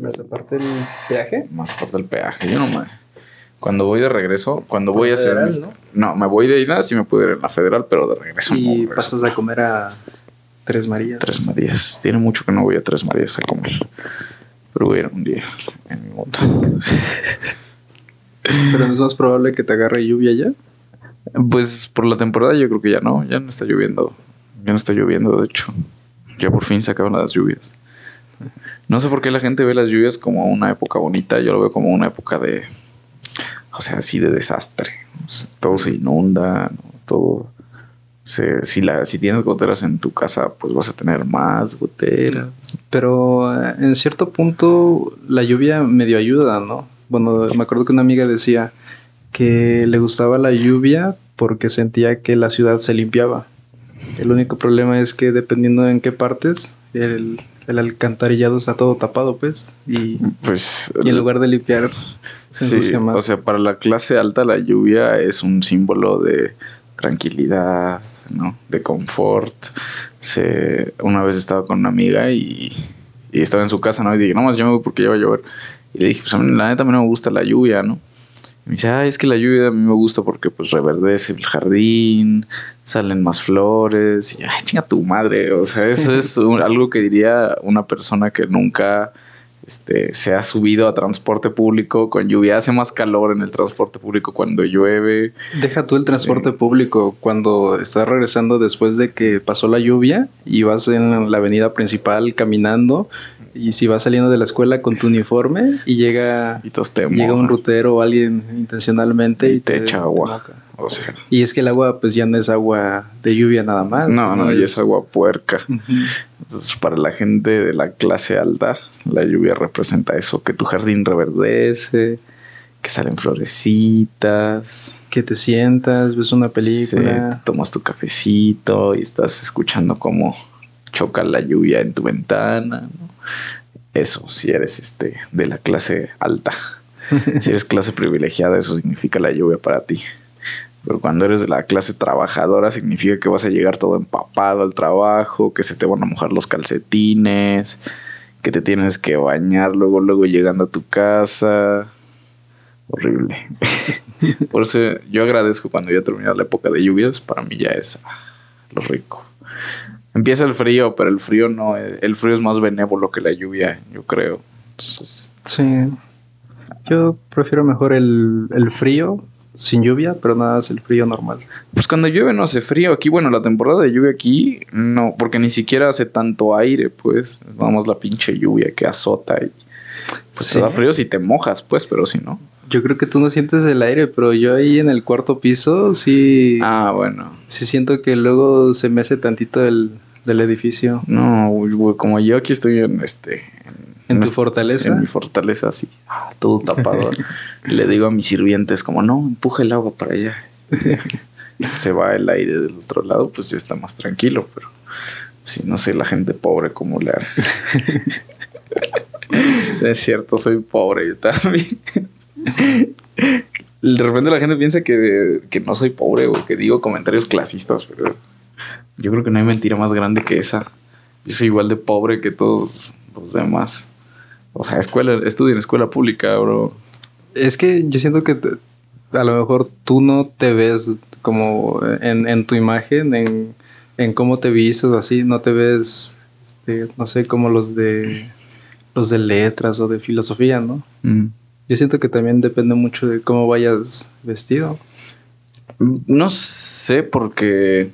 Más aparte el peaje. Más aparte el peaje. Yo no me. Cuando voy de regreso, cuando voy a hacer. Federal, ¿no? ¿no? me voy de ida, sí me puedo ir en la federal, pero de regreso Y no. regreso. pasas a comer a Tres Marías. Tres Marías. Tiene mucho que no voy a Tres Marías a comer. Pero voy a ir un día en mi moto. Pero no es más probable que te agarre lluvia ya. Pues por la temporada yo creo que ya no, ya no está lloviendo. Ya no está lloviendo, de hecho. Ya por fin se acaban las lluvias. No sé por qué la gente ve las lluvias como una época bonita, yo lo veo como una época de, o sea, así de desastre. Todo se inunda, todo... si, la, si tienes goteras en tu casa, pues vas a tener más goteras. Pero eh, en cierto punto la lluvia medio ayuda, ¿no? Bueno, me acuerdo que una amiga decía que le gustaba la lluvia porque sentía que la ciudad se limpiaba. El único problema es que dependiendo en qué partes, el, el alcantarillado está todo tapado, pues. Y, Pues y en lugar de limpiar, se Sí, ensucia más. o sea, para la clase alta la lluvia es un símbolo de tranquilidad, ¿no? De confort. Se, una vez estaba con una amiga y, y estaba en su casa, ¿no? Y dije, no más, yo me voy porque ya va a llover. Y le dije, pues a mí la neta a mí no me gusta la lluvia, ¿no? Me dice, ah, es que la lluvia a mí me gusta porque pues reverdece el jardín, salen más flores. Y, ay, chinga tu madre. O sea, eso es un- algo que diría una persona que nunca este, se ha subido a transporte público con lluvia. Hace más calor en el transporte público cuando llueve. Deja tú el transporte Sí. público cuando estás regresando después de que pasó la lluvia y vas en la avenida principal caminando y si vas saliendo de la escuela con tu uniforme y llega Y todos te llega un rutero o alguien intencionalmente y, Y te echa agua. O sea, Y es que el agua pues ya no es agua de lluvia nada más. no, no, y es agua puerca. Entonces, para la gente de la clase alta, la lluvia representa eso, que tu jardín reverdece, que salen florecitas. Que te sientas, ves una Sí, película. te tomas tu cafecito y estás escuchando cómo choca la lluvia en tu ventana. ¿no? Eso, si eres este de la clase alta. si eres clase privilegiada, eso significa la lluvia para ti. Pero cuando eres de la clase trabajadora, significa que vas a llegar todo empapado al trabajo, que se te van a mojar los calcetines, que te tienes que bañar luego, luego llegando a tu casa. Horrible. Por eso yo agradezco cuando ya termina la época de lluvias. Para mí ya es ah, lo rico. Empieza el frío, pero el frío no. El frío es más benévolo que la lluvia, yo creo. Entonces, Sí. Yo prefiero mejor el, el frío sin lluvia, pero nada más el frío normal. pues cuando llueve no hace frío. Aquí, bueno, la temporada de lluvia aquí, no, porque ni siquiera hace tanto aire, pues. Vamos la pinche lluvia que azota y pues Sí. te da frío si te mojas, pues, pero si no. Yo creo que tú no sientes el aire, pero yo ahí en el cuarto piso sí, Ah, bueno. sí siento que luego se me hace tantito el, del edificio. No, güey, como yo aquí estoy en este. ¿En tu este- fortaleza? En mi fortaleza, así, ah, todo tapado. Le digo a mis sirvientes, como, no, empuja el agua para allá. Se va el aire del otro lado, pues ya está más tranquilo, pero si no sé la gente pobre cómo le es cierto, soy pobre yo también. De repente la gente piensa que, que no soy pobre o que digo comentarios clasistas, pero yo creo que no hay mentira más grande que esa. Yo soy igual de pobre que todos los demás. O sea, escuela, estudio en escuela pública, bro. Es que yo siento que te- a lo mejor tú no te ves como en, en tu imagen, en, en cómo te vistes o así, no te ves, este, no sé, como los de los de letras o de filosofía, ¿no? Yo siento que también depende mucho de cómo vayas vestido. No sé porque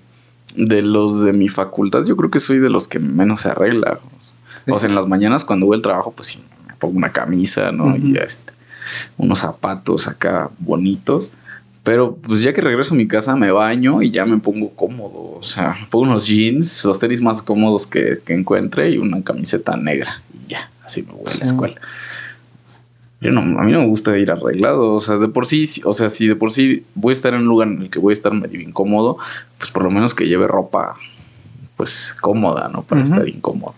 de los de mi facultad yo creo que soy de los que menos se arregla. O sea, en las mañanas cuando voy al trabajo pues sí, me pongo una camisa, ¿no? Y ya, este, unos zapatos acá bonitos. Pero pues ya que regreso a mi casa me baño y ya me pongo cómodo. O sea, me pongo unos jeans, los tenis más cómodos que, que encuentre y una camiseta negra. Y ya, así me voy a la escuela. Yo no, a mí no me gusta ir arreglado, o sea, de por sí, o sea, si de por sí voy a estar en un lugar en el que voy a estar medio incómodo, pues por lo menos que lleve ropa, pues cómoda, ¿no? Para estar incómodo.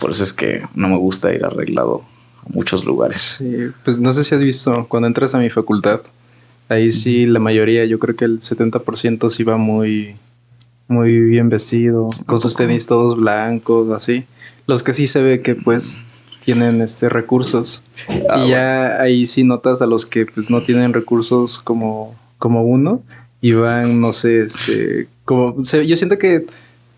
Por eso es que no me gusta ir arreglado a muchos lugares. Sí, pues no sé si has visto, cuando entras a mi facultad, ahí sí la mayoría, yo creo que el 70% sí va muy, muy bien vestido, con sus tenis todos blancos, así. Los que sí se ve que pues tienen este recursos. Ah, y ya ahí sí notas a los que pues no tienen recursos como, como uno y van, no sé, este, como se- yo siento que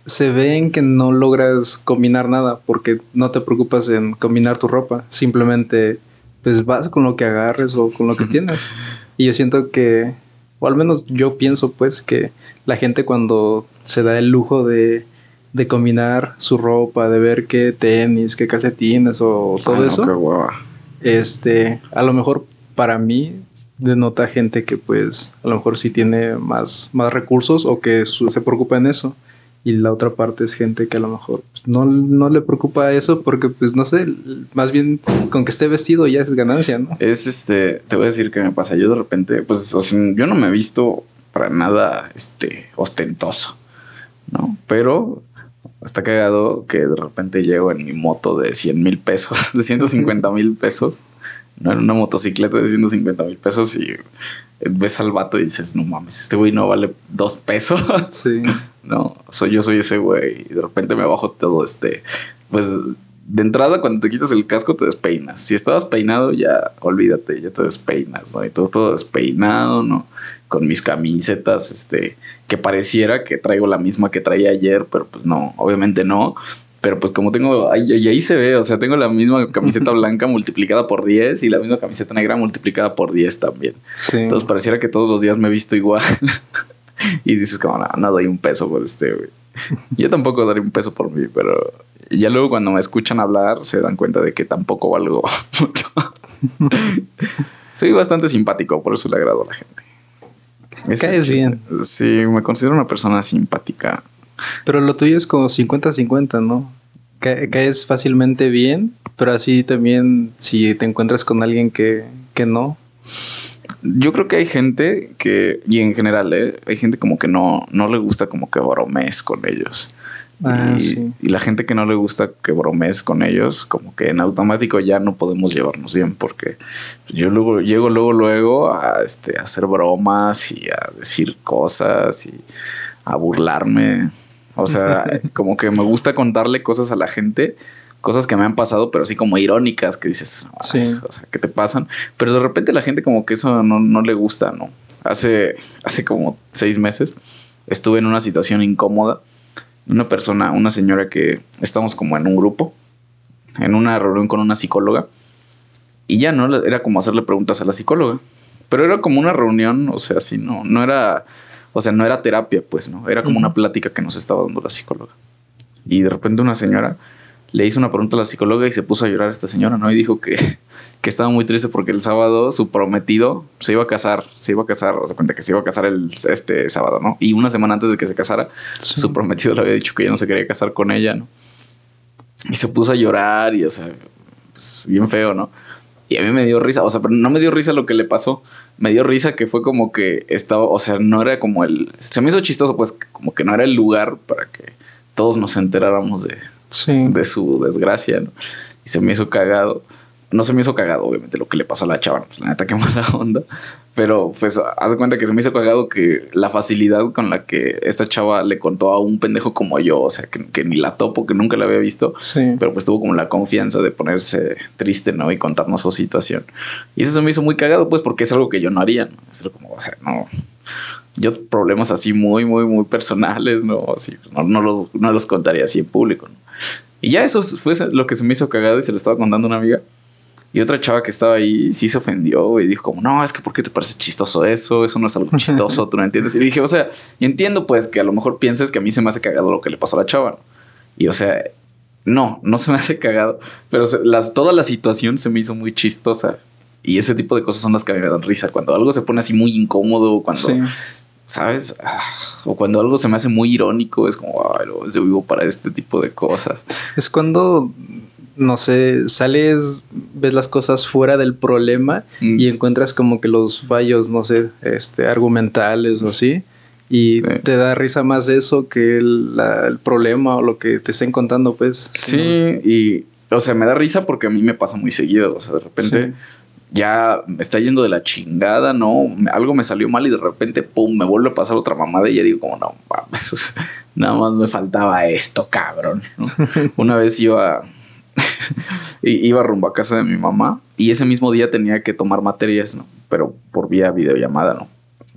se ven que no logras combinar nada porque no te preocupas en combinar tu ropa, simplemente pues vas con lo que agarres o con lo que tienes. Y yo siento que, o al menos yo pienso pues que la gente cuando se da el lujo de, de combinar su ropa, de ver qué tenis, qué calcetines o todo Ah, no, eso, qué este, a lo mejor para mí denota gente que pues a lo mejor sí tiene más, más recursos o que su- se preocupa en eso. Y la otra parte es gente que a lo mejor pues, no, no le preocupa eso porque pues no sé, más bien con que esté vestido ya es ganancia, ¿no? Es este, te voy a decir qué me pasa. Yo de repente, pues, o sea, yo no me he visto para nada, este, ostentoso, ¿no? Pero está cagado que de repente llego en mi moto de 100 mil pesos, de 150 mil pesos, ¿no? En una motocicleta de 150 mil pesos y ves al vato y dices, no mames, este güey no vale dos pesos. Sí. No, soy yo soy ese güey. Y de repente me bajo todo este. Pues de entrada, cuando te quitas el casco, te despeinas. Si estabas peinado, ya olvídate, ya te despeinas, ¿no? Y todo, todo despeinado, ¿no? Con mis camisetas, este, que pareciera que traigo la misma que traía ayer, pero pues no, obviamente no. Pero pues como tengo, ahí, ahí- ahí se ve, o sea, tengo la misma camiseta blanca multiplicada por 10 y la misma camiseta negra multiplicada por 10 también. Sí. Entonces pareciera que todos los días me he visto igual. y dices como, no, no doy un peso por este, güey. Yo tampoco daré un peso por mí, pero ya luego cuando me escuchan hablar se dan cuenta de que tampoco valgo mucho. Soy bastante simpático, por eso le agrado a la gente. Caes bien. Sí, me considero una persona simpática. Pero lo tuyo es como 50-50, ¿no? Ca- caes fácilmente bien, pero así también si te encuentras con alguien que, que no. Yo creo que hay gente que, y en general, ¿eh? hay gente como que no, no le gusta como que bromees con ellos. Ah, y, sí. y la gente que no le gusta que bromees con ellos, como que en automático ya no podemos llevarnos bien, porque yo luego llego luego, luego a, este, a hacer bromas y a decir cosas y a burlarme. O sea, como que me gusta contarle cosas a la gente, cosas que me han pasado, pero así como irónicas, que dices, "Ah, Sí. o sea, que te pasan. Pero de repente la gente como que eso no, no le gusta, ¿no? Hace, hace como seis meses estuve en una situación incómoda. Una persona, una señora que estamos como en un grupo, en una reunión con una psicóloga. Y ya no era como hacerle preguntas a la psicóloga. Pero era como una reunión, o sea, sí, no, no era, o sea, no era terapia, pues, ¿no? Era como una plática que nos estaba dando la psicóloga. Y de repente una señora le hizo una pregunta a la psicóloga y se puso a llorar esta señora, ¿no? Y dijo que, que estaba muy triste porque el sábado su prometido se iba a casar, se iba a casar, o sea, cuenta que se iba a casar el, este sábado, ¿no? Y una semana antes de que se casara, Sí. su prometido le había dicho que ya no se quería casar con ella, ¿no? Y se puso a llorar y, o sea, pues bien feo, ¿no? Y a mí me dio risa, o sea, pero no me dio risa lo que le pasó. Me dio risa que fue como que estaba, o sea, no era como el. Se me hizo chistoso, pues, como que no era el lugar para que todos nos enteráramos de, Sí. de su desgracia, ¿no? Y se me hizo cagado. No se me hizo cagado, obviamente, lo que le pasó a la chava, pues la neta, qué mala onda. Pero, pues, haz de cuenta que se me hizo cagado que la facilidad con la que esta chava le contó a un pendejo como yo, o sea, que, que ni la topo, que nunca la había visto, Sí. pero pues tuvo como la confianza de ponerse triste, ¿no? Y contarnos su situación. Y eso se me hizo muy cagado, pues, porque es algo que yo no haría, ¿no? Es algo como, o sea, no. Yo problemas así muy, muy, muy personales, ¿no? Así, pues, no, no los, no los contaría así en público, ¿no? Y ya eso fue lo que se me hizo cagado y se lo estaba contando a una amiga. Y otra chava que estaba ahí sí se ofendió y dijo como, no, es que ¿por qué te parece chistoso eso? Eso no es algo chistoso, tú no entiendes. Y dije, o sea, entiendo pues que a lo mejor pienses que a mí se me hace cagado lo que le pasó a la chava. ¿no? Y o sea, no, no se me hace cagado, pero las, toda la situación se me hizo muy chistosa. Y ese tipo de cosas son las que me dan risa. Cuando algo se pone así muy incómodo, cuando, Sí. ¿Sabes? Ah, o cuando algo se me hace muy irónico, es como, ay, no, yo vivo para este tipo de cosas. Es cuando, no sé, sales, ves las cosas fuera del problema Mm. y encuentras como que los fallos, no sé, este, argumentales o así. Y Sí. te da risa más eso que el, la- el problema o lo que te estén contando, pues. Sí, y, o sea, me da risa porque a mí me pasa muy seguido. O sea, de repente Sí. Ya me está yendo de la chingada, ¿no? Algo me salió mal y de repente, pum, me vuelve a pasar otra mamada y ya digo, como, no, mames, nada más me faltaba esto, cabrón. ¿no? Una vez iba, iba rumbo a casa de mi mamá y ese mismo día tenía que tomar materias, ¿no? Pero por vía videollamada, ¿no?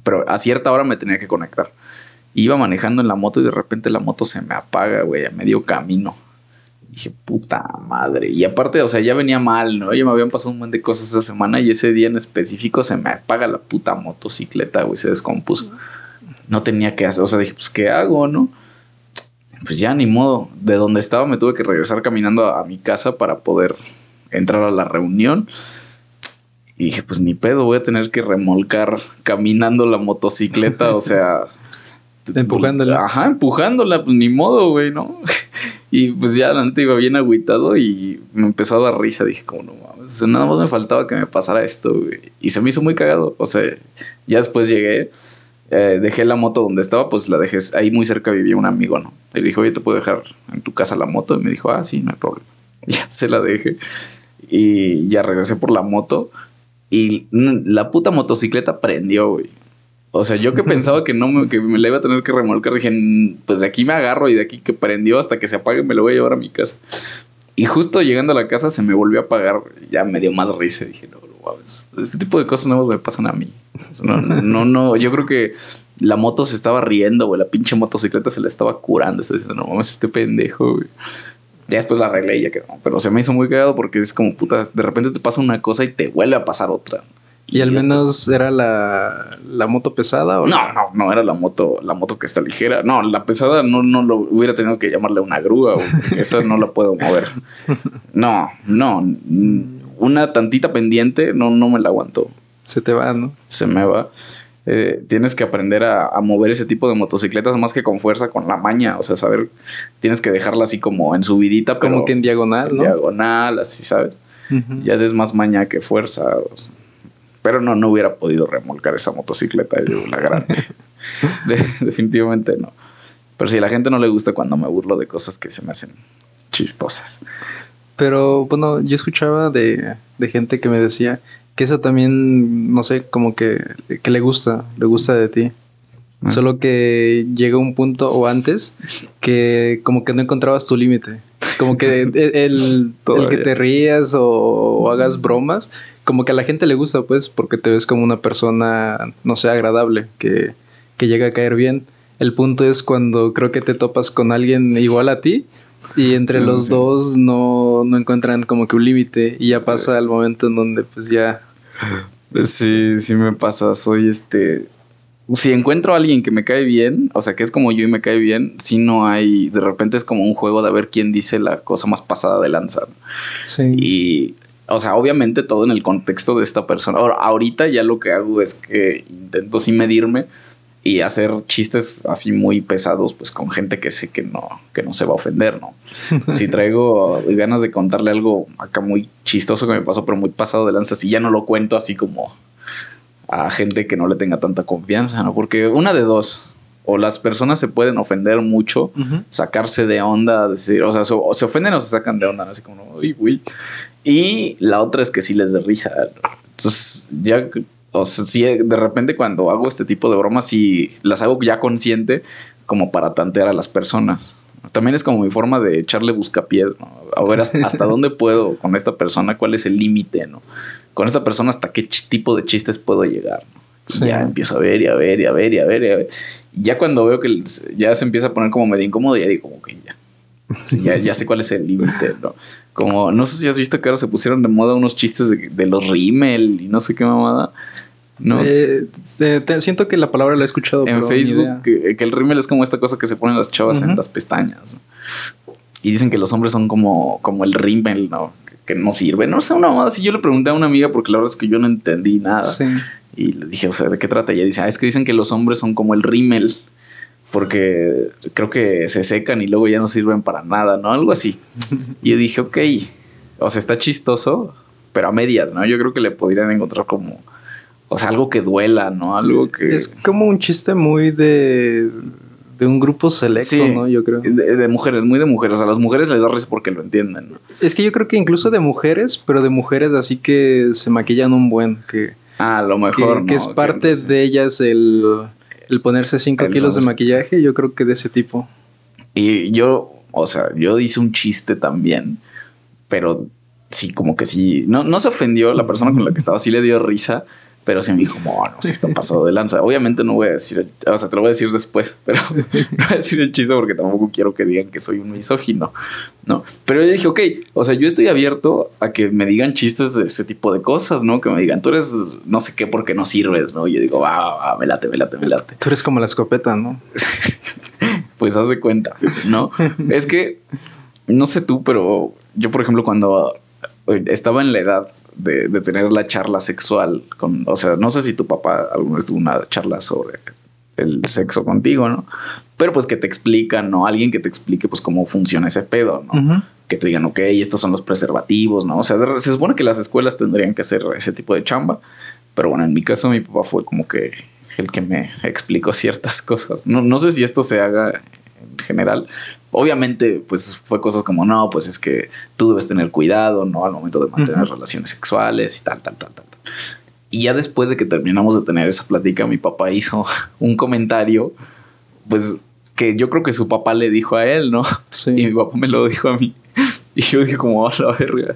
Pero a cierta hora me tenía que conectar. Iba manejando en la moto y de repente la moto se me apaga, güey, a medio camino. Dije, puta madre. Y aparte, o sea, ya venía mal, ¿no? Ya me habían pasado un montón de cosas esa semana y ese día en específico se me apaga la puta motocicleta, güey, se descompuso. No tenía que hacer, o sea, dije, pues, ¿qué hago, no? Pues ya ni modo. De donde estaba me tuve que regresar caminando a, a mi casa para poder entrar a la reunión. Y dije, pues ni pedo, voy a tener que remolcar caminando la motocicleta, o sea, Empujándola. Ajá, empujándola, pues ni modo, güey, ¿no? Y pues ya la iba bien agüitado y me empezó a dar risa. Dije, como no mames, nada más me faltaba que me pasara esto, güey. Y se me hizo muy cagado. O sea, ya después llegué, eh, dejé la moto donde estaba, pues la dejé. Ahí muy cerca vivía un amigo, ¿no? Y dijo, oye, ¿te puedo dejar en tu casa la moto? Y me dijo, ah, sí, no hay problema. ya se la dejé. Y ya regresé por la moto. Y la puta motocicleta prendió, güey. O sea, yo que pensaba que no me, que me la iba a tener que remolcar, dije, pues de aquí me agarro y de aquí que prendió hasta que se apague me lo voy a llevar a mi casa. Y justo llegando a la casa se me volvió a apagar, ya me dio más risa. Dije, no, no este tipo de cosas no me pasan a mí. No, no, no, yo creo que la moto se estaba riendo, güey, la pinche motocicleta se la estaba curando. Estoy diciendo, no mames, este pendejo, güey. Ya después la arreglé y ya quedó. Pero se me hizo muy cagado porque es como, puta, de repente te pasa una cosa y te vuelve a pasar otra. ¿Y al menos era la, la moto pesada? ¿o no, no, no, era la moto, la moto que está ligera. No, la pesada no, no lo hubiera tenido que llamarle una grúa, o esa no la puedo mover. No, no. Una tantita pendiente no, no me la aguanto. Se te va, ¿no? Se me va. Eh, tienes que aprender a, a, mover ese tipo de motocicletas más que con fuerza, con la maña. O sea, saber, tienes que dejarla así como en subidita, pero. Como que en diagonal, ¿no? Diagonal, así, ¿sabes? Ya es más maña que fuerza. O sea. Pero no, no hubiera podido remolcar esa motocicleta, yo la grande. definitivamente no. Pero si a la gente no le gusta cuando me burlo de cosas que se me hacen chistosas. Pero bueno, yo escuchaba de, de gente que me decía que eso también, no sé, como que, que le gusta, le gusta de ti. Ah. Solo que llega un punto o antes que como que no encontrabas tu límite. Como que el, el, que te rías o, o, hagas bromas, como que a la gente le gusta, pues, porque te ves como una persona, no sé, agradable, que, que llega a caer bien. El punto es cuando creo que te topas con alguien igual a ti y entre ah, los dos no, no encuentran como que un límite y ya pasa el momento en donde pues ya... Sí, sí me pasa, soy este si encuentro a alguien que me cae bien, o sea, que es como yo y me cae bien, si no hay, de repente es como un juego de ver quién dice la cosa más pasada de lanza. Sí. Y, o sea, obviamente todo en el contexto de esta persona. Ahora, ahorita ya lo que hago es que intento sin medirme y hacer chistes así muy pesados, pues con gente que sé que no, que no se va a ofender, ¿no? si traigo ganas de contarle algo acá muy chistoso que me pasó, pero muy pasado de lanza, si ya no lo cuento así como a gente que no le tenga tanta confianza, ¿no? Porque una de dos, o las personas se pueden ofender mucho, sacarse de onda, decir, o sea, o se ofenden o se sacan de onda, así como, uy, uy. Y la otra es que sí les dé risa. Entonces, ya, o sea, sí, de repente cuando hago este tipo de bromas, sí las hago ya consciente, como para tantear a las personas. También es como mi forma de echarle buscapiés, ¿no? A ver hasta, hasta dónde puedo con esta persona, cuál es el límite, ¿no? con esta persona hasta qué tipo de chistes puedo llegar. ya empiezo a ver y a ver y a ver y a ver y a ver. Y ya cuando veo que ya se empieza a poner como medio incómodo, ya digo, como que ya. ya, ya sé cuál es el límite, ¿no? Como, no sé si has visto que ahora se pusieron de moda unos chistes de, los rímel y no sé qué mamada. No. Eh, siento que la palabra la he escuchado. En Facebook, que, el rímel es como esta cosa que se ponen las chavas en las pestañas. Y dicen que los hombres son como, como el rímel, ¿no? que no sirve. No sé, una mamada. Si yo le pregunté a una amiga, porque la verdad es que yo no entendí nada. Y le dije, o sea, ¿de qué trata? Y ella dice, ah, es que dicen que los hombres son como el rímel. Porque creo que se secan y luego ya no sirven para nada, ¿no? Algo así. y yo dije, ok. O sea, está chistoso, pero a medias, ¿no? Yo creo que le podrían encontrar como. O sea, algo que duela, ¿no? Algo que. Es como un chiste muy de de un grupo selecto, ¿no? Yo creo. De, mujeres, muy de mujeres. A las mujeres les da risa porque lo entienden, ¿no? Es que yo creo que incluso de mujeres, pero de mujeres así que se maquillan un buen, que... Ah, lo mejor, que, que es parte de ellas el, el ponerse 5 kilos de maquillaje, yo creo que de ese tipo. Y yo, o sea, yo hice un chiste también, pero sí, como que sí, no, no se ofendió la persona con la que estaba, sí le dio risa, pero se me dijo, bueno, si está pasado de lanza. Obviamente no voy a decir, o sea, te lo voy a decir después, pero no voy a decir el chiste porque tampoco quiero que digan que soy un misógino, ¿no? Pero yo dije, ok, o sea, yo estoy abierto a que me digan chistes de ese tipo de cosas, ¿no? Que me digan, tú eres no sé qué porque no sirves, ¿no? Y yo digo, va, va, me late, me late, me late. Tú eres como la escopeta, ¿no? pues haz de cuenta, ¿no? es que, no sé tú, pero yo, por ejemplo, cuando estaba en la edad de, tener la charla sexual con, o sea, no sé si tu papá alguna vez tuvo una charla sobre el sexo contigo, ¿no? Pero pues que te explican, ¿no? Alguien que te explique pues cómo funciona ese pedo, ¿no? Que te digan, ok, estos son los preservativos, ¿no? O sea, se supone que las escuelas tendrían que hacer ese tipo de chamba, pero bueno, en mi caso mi papá fue como que el que me explicó ciertas cosas. No, no sé si esto se haga en general, Obviamente, pues fue cosas como, no, pues es que tú debes tener cuidado, ¿no? Al momento de mantener relaciones sexuales y tal, tal, tal, tal. Y ya después de que terminamos de tener esa plática, mi papá hizo un comentario, pues que yo creo que su papá le dijo a él, ¿no? Sí. Y mi papá me lo dijo a mí. Y yo dije como, a la verga.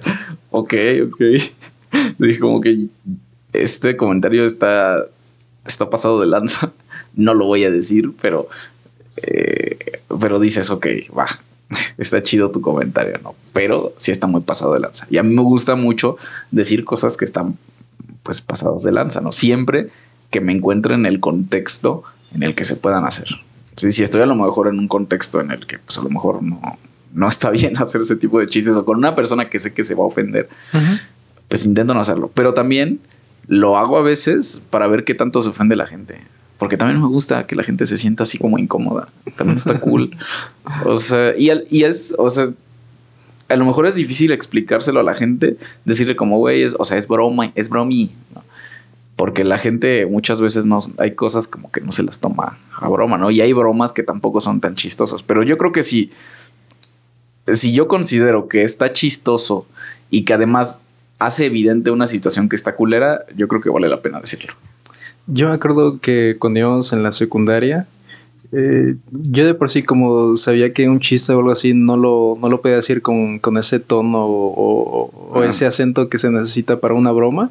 Ok, ok. Dije como que este comentario está, está pasado de lanza. No lo voy a decir, pero eh, pero dices, ok, va, está chido tu comentario, ¿no? Pero sí está muy pasado de lanza. Y a mí me gusta mucho decir cosas que están pues pasados de lanza, ¿no? Siempre que me encuentre en el contexto en el que se puedan hacer. si estoy a lo mejor en un contexto en el que pues a lo mejor no, no está bien hacer ese tipo de chistes o con una persona que sé que se va a ofender, pues intento no hacerlo. Pero también lo hago a veces para ver qué tanto se ofende la gente. Porque también me gusta que la gente se sienta así como incómoda. También está cool. o sea, y, y es, o sea, a lo mejor es difícil explicárselo a la gente, decirle como, güey, es, o sea, es broma, es bromi. Porque la gente muchas veces no, hay cosas como que no se las toma a broma, ¿no? Y hay bromas que tampoco son tan chistosas. Pero yo creo que si, si yo considero que está chistoso y que además hace evidente una situación que está culera, yo creo que vale la pena decirlo. Yo me acuerdo que cuando íbamos en la secundaria, eh, yo de por sí como sabía que un chiste o algo así no lo, no lo podía decir con, ese tono o, ese acento que se necesita para una broma.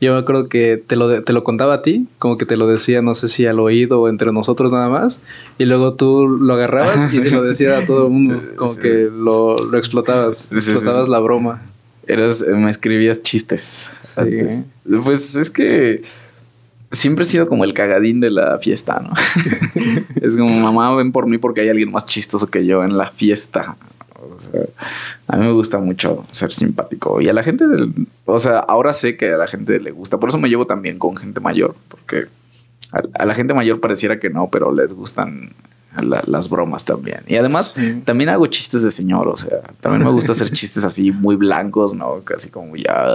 Yo me acuerdo que te lo, te lo contaba a ti, como que te lo decía, no sé si al oído o entre nosotros nada más, y luego tú lo agarrabas y se lo decía a todo el mundo, como que lo, explotabas, explotabas la broma. Eras, me escribías chistes. Pues es que siempre he sido como el cagadín de la fiesta, ¿no? es como, mamá, ven por mí porque hay alguien más chistoso que yo en la fiesta. O sea, a mí me gusta mucho ser simpático. Y a la gente, o sea, ahora sé que a la gente le gusta. Por eso me llevo también con gente mayor, porque a la gente mayor pareciera que no, pero les gustan las bromas también. Y además, también hago chistes de señor, o sea, también me gusta hacer chistes así muy blancos, ¿no? Casi como ya...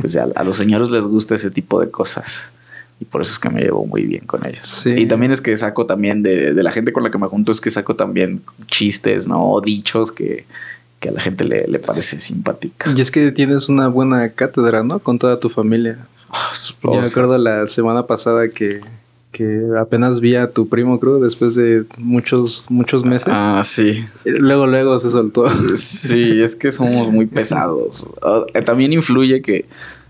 Pues a, los señores les gusta ese tipo de cosas. Y por eso es que me llevo muy bien con ellos. Y también es que saco también de, la gente con la que me junto, es que saco también chistes, ¿no? O dichos que, que a la gente le, le parece simpática. Y es que tienes una buena cátedra, ¿no? Con toda tu familia. Ah, Yo me acuerdo la semana pasada que que apenas vi a tu primo, creo, después de muchos, muchos meses. Ah, sí. Luego, luego se soltó. Sí, es que somos muy pesados. Ah, también influye que,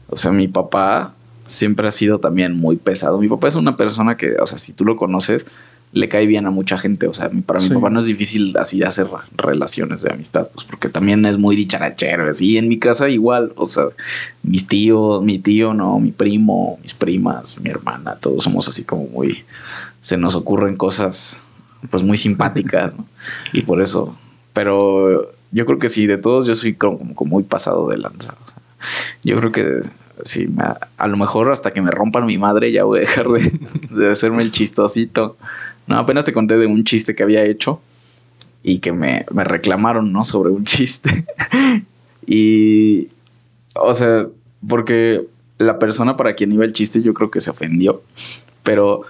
o sea, mi papá siempre ha sido también muy pesado. Mi papá es una persona que, o sea, si tú lo conoces, le cae bien a mucha gente. O sea, para mi papá no es difícil así hacer relaciones de amistad, pues porque también es muy dicharachero. Y en mi casa igual, o sea, mis tíos, mi tío, no, mi primo, mis primas, mi hermana, todos somos así como muy, se nos ocurren cosas pues muy simpáticas, ¿no? Y por eso, pero yo creo que sí, de todos yo soy como, muy pasado de lanza. yo creo que sí, a lo mejor hasta que me rompan mi madre ya voy a dejar de, de hacerme el chistosito. No, apenas te conté de un chiste que había hecho y que me, reclamaron, ¿no? Sobre un chiste. y, o sea, porque la persona para quien iba el chiste yo creo que se ofendió, pero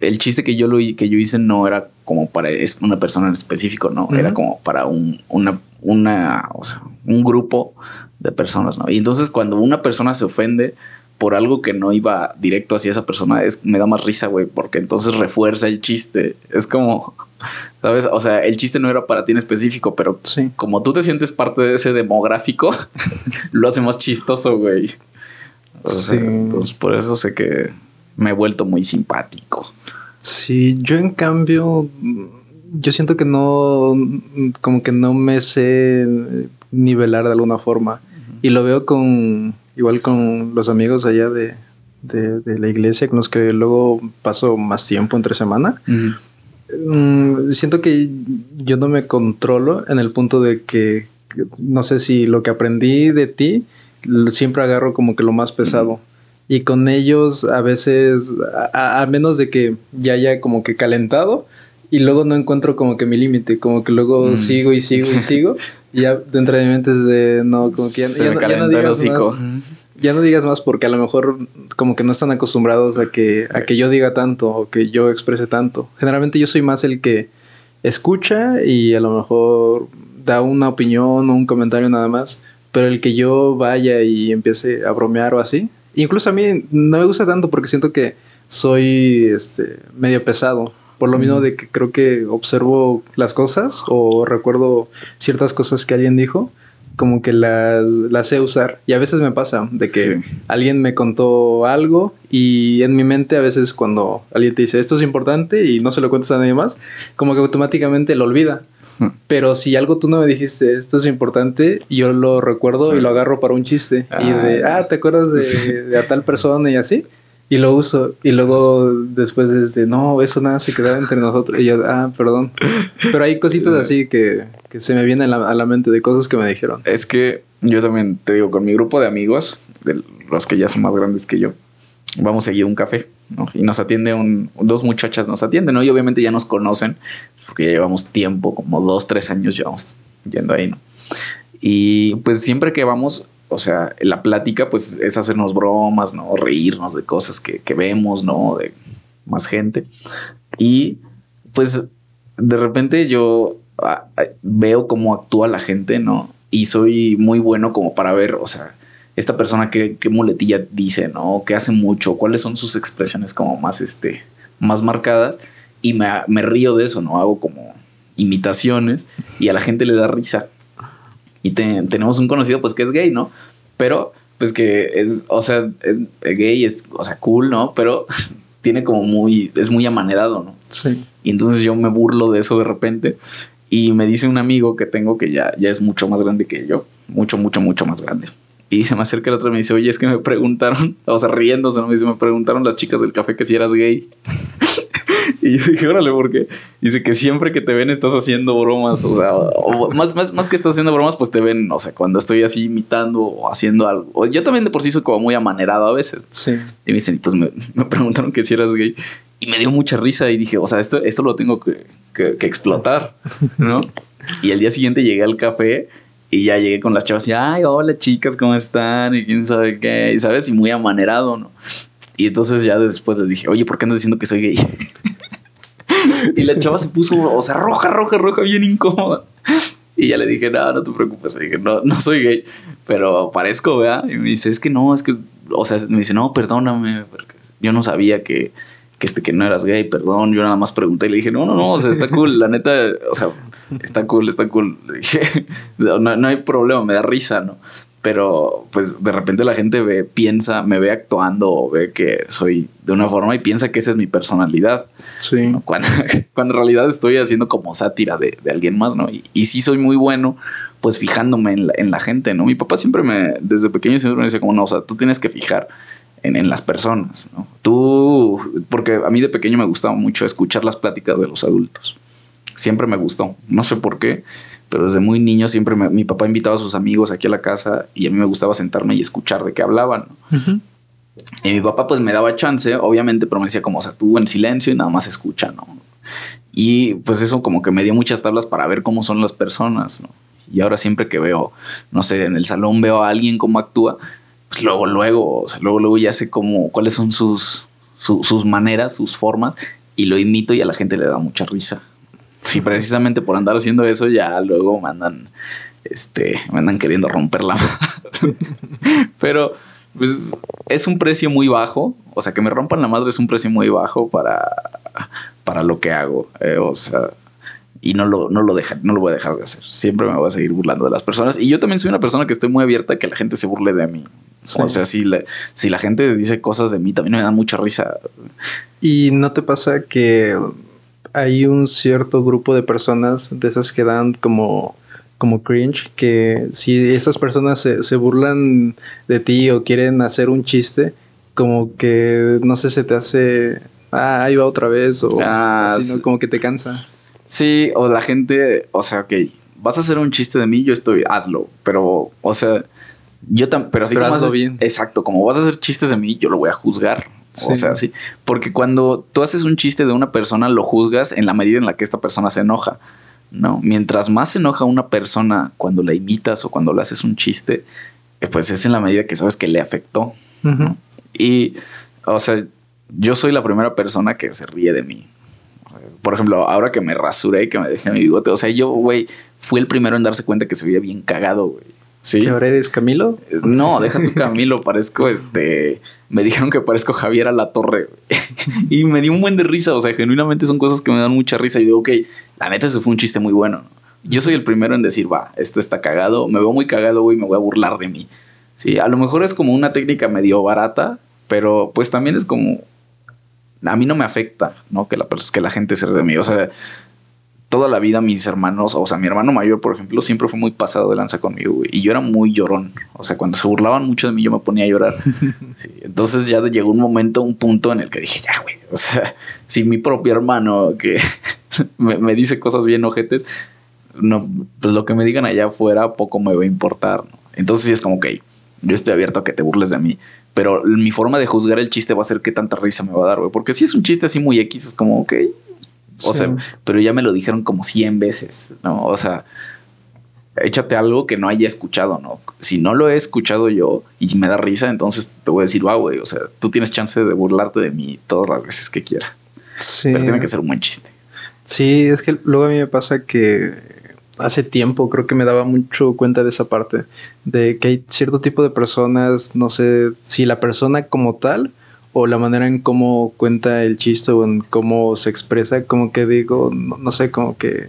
el chiste que yo, lo, que yo hice no era como para una persona en específico, ¿no? Era como para un, una, una, o sea, un grupo de personas, ¿no? Y entonces cuando una persona se ofende, por algo que no iba directo hacia esa persona, es, me da más risa, güey, porque entonces refuerza el chiste. Es como, ¿sabes? O sea, el chiste no era para ti en específico, pero como tú te sientes parte de ese demográfico, lo hace más chistoso, güey. sí. entonces por eso sé que me he vuelto muy simpático. Sí, yo en cambio, yo siento que no, como que no me sé nivelar de alguna forma. Y lo veo con, igual con los amigos allá de, la iglesia, con los que luego paso más tiempo entre semana. Mm, siento que yo no me controlo en el punto de que no sé si lo que aprendí de ti siempre agarro como que lo más pesado. Y con ellos a veces, a, menos de que ya haya como que calentado, y luego no encuentro como que mi límite, como que luego mm. sigo y sigo y sigo, y ya dentro de mi mente es de, no, como que ya, no, digas más, ya no digas más porque a lo mejor como que no están acostumbrados a que, a que yo diga tanto o que yo exprese tanto. Generalmente yo soy más el que escucha y a lo mejor da una opinión o un comentario nada más, pero el que yo vaya y empiece a bromear o así, incluso a mí no me gusta tanto porque siento que soy este, medio pesado. Por lo mismo de que creo que observo las cosas o recuerdo ciertas cosas que alguien dijo, como que las, las sé usar. Y a veces me pasa de que alguien me contó algo y en mi mente a veces cuando alguien te dice esto es importante y no se lo cuentas a nadie más, como que automáticamente lo olvida. Pero si algo tú no me dijiste, esto es importante, yo lo recuerdo y lo agarro para un chiste. y de, ah, ¿te acuerdas de, de, a tal persona y así? Y lo uso. Y luego después desde, no, eso nada se quedaba entre nosotros. Y yo, ah, perdón. Pero hay cositas así que, que se me vienen a la, mente de cosas que me dijeron. Es que yo también te digo, con mi grupo de amigos, de los que ya son más grandes que yo, vamos a ir a un café, ¿no? Y nos atiende un, dos muchachas nos atienden, ¿no? Y obviamente ya nos conocen, porque ya llevamos tiempo, como dos, tres años llevamos yendo ahí, ¿no? Y pues siempre que vamos, o sea, la plática pues es hacernos bromas, ¿no? Reírnos de cosas que, vemos, ¿no? De más gente. Y pues de repente yo veo cómo actúa la gente, ¿no? Y soy muy bueno como para ver, o sea, esta persona qué, qué muletilla dice, ¿no? ¿Qué hace mucho? ¿Cuáles son sus expresiones como más, este, más marcadas? Y me, me río de eso, ¿no? Hago como imitaciones y a la gente le da risa y tenemos un conocido pues que es gay, ¿no? Pero pues que es, o sea, es, gay, es, o sea, cool, ¿no? Pero tiene como muy, es muy amanerado, ¿no? Sí. Y entonces yo me burlo de eso de repente y me dice un amigo que tengo que ya, ya es mucho más grande que yo, mucho, mucho, mucho más grande. Y se me acerca el otro y me dice, oye, es que me preguntaron, o sea, riéndose, ¿no? Me dice, me preguntaron las chicas del café que si eras gay. Y yo dije, órale, ¿por qué? Dice que siempre que te ven estás haciendo bromas, o sea, más, más, más que estás haciendo bromas, pues te ven, o sea, cuando estoy así imitando o haciendo algo. yo también de por sí soy como muy amanerado a veces. Sí. Y me dicen, pues me, preguntaron que si eras gay. Y me dio mucha risa y dije, o sea, esto, esto lo tengo que, que, explotar, ¿no? y el día siguiente llegué al café y ya llegué con las chavas y, ay, hola chicas, ¿cómo están? Y quién sabe qué, y sabes, y muy amanerado, ¿no? Y entonces ya después les dije, oye, ¿por qué andas diciendo que soy gay? y la chava se puso, o sea, roja, roja, roja, bien incómoda. Y ya le dije, no, no te preocupes. Le dije, no, no soy gay, pero parezco, ¿verdad? Y me dice, es que no, es que, o sea, me dice, no, perdóname, porque yo no sabía que, que, este, que no eras gay, perdón. Yo nada más pregunté y le dije, no, no, no, o sea, está cool, la neta, o sea, está cool, está cool. Le dije, no, no hay problema, me da risa, ¿no? Pero pues de repente la gente ve, piensa, me ve actuando o ve que soy de una forma y piensa que esa es mi personalidad. Sí. Cuando, cuando, en realidad estoy haciendo como sátira de, alguien más, ¿no? Y, y, sí soy muy bueno, pues fijándome en la, gente, ¿no? Mi papá siempre me, desde pequeño siempre me decía como, no, o sea, tú tienes que fijar en, en las personas, ¿no? Tú, porque a mí de pequeño me gustaba mucho escuchar las pláticas de los adultos. Siempre me gustó, no sé por qué pero desde muy niño siempre mi papá invitaba a sus amigos aquí a la casa y a mí me gustaba sentarme y escuchar de qué hablaban. Y mi papá pues me daba chance, obviamente, pero me decía como, o sea, tú en silencio y nada más escucha, ¿no? Y pues eso como que me dio muchas tablas para ver cómo son las personas, ¿no? Y ahora siempre que veo, no sé, en el salón veo a alguien cómo actúa, pues luego, luego, o sea, luego, luego ya sé cómo, cuáles son sus, sus maneras, sus formas, y lo imito y a la gente le da mucha risa. Y precisamente por andar haciendo eso, ya luego me andan, este, me andan queriendo romper la Pero, pues, es un precio muy bajo. O sea, que me rompan la madre es un precio muy bajo para, para lo que hago. Eh, o sea, y no lo, no, lo deja, no lo voy a dejar de hacer. Siempre me voy a seguir burlando de las personas. Y yo también soy una persona que estoy muy abierta a que la gente se burle de mí. O sea, si la, si la gente dice cosas de mí, también me da mucha risa. ¿Y no te pasa que hay un cierto grupo de personas de esas que dan como, como cringe, que si esas personas se, se burlan de ti o quieren hacer un chiste, como que no sé, se te hace, ah, ahí va otra vez, o Ah, así, ¿no? sí. como que te cansa. Sí, o la gente, o sea, ok, vas a hacer un chiste de mí, yo estoy, hazlo. Pero, o sea, yo también, pero así Pero como hazlo haces- bien. Exacto, como vas a hacer chistes de mí, yo lo voy a juzgar. O sea, sí. Porque cuando tú haces un chiste de una persona, lo juzgas en la medida en la que esta persona se enoja. ¿No? Mientras más se enoja una persona cuando la imitas o cuando le haces un chiste, eh, pues es en la medida que sabes que le afectó. Y, o sea, yo soy la primera persona que se ríe de mí. Por ejemplo, ahora que me rasuré y que me dejé mi bigote, o sea, yo, güey, fui el primero en darse cuenta que se veía bien cagado, güey. Sí. ¿Que ahora eres Camilo? No, deja tu Camilo, parezco este. Me dijeron que parezco Javier a la torre. y me dio un buen de risa. O sea, genuinamente son cosas que me dan mucha risa. Y digo, ok, la neta, ese fue un chiste muy bueno. ¿no? Yo soy el primero en decir, va, esto está cagado. Me veo muy cagado, güey, me voy a burlar de mí. Sí, a lo mejor es como una técnica medio barata, pero pues también es como. A mí no me afecta, ¿no? Que la, que la gente se ríe de mí. O sea, toda la vida mis hermanos, o sea, mi hermano mayor, por ejemplo, siempre fue muy pasado de lanza conmigo, güey. Y yo era muy llorón. O sea, cuando se burlaban mucho de mí, yo me ponía a llorar. Sí, entonces ya llegó un momento, un punto en el que dije, ya, güey. O sea, si mi propio hermano que me, me dice cosas bien ojetes, no, pues lo que me digan allá afuera poco me va a importar. ¿no? Entonces sí es como, ok, yo estoy abierto a que te burles de mí. Pero mi forma de juzgar el chiste va a ser qué tanta risa me va a dar, güey. Porque si es un chiste así muy X, es como, ok, o Sí. sea, pero ya me lo dijeron como 100 veces, ¿no? O sea, échate algo que no haya escuchado, ¿no? Si no lo he escuchado yo y me da risa, entonces te voy a decir, wow, güey, o sea, tú tienes chance de burlarte de mí todas las veces que quiera. Sí. Pero tiene que ser un buen chiste. Sí, es que luego a mí me pasa que hace tiempo creo que me daba mucho cuenta de esa parte, de que hay cierto tipo de personas, no sé si la persona como tal o la manera en cómo cuenta el chiste o en cómo se expresa, como que digo, no, no sé, como que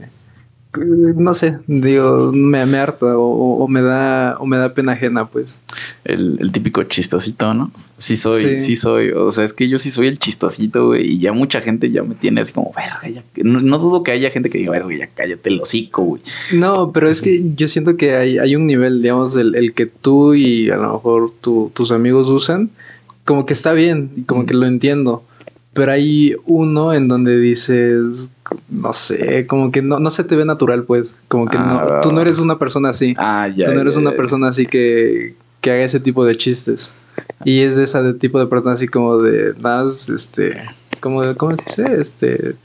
no sé, digo, me, me harta o, o me da o me da pena ajena, pues. El, el típico chistosito, ¿no? Sí soy, sí. Sí. soy. O sea, es que yo sí soy el chistosito, güey. Y ya mucha gente ya me tiene así como, verga, ya. No, no dudo que haya gente que diga, verga, ya cállate el hocico, güey. No, pero es que yo siento que hay, hay un nivel, digamos, el, el que tú y a lo mejor tu- tus amigos usan, como que está bien, como que lo entiendo. Pero hay uno en donde dices, no sé, como que no, no se te ve natural, pues. Como que Ah. no, tú no eres una persona así. Ah, ya. tú no eres ya, una persona así que, que haga ese tipo de chistes. Y es de esa de tipo de persona así como de, nada, más, este, como, ¿cómo se dice? Este,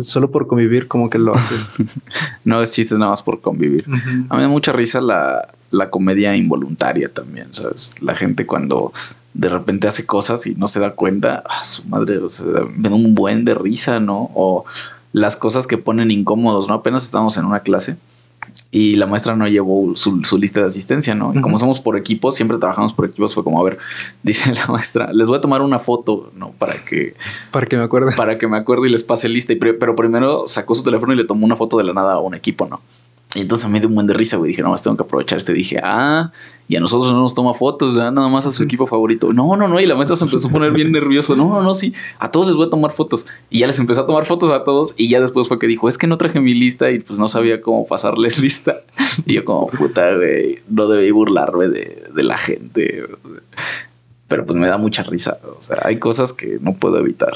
solo por convivir, como que lo haces. No es chistes nada más por convivir. A mí me da mucha risa la, la comedia involuntaria también, ¿sabes? La gente cuando de repente hace cosas y no se da cuenta, ah, su madre, o sea, me da un buen de risa, ¿no? O las cosas que ponen incómodos, ¿no? Apenas estábamos en una clase y la maestra no llevó su, su lista de asistencia, ¿no? Y como somos por equipos, siempre trabajamos por equipos, fue como, a ver, dice la maestra, les voy a tomar una foto, ¿no? Para que Para que me acuerde. para que me acuerde y les pase lista. Y pero primero sacó su teléfono y le tomó una foto de la nada a un equipo, ¿no? Y entonces mí dio un buen de risa, güey. Dije, no, más tengo que aprovechar este. Dije, ah, y a nosotros no nos toma fotos, ¿verdad? nada más a su equipo favorito. No, no, no. Y la maestra se empezó a poner bien nervioso. No, no, no, sí. A todos les voy a tomar fotos. Y ya les empezó a tomar fotos a todos. Y ya después fue que dijo, es que no traje mi lista y pues no sabía cómo pasarles lista. Y yo, como puta, güey, no debí burlarme de, de la gente. Pero pues me da mucha risa. O sea, hay cosas que no puedo evitar.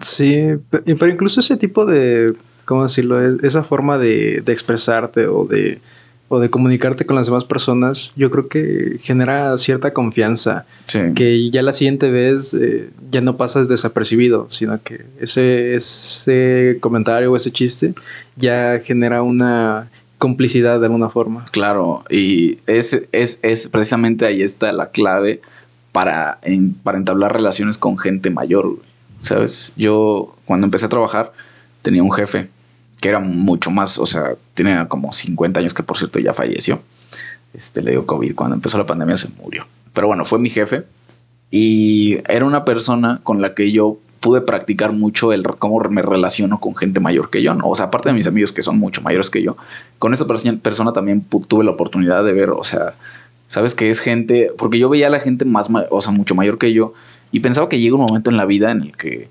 Sí, pe- pero incluso ese tipo de, ¿cómo decirlo? Esa forma de, de expresarte o de, o de comunicarte con las demás personas, yo creo que genera cierta confianza, Sí. que ya la siguiente vez eh, ya no pasas desapercibido, sino que ese, ese comentario o ese chiste ya genera una complicidad de alguna forma. Claro, y es, es, es precisamente ahí está la clave para, en- para entablar relaciones con gente mayor, güey. ¿sabes? Yo cuando empecé a trabajar tenía un jefe que era mucho más, o sea, tenía como 50 años que por cierto ya falleció. Este le dio COVID, cuando empezó la pandemia se murió. Pero bueno, fue mi jefe Y era una persona con la que yo pude practicar mucho el cómo me relaciono con gente mayor que yo, ¿no? O sea, aparte de mis amigos que son mucho mayores que yo, con esta persona también tuve la oportunidad de ver, o sea, sabes que es gente, porque yo veía a la gente más, o sea, mucho mayor que yo y pensaba que llega un momento en la vida en el que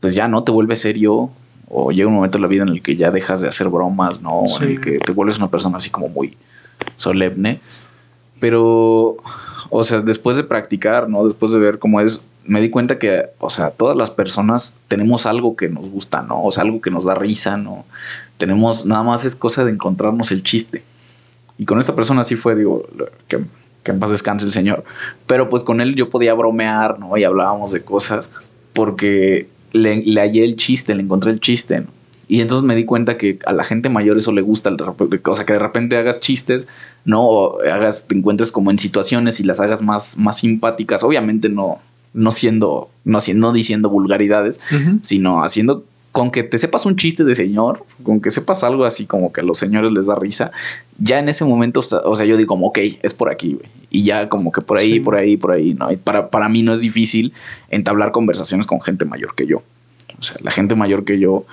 pues ya no te vuelves serio o llega un momento en la vida en el que ya dejas de hacer bromas, ¿no? En el que te vuelves una persona así como muy solemne. Pero, o sea, después de practicar, ¿no? Después de ver cómo es, me di cuenta que, o sea, todas las personas tenemos algo que nos gusta, ¿no? O sea, algo que nos da risa, ¿no? Tenemos, nada más es cosa de encontrarnos el chiste. Y con esta persona sí fue, digo, que, que en paz descanse el Señor. Pero pues con él yo podía bromear, ¿no? Y hablábamos de cosas porque le, le hallé el chiste, le encontré el chiste, ¿no? Y entonces me di cuenta que a la gente mayor eso le gusta, o sea, que de repente hagas chistes, ¿no? O hagas, te encuentres como en situaciones y las hagas más, más simpáticas. Obviamente no, no siendo, no, no diciendo vulgaridades, sino haciendo con que te sepas un chiste de señor, con que sepas algo así como que a los señores les da risa, ya en ese momento, o sea, yo digo como, ok, es por aquí, güey. Y ya como que por ahí, por ahí, por ahí, ¿no? Y para, para mí no es difícil entablar conversaciones con gente mayor que yo. O sea, la gente mayor que yo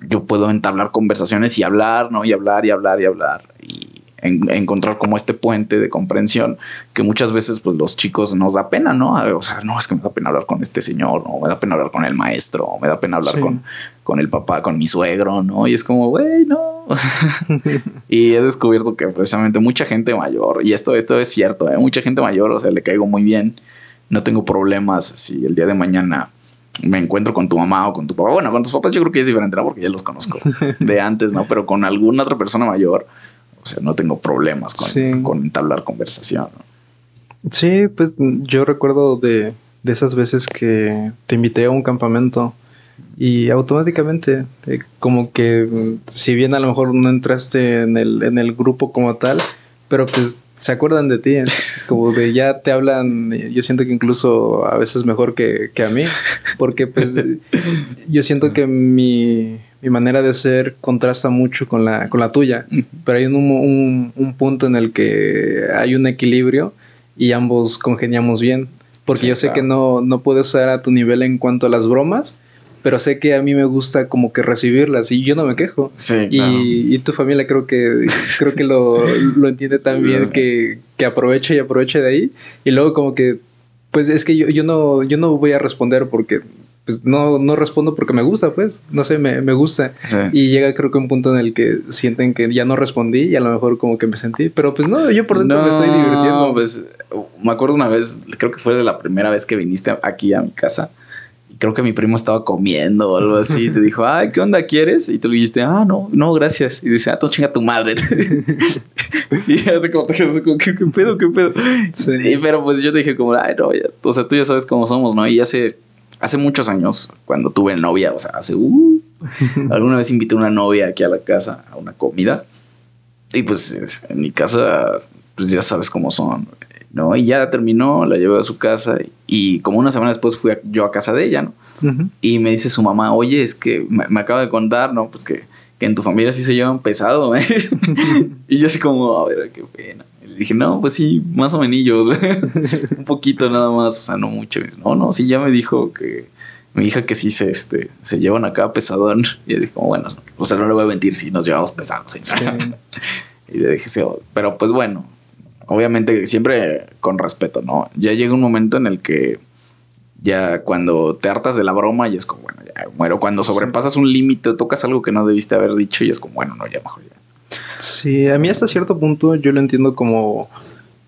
yo puedo entablar conversaciones y hablar, ¿no? Y hablar y hablar y hablar y encontrar como este puente de comprensión que muchas veces pues los chicos nos da pena, ¿no? O sea, no, es que me da pena hablar con este señor, ¿no? Me da pena hablar con el maestro, me da pena hablar con, con el papá, con mi suegro, ¿no? Y es como, güey, no. y he descubierto que precisamente mucha gente mayor, y esto, esto es cierto, ¿eh? mucha gente mayor, o sea, le caigo muy bien, no tengo problemas si el día de mañana me encuentro con tu mamá o con tu papá. Bueno, con tus papás yo creo que es diferente, ¿no? Porque ya los conozco de antes, ¿no? Pero con alguna otra persona mayor, o sea, no tengo problemas con, con entablar conversación. Sí, pues yo recuerdo de, de, esas veces que te invité a un campamento y automáticamente, eh, como que si bien a lo mejor no entraste en el, en el grupo como tal, pero pues se acuerdan de ti, como de ya te hablan, yo siento que incluso a veces mejor que, a mí, porque pues yo siento que mi, manera de ser contrasta mucho con la, con la tuya, pero hay un, un, punto en el que hay un equilibrio y ambos congeniamos bien, porque yo sé que no, no puedo estar a tu nivel en cuanto a las bromas, pero sé que a mí me gusta como que recibirlas y yo no me quejo. Sí, y, y, tu familia creo que creo que lo, lo entiende también que, que aproveche y aproveche de ahí. Y luego como que pues es que yo, yo no yo no voy a responder porque pues no, no respondo porque me gusta, pues, no sé, me, me gusta. Y llega creo que un punto en el que sienten que ya no respondí y a lo mejor como que me sentí, pero pues no, yo por dentro me estoy divirtiendo. Pues me acuerdo una vez, creo que fue de la primera vez que viniste aquí a mi casa creo que mi primo estaba comiendo o algo así. Y te dijo, ay, ¿qué onda quieres? Y tú le dijiste, ah, no, no, gracias. Y dice, ah, tú chinga tu madre. y así como, ¿qué, ¿qué, pedo, qué pedo? Sí. pero pues yo te dije, como, ay, no, ya, o sea, tú ya sabes cómo somos, ¿no? Y hace, hace muchos años, cuando tuve novia, o sea, hace, uh, alguna vez invité a una novia aquí a la casa a una comida. Y pues en mi casa, pues ya sabes cómo son. ¿no? Y ya terminó, la llevé a su casa y, como una semana después fui yo a casa de ella, ¿no? Y me dice su mamá, oye, es que me, acaba de contar, ¿no? Pues que, en tu familia sí se llevan pesado, ¿eh? y yo así como, a ver, qué pena. Dije, no, pues sí, más o menos, un poquito nada más, o sea, no mucho. no, no, sí, ya me dijo que mi hija que sí se, este, se llevan acá pesadón. Y yo dije, bueno, o sea, no le voy a mentir si nos llevamos pesados. y le dije, sí, pero pues bueno, obviamente siempre con respeto, ¿no? Ya llega un momento en el que ya cuando te hartas de la broma y es como, bueno, ya muero. Cuando sobrepasas un límite, tocas algo que no debiste haber dicho y es como, bueno, no, ya mejor ya. Sí, a mí hasta cierto punto yo lo entiendo como,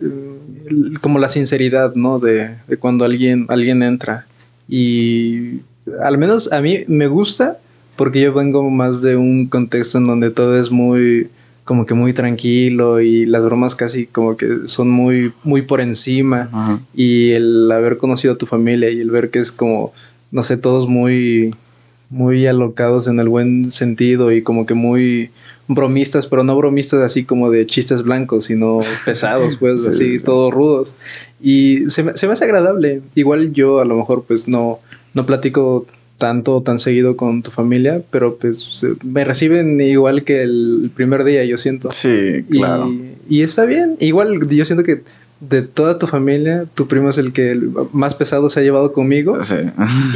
eh, como la sinceridad, ¿no? De, de cuando alguien, alguien entra. Y al menos a mí me gusta porque yo vengo más de un contexto en donde todo es muy como que muy tranquilo y las bromas casi como que son muy, muy por encima. Y el haber conocido a tu familia y el ver que es como, no sé, todos muy, muy alocados en el buen sentido y como que muy bromistas, pero no bromistas así como de chistes blancos, sino pesados, pues, así, todos rudos. Y se me, se me hace agradable. Igual yo a lo mejor pues no, no platico tanto tan seguido con tu familia, pero pues me reciben igual que el primer día, yo siento. Sí, claro. Y, está bien. Igual yo siento que de toda tu familia, tu primo es el que más pesado se ha llevado conmigo. Sí.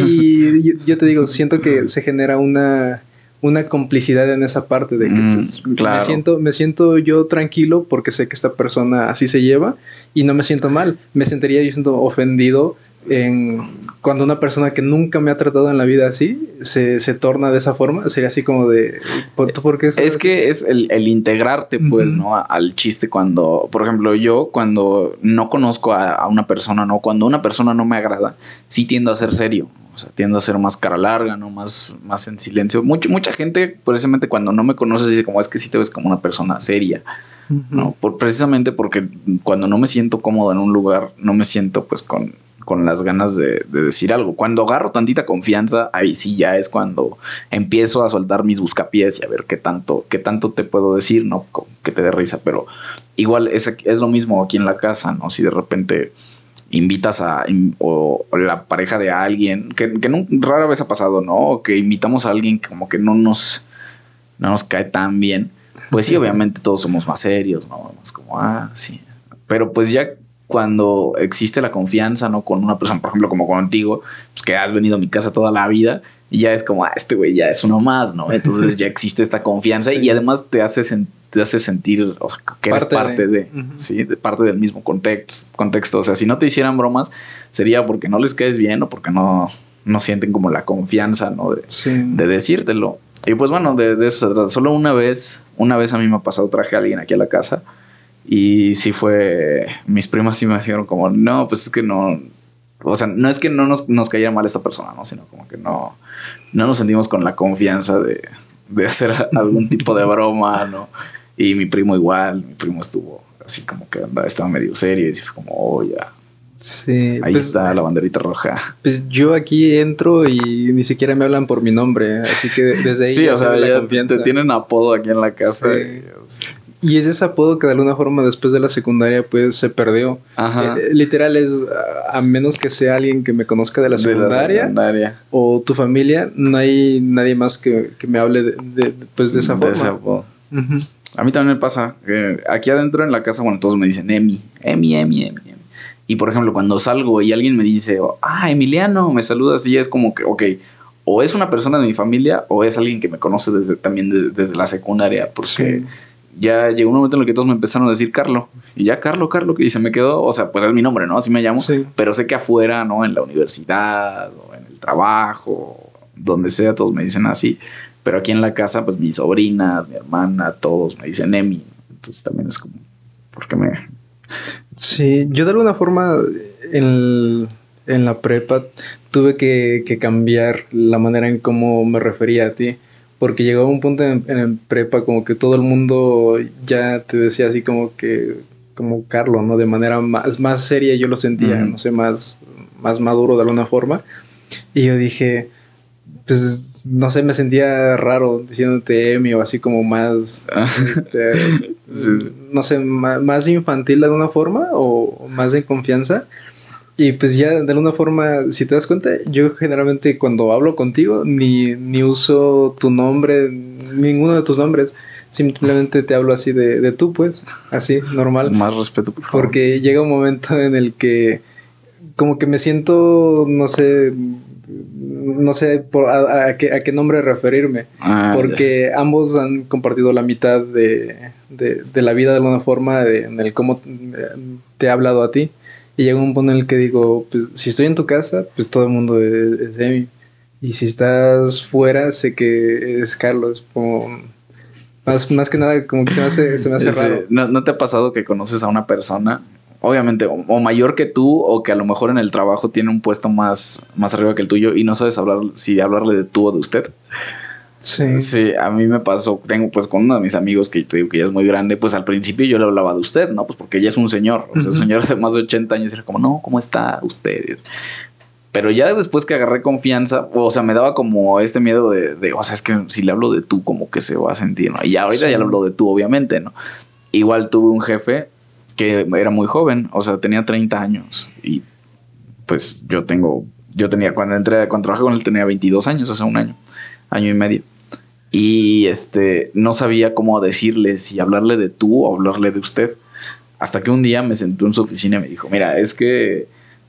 y yo, te digo, siento que se genera una, una complicidad en esa parte de que mm, pues, me, siento, me siento yo tranquilo porque sé que esta persona así se lleva y no me siento mal. Me sentiría yo siento ofendido en cuando una persona que nunca me ha tratado en la vida así se, torna de esa forma, sería así como de ¿por qué es que es el, integrarte, pues, ¿no? Al chiste cuando, por ejemplo, yo cuando no conozco a, una persona, ¿no? Cuando una persona no me agrada, sí tiendo a ser serio. O sea, tiendo a ser más cara larga, ¿no? Más, más en silencio. Mucha, mucha gente, precisamente cuando no me conoces, dice como es que sí te ves como una persona seria. ¿no? Por, precisamente porque cuando no me siento cómodo en un lugar, no me siento pues con, con las ganas de, decir algo. Cuando agarro tantita confianza, ahí sí ya es cuando empiezo a soltar mis buscapiés y a ver qué tanto, qué tanto te puedo decir, ¿no? Que te dé risa, pero igual es, es lo mismo aquí en la casa, ¿no? Si de repente invitas a o, la pareja de alguien, que, que rara vez ha pasado, ¿no? que invitamos a alguien que como que no nos, no nos cae tan bien. Pues sí, obviamente todos somos más serios, ¿no? Es como, ah, sí. Pero pues ya cuando existe la confianza, ¿no? Con una persona, por ejemplo, como contigo, pues que has venido a mi casa toda la vida y ya es como, ah, este güey ya es uno más, ¿no? Entonces ya existe esta confianza y además te hace, te hace sentir o sea, que eres parte de, ¿sí? De parte del mismo contexto, contexto. O sea, si no te hicieran bromas, sería porque no les caes bien o porque no, no sienten como la confianza, ¿no? De, de decírtelo. Y pues bueno, de, de, eso se trata. Solo una vez, una vez a mí me ha pasado, traje a alguien aquí a la casa y sí fue, mis primas sí me dijeron como, no, pues es que no, o sea, no es que no nos, nos cayera mal esta persona, ¿no? Sino como que no, no nos sentimos con la confianza de, de hacer algún tipo de broma, ¿no? Y mi primo igual, mi primo estuvo así como que andaba, estaba medio serio y fue como, oh, ya. Sí. Ahí pues, está la banderita roja. Pues yo aquí entro y ni siquiera me hablan por mi nombre, así que desde ahí. Sí, o sea, ya te tienen apodo aquí en la casa. Sí. Y es ese apodo que de alguna forma después de la secundaria pues se perdió. Ajá. Eh, literal es, a menos que sea alguien que me conozca de la secundaria, o tu familia, no hay nadie más que, me hable de, pues, de esa forma. A mí también me pasa, aquí adentro en la casa, bueno, todos me dicen Emi, Emi, Emi, Emi. Y por ejemplo, cuando salgo y alguien me dice, ah, Emiliano, me saludas, y es como que, ok, o es una persona de mi familia o es alguien que me conoce desde también desde la secundaria, porque ya llegó un momento en el que todos me empezaron a decir Carlo. Y ya Carlo, Carlo, y se me quedó, o sea, pues es mi nombre, ¿no? Así me llamo. Pero sé que afuera, ¿no? En la universidad o en el trabajo, donde sea, todos me dicen así. Pero aquí en la casa, pues mi sobrina, mi hermana, todos me dicen Emi. Entonces también es como, ¿por qué me...? Sí, yo de alguna forma en, en la prepa tuve que, que cambiar la manera en cómo me refería a ti porque llegó un punto en, en, prepa como que todo el mundo ya te decía así como que, como Carlos, ¿no? De manera más, más seria yo lo sentía, no sé, más, más maduro de alguna forma. Y yo dije, pues, no sé, me sentía raro diciéndote Emi o así como más, este, no sé, más, más, infantil de alguna forma o más en confianza. Y pues ya de alguna forma, si te das cuenta, yo generalmente cuando hablo contigo ni, ni uso tu nombre, ninguno de tus nombres. Simplemente te hablo así de, de tú, pues, así, normal. Más respeto, por favor. Porque llega un momento en el que como que me siento, no sé, no sé por, a, qué, a qué nombre referirme. Ah, porque ambos han compartido la mitad de, de, de, la vida de alguna forma, en el cómo te he hablado a ti. Y llega un punto en el que digo, pues si estoy en tu casa, pues todo el mundo es, Emi. Y si estás fuera, sé que es Carlos. Como, más, más que nada, como que se me hace, se me hace raro. ¿no, te ha pasado que conoces a una persona, obviamente, o, mayor que tú, o que a lo mejor en el trabajo tiene un puesto más, más arriba que el tuyo y no sabes hablar si hablarle de tú o de usted? Sí. Sí, a mí me pasó, tengo pues con uno de mis amigos que te digo que ya es muy grande, pues al principio yo le hablaba de usted, ¿no? Pues porque ella es un señor, o sea, un señor de más de 80 años, y era como, no, ¿cómo está usted? Pero ya después que agarré confianza, o sea, me daba como este miedo de, o sea, es que si le hablo de tú, como que se va a sentir, ¿no? Y ya ahorita ya le hablo de tú, obviamente, ¿no? Igual tuve un jefe que era muy joven, o sea, tenía 30 años y pues yo tengo, yo tenía, cuando entré, cuando trabajé con él tenía 22 años, o sea, un año, año y medio y este no sabía cómo decirle si hablarle de tú o hablarle de usted Hasta que un día me sentó en su oficina y me dijo, mira, es que,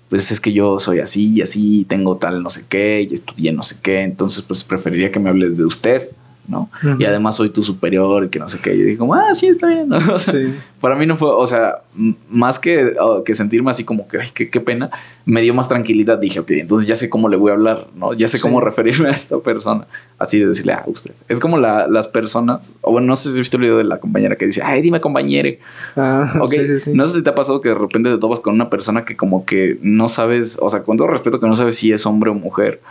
pues es que yo soy así y así, tengo tal no sé qué, y estudié no sé qué, entonces pues preferiría que me hables de usted. ¿No? Y además soy tu superior y que no sé qué. Y yo digo, ah, sí, está bien. O sea, Para mí no fue, o sea, más que, que sentirme así como que, ay, qué, qué, pena, me dio más tranquilidad. Dije, ok, entonces ya sé cómo le voy a hablar, ¿no? Ya sé cómo referirme a esta persona. Así de decirle, a ah, usted. Es como la, las personas, o bueno, no sé si has visto el video de la compañera que dice, ay, dime compañere. Ah, ok, no sé si te ha pasado que de repente te topas con una persona que como que no sabes, o sea, con todo respeto, que no sabes si es hombre o mujer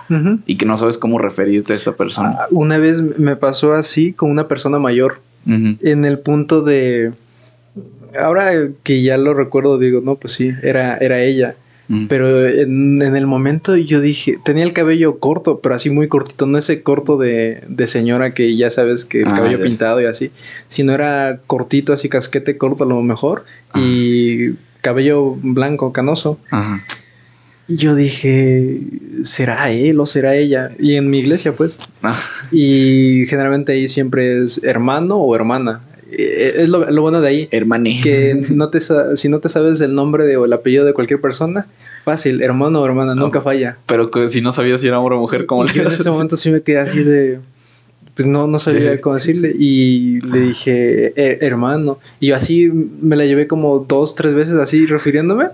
y que no sabes cómo referirte a esta persona. Ah, una vez me pasó así con una persona mayor. En el punto de. Ahora que ya lo recuerdo, digo, no, pues sí, era, era ella. Pero en, el momento yo dije, tenía el cabello corto, pero así muy cortito, no ese corto de, señora que ya sabes que el ah, cabello pintado y así, sino era cortito, así casquete corto a lo mejor, y cabello blanco, canoso. Ajá. Y yo dije, ¿será él o será ella? Y en mi iglesia, pues. Ah. Y generalmente ahí siempre es hermano o hermana. Eh, es lo, bueno de ahí. Hermane. Que no te, si no te sabes el nombre de, o el apellido de cualquier persona, fácil, hermano o hermana, nunca falla. Pero que si no sabías si era hombre o mujer, ¿cómo le En ese momento sí me quedé así de. Pues no, no sabía cómo decirle. Y le dije, hermano. Y así me la llevé como dos, tres veces así refiriéndome.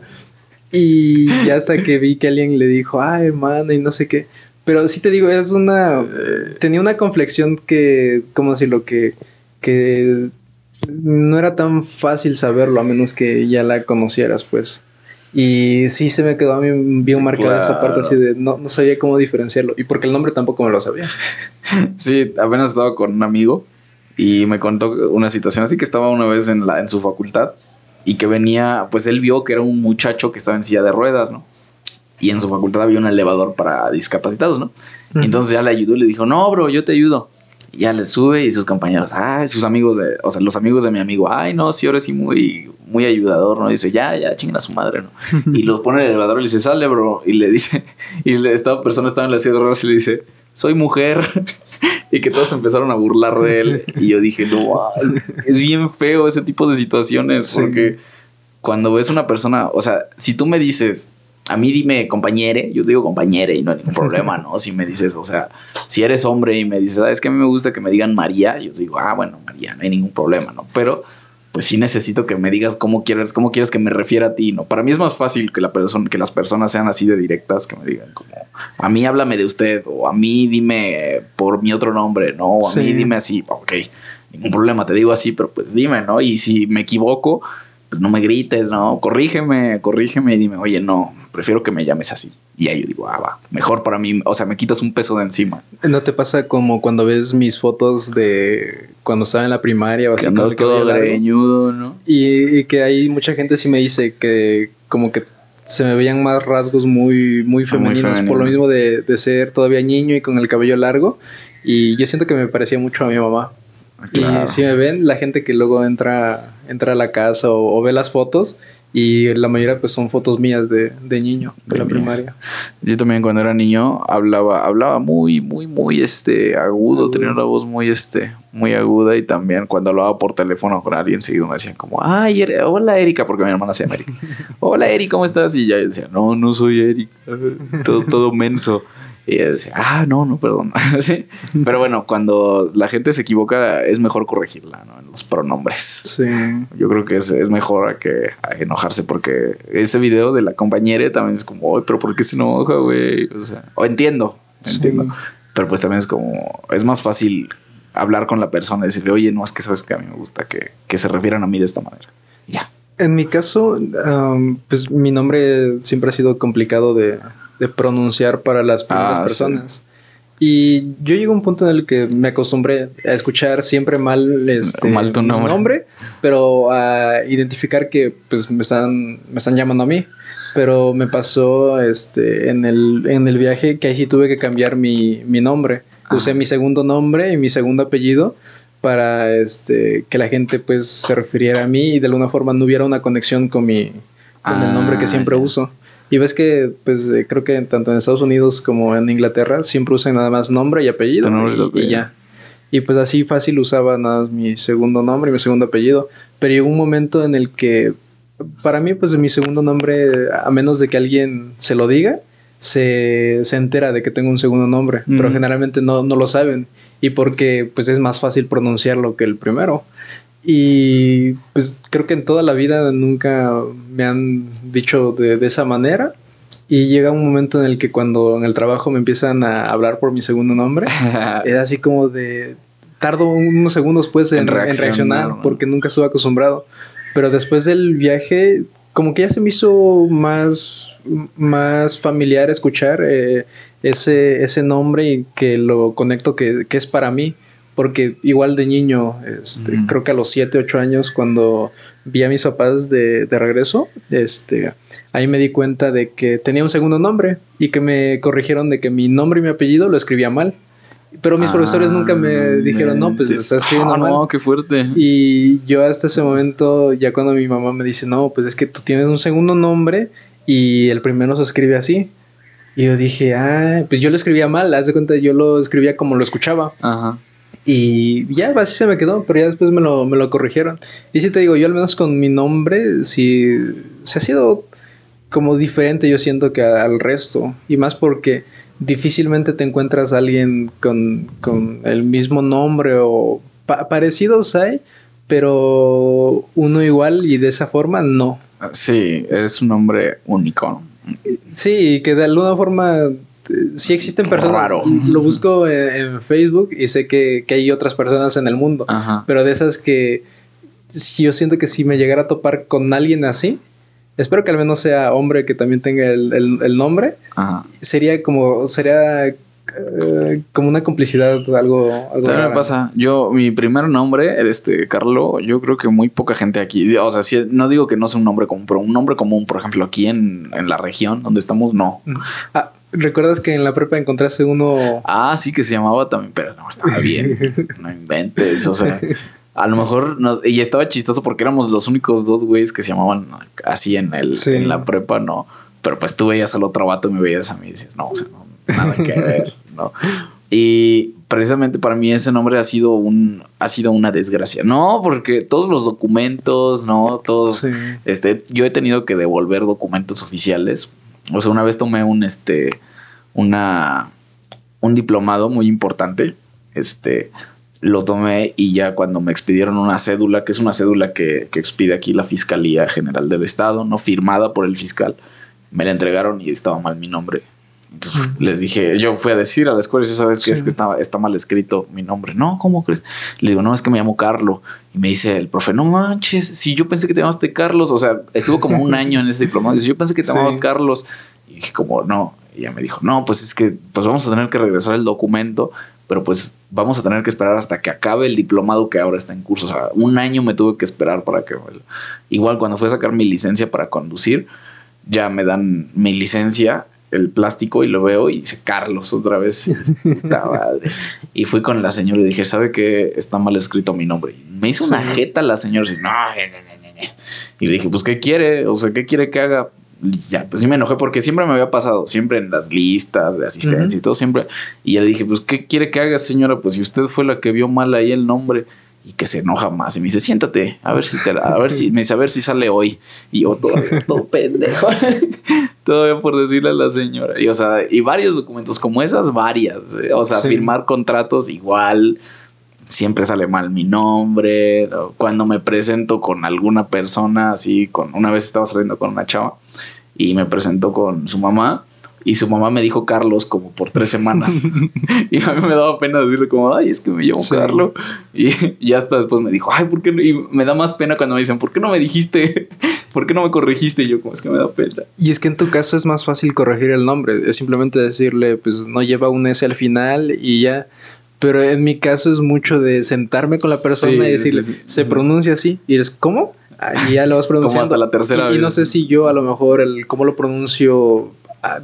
Y ya hasta que vi que alguien le dijo, ay, hermano, y no sé qué. Pero sí te digo, es una. Tenía una conflexión que. ¿Cómo decirlo? Que. Que. No era tan fácil saberlo a menos que ya la conocieras, pues. Y sí se me quedó a mí bien marcada esa parte así de no, no sabía cómo diferenciarlo. Y porque el nombre tampoco me lo sabía. sí, apenas estaba con un amigo y me contó una situación así que estaba una vez en, la, en su facultad y que venía, pues él vio que era un muchacho que estaba en silla de ruedas, ¿no? Y en su facultad había un elevador para discapacitados, ¿no? Y entonces ya le ayudó y le dijo, no, bro, yo te ayudo. Y ya le sube y sus compañeros, ay, sus amigos de, o sea, los amigos de mi amigo, ay, no, sí, ahora sí muy, muy ayudador, ¿no? dice, ya, ya, chinga a su madre, ¿no? y los pone en el elevador y le dice, sale, bro. Y le dice, y esta persona estaba en la silla de ruedas y le dice, soy mujer. y que todos empezaron a burlar de él. Y yo dije, no, es bien feo ese tipo de situaciones porque cuando ves una persona, o sea, si tú me dices, a mí dime compañere, yo digo compañere y no hay ningún problema, ¿no? Si me dices, o sea, si eres hombre y me dices, ah, es que a mí me gusta que me digan María, yo digo, ah, bueno, María, no hay ningún problema, ¿no? Pero pues sí necesito que me digas cómo quieres, cómo quieres que me refiera a ti, ¿no? Para mí es más fácil que la persona, que las personas sean así de directas, que me digan como, a mí háblame de usted, o a mí dime por mi otro nombre, ¿no? O a mí dime así, ok, ningún problema, te digo así, pero pues dime, ¿no? Y si me equivoco, pues no me grites, ¿no? Corrígeme, corrígeme y dime, oye, no, prefiero que me llames así. Y ahí yo digo, ah, va, mejor para mí, o sea, me quitas un peso de encima. ¿No te pasa como cuando ves mis fotos de cuando estaba en la primaria o así? todo greñudo, ¿no? Y, que hay mucha gente sí me dice que como que se me veían más rasgos muy, muy femeninos por lo mismo de, de ser todavía niño y con el cabello largo. Y yo siento que me parecía mucho a mi mamá. Y si me ven, la gente que luego entra, entra a la casa o, ve las fotos, y la mayoría pues son fotos mías de, niño, de, la primaria. Yo también cuando era niño hablaba, hablaba muy, muy, muy este agudo, tenía una voz muy este, muy aguda, y también cuando hablaba por teléfono con alguien seguido me decían como, ay, hola Erika, porque mi hermana se llama Erika. hola Eri, ¿cómo estás? Y ya yo decía, no, no soy Erika, todo, todo menso. Y ella decía, ah, no, no, perdón. ¿Sí? Pero bueno, cuando la gente se equivoca, es mejor corregirla, ¿no? En los pronombres. Sí. Yo creo que es, mejor que enojarse porque ese video de la compañera también es como, Ay, pero ¿por qué se enoja, güey? O sea, o entiendo, entiendo. Pero pues también es como, es más fácil hablar con la persona y decirle, oye, no, es que sabes que a mí me gusta que, que se refieran a mí de esta manera. ya. En mi caso, pues mi nombre siempre ha sido complicado de, de pronunciar para las ah, personas. Y yo llego a un punto en el que me acostumbré a escuchar siempre mal, este, mal tu nombre. pero a identificar que pues me están, me están llamando a mí. Pero me pasó este, en, el, en el viaje que ahí sí tuve que cambiar mi, mi nombre. Ah. Usé mi segundo nombre y mi segundo apellido para este, que la gente pues se refiriera a mí y de alguna forma no hubiera una conexión con, mi, con el nombre que ah, siempre uso. Y ves que, pues, eh, creo que tanto en Estados Unidos como en Inglaterra siempre usan nada más nombre y apellido. y, ya. Y pues así fácil usaba nada más mi segundo nombre y mi segundo apellido. Pero llegó un momento en el que para mí, pues mi segundo nombre, a menos de que alguien se lo diga, se, se entera de que tengo un segundo nombre, pero generalmente no, no lo saben y porque pues es más fácil pronunciarlo que el primero. Y pues creo que en toda la vida nunca me han dicho de, de esa manera. Y llega un momento en el que cuando en el trabajo me empiezan a hablar por mi segundo nombre, es así como de tardo unos segundos pues en, En en reaccionar, porque nunca estuve acostumbrado. Pero después del viaje, como que ya se me hizo más, más familiar escuchar eh, ese, ese nombre y que lo conecto que, que es para mí. Porque igual de niño, este, Ujú. creo que a los 7, 8 años, cuando vi a mis papás de, de regreso, este, ahí me di cuenta de que tenía un segundo nombre y que me corrigieron de que mi nombre y mi apellido lo escribía mal. Pero mis profesores nunca me dijeron, no, pues lo estás escribiendo Ah, mal. no, qué fuerte. Y yo hasta ese momento, ya cuando mi mamá me dice, no, pues es que tú tienes un segundo nombre y el primero se escribe así. Y yo dije, ah, pues yo lo escribía mal, haz de cuenta, yo lo escribía como lo escuchaba. Ajá. Y ya, así se me quedó, pero ya después me lo, me lo corrigieron. Y sí te digo, yo al menos con mi nombre, sí, se ha sido como diferente, yo siento que al resto. Y más porque difícilmente te encuentras a alguien con, con el mismo nombre o pa- parecidos hay, pero uno igual y de esa forma no. Sí, es un nombre único. Sí, que de alguna forma sí existen personas. Raro. Lo busco en, en Facebook y sé que, que hay otras personas en el mundo. Ajá. Pero de esas que si yo siento que si me llegara a topar con alguien así, espero que al menos sea hombre que también tenga el, el- el nombre, Ajá. sería como, sería eh, como una complicidad, algo, algo También me pasa. Yo, mi primer nombre, este, Carlo, yo creo que muy poca gente aquí. O sea, sí, no digo que no sea un nombre común, pero un nombre común, por ejemplo, aquí en, en la región donde estamos, no. Ah, ¿Recuerdas que en la prepa encontraste uno? Ah, sí que se llamaba también, pero no estaba bien. no inventes. O sea, a lo mejor nos, y estaba chistoso porque éramos los únicos dos güeyes que se llamaban así en el, Sí. en la prepa, no. Pero pues tú veías al otro vato y me veías a mí y dices, no, o sea, no, nada que ver, ¿no? Y precisamente para mí ese nombre ha sido un, ha sido una desgracia. No, porque todos los documentos, no, todos, Sí. este, yo he tenido que devolver documentos oficiales. O sea, una vez tomé un, este, una, un diplomado muy importante. Este, lo tomé y ya cuando me expidieron una cédula, que es una cédula que, que expide aquí la Fiscalía General del Estado, no firmada por el fiscal, me la entregaron y estaba mal mi nombre. Les dije, yo fui a decir a la escuela, ¿sí sabes que es que está, está mal escrito mi nombre? No, ¿cómo crees? Le digo, no, es que me llamo Carlo. Y me dice el profe, no manches, si yo pensé que te llamaste Carlos, o sea, estuvo como un año en ese diplomado. Dice, yo pensé que te Sí. llamabas Carlos. Y dije, como, no. Y ella me dijo, no, pues es que pues vamos a tener que regresar el documento, pero pues vamos a tener que esperar hasta que acabe el diplomado que ahora está en curso. O sea, un año me tuve que esperar para que... Igual cuando fui a sacar mi licencia para conducir, ya me dan mi licencia, el plástico, y lo veo y dice Carlos otra vez. Y fui con la señora y dije, ¿sabe que está mal escrito mi nombre? Y me hizo una jeta la señora y dice, no, ne, ne, ne, ne". Y le dije, pues, ¿qué quiere? O sea, ¿qué quiere que haga? Y ya, pues sí me enojé porque siempre me había pasado, siempre en las listas de asistencia y todo, siempre. Y ya le dije, pues, ¿qué quiere que haga, señora? Pues si usted fue la que vio mal ahí el nombre y que se enoja más. Y me dice, siéntate, a ver si te la- a ver si, me dice, a ver si sale hoy. Y yo todavía, todo pendejo. todavía por decirle a la señora. Y o sea, y varios documentos como esas, varias. eh. O sea, Sí. firmar contratos igual. Siempre sale mal mi nombre. ¿no? Cuando me presento con alguna persona, así, con una vez estaba saliendo con una chava y me presentó con su mamá. Y su mamá me dijo Carlos como por tres semanas. y a mí me daba pena decirle como, ay, es que me llamo Sí. Carlos. Y ya hasta después me dijo, ay, ¿por qué no? Y me da más pena cuando me dicen, ¿por qué no me dijiste? ¿Por qué no me corregiste? Y yo como, es que me da pena. Y es que en tu caso es más fácil corregir el nombre. Es simplemente decirle, pues no lleva un S al final y ya. Pero en mi caso es mucho de sentarme con la persona Sí, y decirle, sí, se pronuncia así. Y eres, ¿cómo? Ah, Y ya lo vas pronunciando. hasta la tercera y, y no vez. sé si yo a lo mejor el cómo lo pronuncio,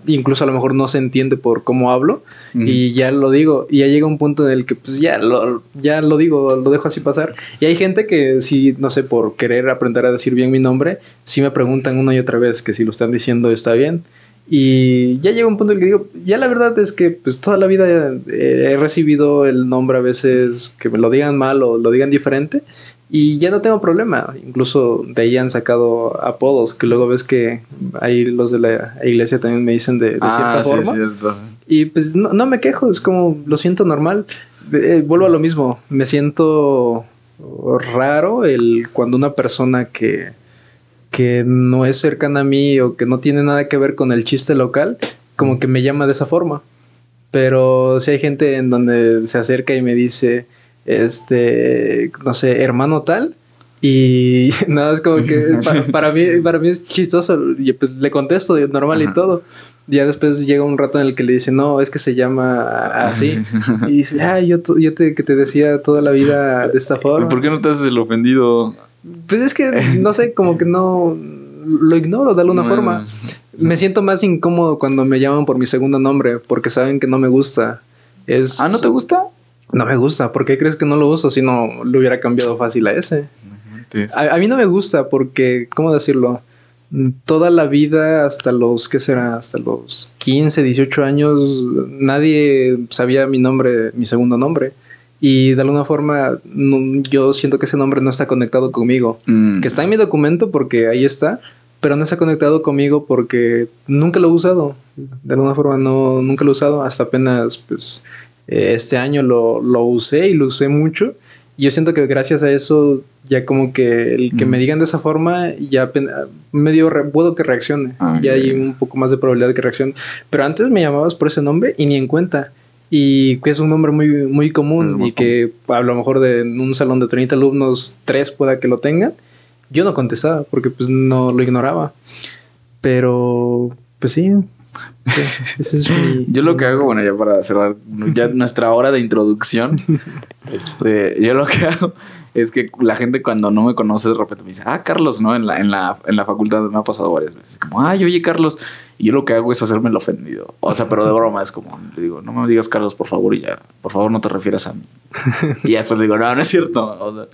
incluso a lo mejor no se entiende por cómo hablo. Y ya lo digo. Y ya llega un punto en el que pues ya lo, ya lo digo, lo dejo así pasar. Y hay gente que sí, no sé, por querer aprender a decir bien mi nombre, sí me preguntan una y otra vez que si lo están diciendo está bien. Y ya llega un punto en el que digo, ya la verdad es que pues toda la vida he recibido el nombre a veces que me lo digan mal o lo digan diferente. Y ya no tengo problema. Incluso de ahí han sacado apodos que luego ves que ahí los de la iglesia también me dicen de, de Ah, cierta sí, forma. es cierto. Y pues no, no me quejo, es como lo siento normal. Eh, vuelvo a lo mismo, me siento raro el cuando una persona que, que no es cercana a mí o que no tiene nada que ver con el chiste local, como que me llama de esa forma. Pero si hay gente en donde se acerca y me dice, este, no sé, hermano tal, y nada, es como que para, para mí, para mí es chistoso. Y pues le contesto normal y todo. Ya después llega un rato en el que le dice, no, es que se llama así. Y dice, ah, yo, yo te, que te decía toda la vida de esta ¿Y forma. por qué no te haces el ofendido? Pues es que, no sé, como que no lo ignoro de alguna Bueno, forma. Me siento más incómodo cuando me llaman por mi segundo nombre, porque saben que no me gusta. Es, Ah, ¿no te gusta? No me gusta. ¿Por qué crees que no lo uso si no lo hubiera cambiado fácil a ese? A, a mí no me gusta porque, ¿cómo decirlo? Toda la vida, hasta los, ¿qué será? Hasta los 15, 18 años, nadie sabía mi nombre, mi segundo nombre. Y de alguna forma, no- yo siento que ese nombre no está conectado conmigo. Mm. Que está en mi documento porque ahí está, pero no está conectado conmigo porque nunca lo he usado. De alguna forma, no, nunca lo he usado. Hasta apenas, pues, eh, este año lo, lo usé y lo usé mucho. Y yo siento que gracias a eso, ya como que el que Mm. me digan de esa forma, ya medio puedo que reaccione. Ah, ya ya, hay un poco más de probabilidad de que reaccione. Pero antes me llamabas por ese nombre y ni en cuenta. Y que es un nombre muy, muy común y que a lo mejor de en un salón de 30 alumnos, tres pueda que lo tengan. Yo no contestaba porque pues no lo ignoraba. Pero, pues sí. Sí, ese es mi... Yo lo que hago, bueno, ya para cerrar ya nuestra hora de introducción, este, yo lo que hago es que la gente cuando no me conoce de repente me dice, ah, Carlos, ¿no? En la, en la, en la facultad me ha pasado varias veces. Como, ay, oye, Carlos. Y yo lo que hago es hacerme el ofendido. O sea, pero de broma es como, le digo, no me digas Carlos, por favor, y ya, por favor, no te refieras a mí. y después le digo, no, no es cierto. O sea,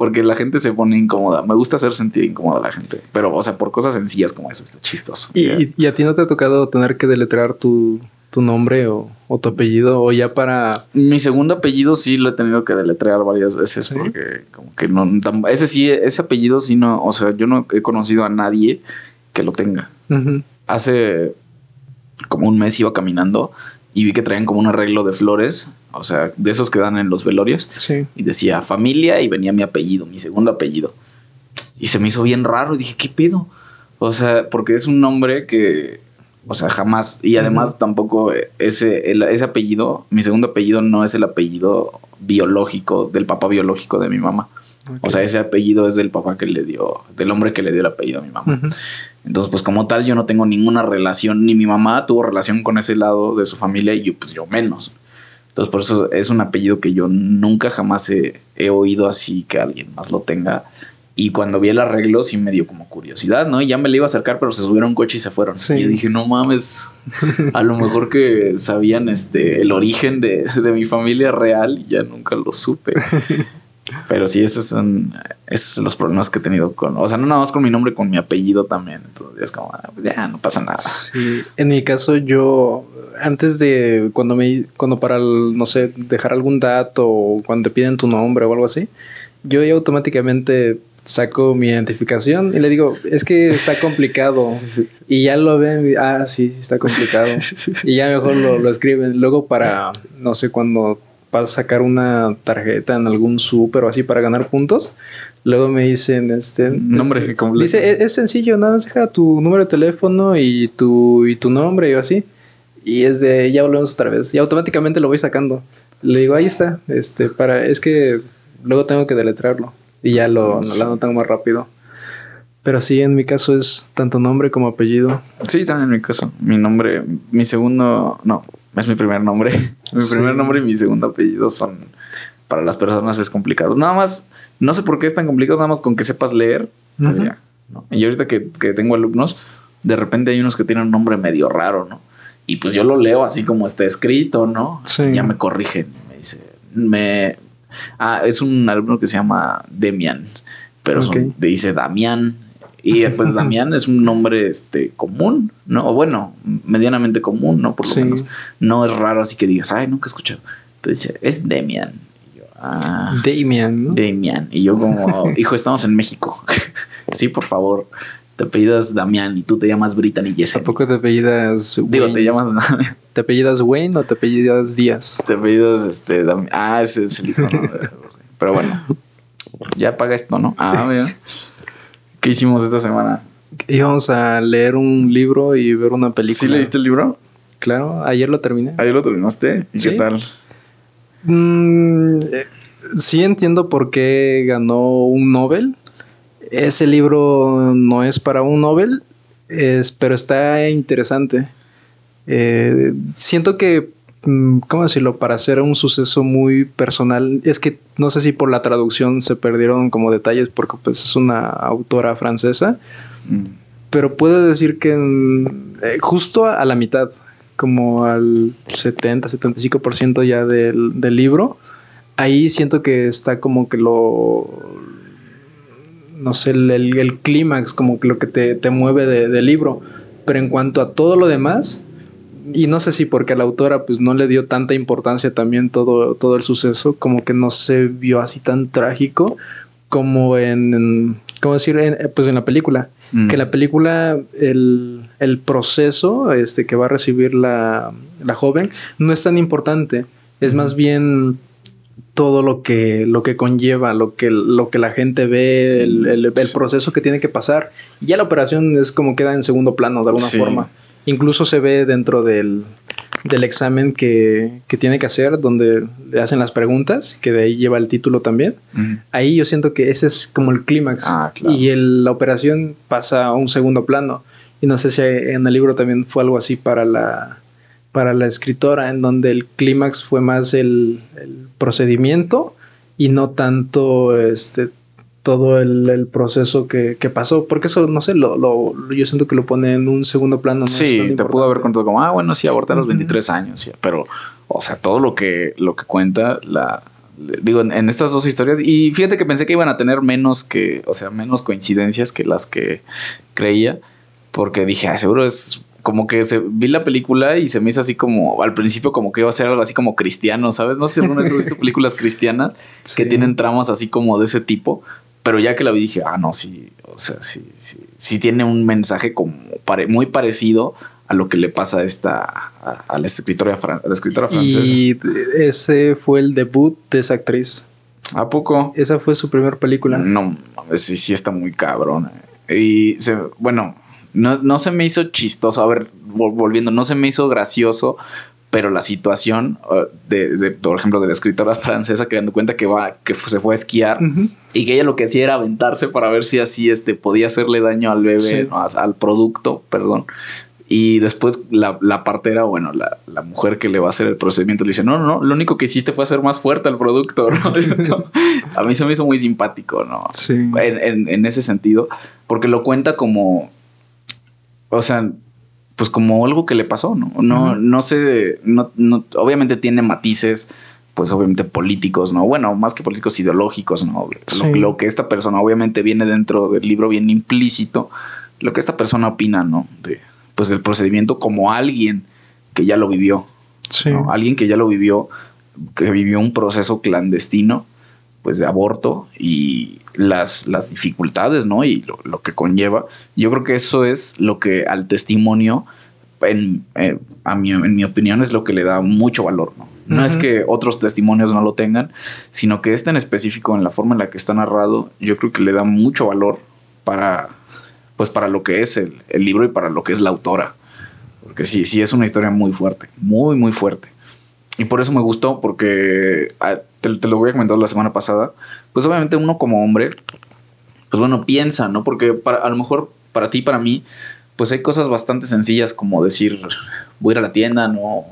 porque la gente se pone incómoda. Me gusta hacer sentir incómoda a la gente. Pero, o sea, por cosas sencillas como eso, está chistoso. ¿Y, a ti no te ha tocado tener que deletrear tu, tu nombre o, o tu apellido? O ya para... Mi segundo apellido sí lo he tenido que deletrear varias veces ¿Sí? porque como que no ese sí ese apellido sí no, o sea, yo no he conocido a nadie que lo tenga. Hace como un mes iba caminando y vi que traían como un arreglo de flores, o sea, de esos que dan en los velorios Sí. y decía familia y venía mi apellido, mi segundo apellido. Y se me hizo bien raro y dije, ¿qué pedo? O sea, porque es un nombre que, o sea, jamás, y además tampoco ese, el- ese apellido, mi segundo apellido no es el apellido biológico del papá biológico de mi mamá. O sea, ese apellido es del papá que le dio, del hombre que le dio el apellido a mi mamá. Entonces, pues como tal, yo no tengo ninguna relación, ni mi mamá tuvo relación con ese lado de su familia y yo, pues yo menos. Entonces, por eso es un apellido que yo nunca jamás he, he oído así que alguien más lo tenga. Y cuando vi el arreglo, sí me dio como curiosidad, ¿no? Y ya me le iba a acercar, pero se subieron a un coche y se fueron. Sí. Y yo dije, no mames, a lo mejor que sabían este, el origen de, de mi familia real y ya nunca lo supe. Pero sí, esos son, esos son los problemas que he tenido con, o sea, no nada más con mi nombre, con mi apellido también. Entonces es como, ah, pues ya, no pasa nada. Sí, en mi caso yo antes de cuando me cuando para el, no sé, dejar algún dato o cuando te piden tu nombre o algo así, yo ya automáticamente saco mi identificación y le digo, es que está complicado. Y ya lo ven, ah, sí, sí está complicado. y ya mejor lo, lo escriben. Luego para, no sé, cuando vas a sacar una tarjeta en algún súper o así para ganar puntos, luego me dicen, este... Nombre pues, completo. Dice, es, es sencillo, nada más deja tu número de teléfono y tu, y tu nombre y así. Y es de, ya volvemos otra vez. Y automáticamente lo voy sacando. Le digo, ahí está. Este, para, es que luego tengo que deletrearlo. Y ya lo, Sí. lo anotan más rápido. Pero sí, en mi caso es tanto nombre como apellido. Sí, también en mi caso. Mi nombre, mi segundo, no, es mi primer nombre. Mi Sí. primer nombre y mi segundo apellido son, para las personas es complicado. Nada más, no sé por qué es tan complicado, nada más con que sepas leer, pues ya. ¿no? Y ahorita que, que tengo alumnos, de repente hay unos que tienen un nombre medio raro, ¿no? Y pues yo lo leo así como está escrito, ¿no? Sí. Y ya me corrigen. Me dice, me... Ah, es un alumno que se llama Demian, pero dice Damián. Y pues Damián es un nombre este, común, ¿no? O bueno, medianamente común, ¿no? Por lo Sí. menos. No es raro así que digas, ay, nunca he escuchado. Pero dice, es Demian. Y yo, Ah, Damian, ¿no? Damian. Y yo como, hijo, estamos en México. sí, por favor. Te apellidas Damián y tú te llamas Brittany Yesen. ¿A poco te apellidas Digo, te Wayne? llamas... ¿Te apellidas Wayne o te apellidas Díaz? te apellidas este... Dam- Ah, ese es el hijo, ¿no? Pero bueno. Ya paga esto, ¿no? Ah, mira. ¿Qué hicimos esta semana? Íbamos a leer un libro y ver una película. ¿Sí leíste el libro? Claro, ayer lo terminé. Ayer lo terminaste. ¿Y qué tal? Mm, eh, sí entiendo por qué ganó un Nobel. Ese libro no es para un Nobel, es, pero está interesante. Eh, siento que, ¿cómo decirlo? Para hacer un suceso muy personal, es que no sé si por la traducción se perdieron como detalles porque pues es una autora francesa, Mm. pero puedo decir que mm, eh, justo a, a la mitad, como al 70-75% ya del, del libro, ahí siento que está como que lo, no sé, el, el- el clímax, como que lo que te, te mueve de- del libro, pero en cuanto a todo lo demás, y no sé si porque a la autora pues no le dio tanta importancia también todo, todo el suceso, como que no se vio así tan trágico como en, en- ¿cómo decir? En- pues en la película. Mm. Que la película, el, el proceso este, que va a recibir la, la joven no es tan importante. Es más bien todo lo que, lo que conlleva, lo que, lo que la gente ve, el, el- el proceso que tiene que pasar. Y ya la operación es como queda en segundo plano de alguna Sí. forma. Incluso se ve dentro del, del examen que, que tiene que hacer, donde le hacen las preguntas, que de ahí lleva el título también. Ahí yo siento que ese es como el clímax. Ah, claro. Y el- la operación pasa a un segundo plano. Y no sé si en el libro también fue algo así para la, para la escritora, en donde el clímax fue más el, el procedimiento y no tanto este todo el, el proceso que, que pasó. Porque eso, no sé, lo, lo- yo siento que lo pone en un segundo plano. no Sí, te pudo haber contado como, ah, bueno, sí, aborté a los Ujú. 23 años, sí, pero, o sea, todo lo que, lo que cuenta, la, digo, en, en estas dos historias, y fíjate que pensé que iban a tener menos que, o sea, menos coincidencias que las que creía, porque dije, ah, seguro es como que se, vi la película y se me hizo así como, al principio como que iba a ser algo así como cristiano, ¿sabes? No sé si alguna vez has visto películas cristianas que tienen tramas así como de ese tipo. Pero ya que la vi dije, ah, no, sí, o sea, sí, sí, sí tiene un mensaje como pare- muy parecido a lo que le pasa a esta, a, a la escritora, fran- a la escritora francesa. Y ese fue el debut de esa actriz. ¿A poco? Esa fue su primera película. No, sí, sí está muy cabrón. eh. Y se, bueno, no, no se me hizo chistoso. A ver, vol- volviendo, no se me hizo gracioso, pero la situación uh, de, de, por ejemplo, de la escritora francesa que dando cuenta que va, que se fue a esquiar Ujú. y que ella lo que hacía era aventarse para ver si así este podía hacerle daño al bebé, Sí. ¿no? Al producto, perdón. Y después la, la partera, bueno, la, la mujer que le va a hacer el procedimiento le dice, no, no, no, lo único que hiciste fue hacer más fuerte al producto, ¿no? a mí se me hizo muy simpático, ¿no? Sí. en, en- en ese sentido, porque lo cuenta como, o sea, pues como algo que le pasó, ¿no? No, no sé, no, no- obviamente tiene matices, pues obviamente políticos, ¿no? Bueno, más que políticos ideológicos, ¿no? Lo que esta persona obviamente viene dentro del libro bien implícito, lo que esta persona opina, ¿no? De, pues del procedimiento como alguien que ya lo vivió, Sí. ¿no? Alguien que ya lo vivió, que vivió un proceso clandestino, pues de aborto y las, las dificultades, ¿no? Y lo, lo que conlleva. Yo creo que eso es lo que al testimonio, en, eh, a mi, en mi opinión, es lo que le da mucho valor, ¿no? No es que otros testimonios no lo tengan, sino que este en específico, en la forma en la que está narrado, yo creo que le da mucho valor para, pues para lo que es el, el libro y para lo que es la autora. Porque sí, sí es una historia muy fuerte, muy, muy fuerte. Y por eso me gustó, porque ah, te, te lo voy a comentar la semana pasada. Pues obviamente uno como hombre, pues bueno, piensa, ¿no? Porque para, a lo mejor para ti, para mí, pues hay cosas bastante sencillas como decir, voy a ir a la tienda, ¿no?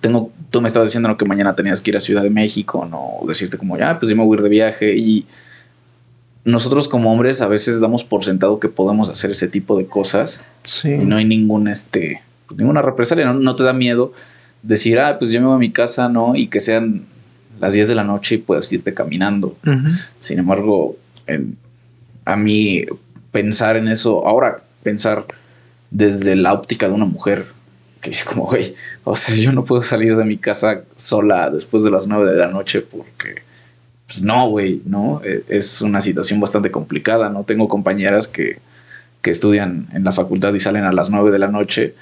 Tengo, tú me estabas diciendo ¿no? que mañana tenías que ir a Ciudad de México, ¿no? O decirte como, ya, pues yo me voy a ir de viaje. Y nosotros como hombres a veces damos por sentado que podemos hacer ese tipo de cosas Sí. y no hay ningún este ninguna represalia, ¿no? No te da miedo decir, ah, pues yo me voy a mi casa, ¿no? Y que sean las 10 de la noche y puedas irte caminando. Sin embargo, en- a mí pensar en eso, ahora pensar desde la óptica de una mujer, que dice como, güey, o sea, yo no puedo salir de mi casa sola después de las 9 de la noche porque pues no, güey, ¿no? E, es una situación bastante complicada, ¿no? Tengo compañeras que, que estudian en la facultad y salen a las 9 de la noche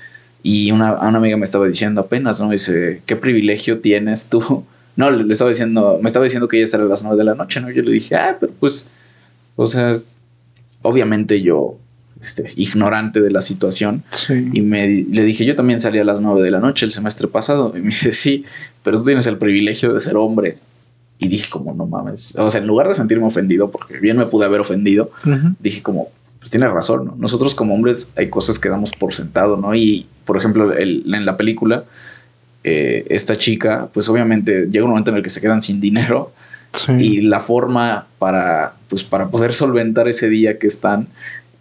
y una, una amiga me estaba diciendo apenas, ¿no? Dice, ¿qué privilegio tienes tú? No, le, estaba diciendo, me estaba diciendo que ella sale a las 9 de la noche, ¿no? Yo le dije, ah, pero pues, o sea, obviamente yo, este, ignorante de la situación, y me, le dije, yo también salí a las 9 de la noche el semestre pasado. Y me dice, sí, pero tú tienes el privilegio de ser hombre. Y dije, como, no mames. O sea, en lugar de sentirme ofendido, porque bien me pude haber ofendido, dije como, pues tiene razón, ¿no? Nosotros como hombres hay cosas que damos por sentado, ¿no? Y, por ejemplo, en la película, eh, esta chica, pues obviamente llega un momento en el que se quedan sin dinero y la forma para, pues para poder solventar ese día que están,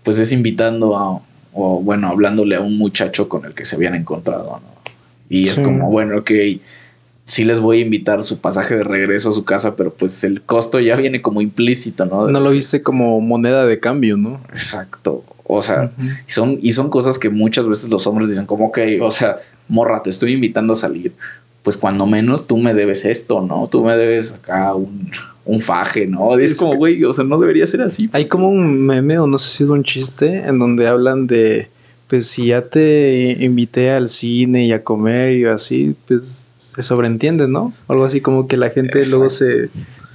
pues es invitando a, o bueno, hablándole a un muchacho con el que se habían encontrado, ¿no? Y es como, bueno, ok, sí les voy a invitar su pasaje de regreso a su casa, pero pues el costo ya viene como implícito, ¿no? No lo viste como moneda de cambio, ¿no? Exacto. O sea, y, son, y son cosas que muchas veces los hombres dicen como, ok, o sea, morra, te estoy invitando a salir. Pues cuando menos tú me debes esto, ¿no? Tú me debes acá un, un faje, ¿no? Es, como, güey, o sea, no debería ser así. Hay como un meme, o no sé si es un chiste, en donde hablan de, pues si ya te invité al cine y a comer y así, pues se sobreentiende, ¿no? Algo así como que la gente luego se,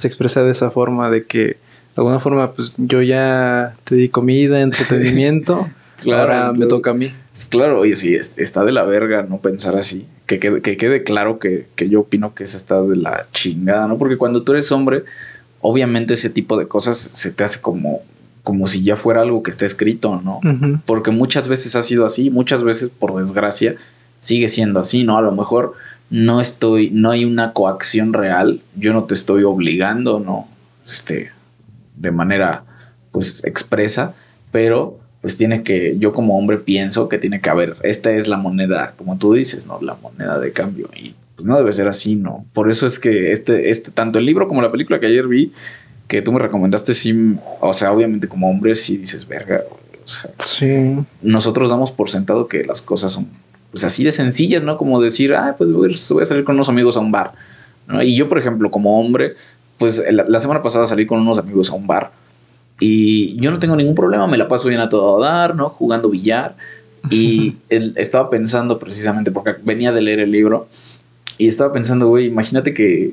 expresa de esa forma, de que de alguna forma, pues yo ya te di comida, entretenimiento, claro, ahora me toca a mí. Claro, oye, sí, está de la verga no pensar así. Que quede, que quede claro que, yo opino que es está de la chingada, ¿no? Porque cuando tú eres hombre, obviamente ese tipo de cosas se te hace como, como si ya fuera algo que está escrito, ¿no? Porque muchas veces ha sido así, muchas veces, por desgracia, sigue siendo así, ¿no? A lo mejor no estoy, no hay una coacción real, yo no te estoy obligando, ¿no? Este, de manera, pues, expresa, pero pues tiene que, yo como hombre pienso que tiene que haber, esta es la moneda, como tú dices, ¿no? La moneda de cambio. Y pues no debe ser así, ¿no? Por eso es que este, este, tanto el libro como la película que ayer vi, que tú me recomendaste, sí, o sea, obviamente como hombre sí dices, verga, o sea, sí. Nosotros damos por sentado que las cosas son pues así de sencillas, ¿no? Como decir, ah, pues voy, a salir con unos amigos a un bar. ¿no? Y yo, por ejemplo, como hombre, pues la, semana pasada salí con unos amigos a un bar y yo no tengo ningún problema, me la paso bien a todo dar, ¿no? Jugando billar. Y él estaba pensando precisamente, porque venía de leer el libro, y estaba pensando, güey, imagínate que,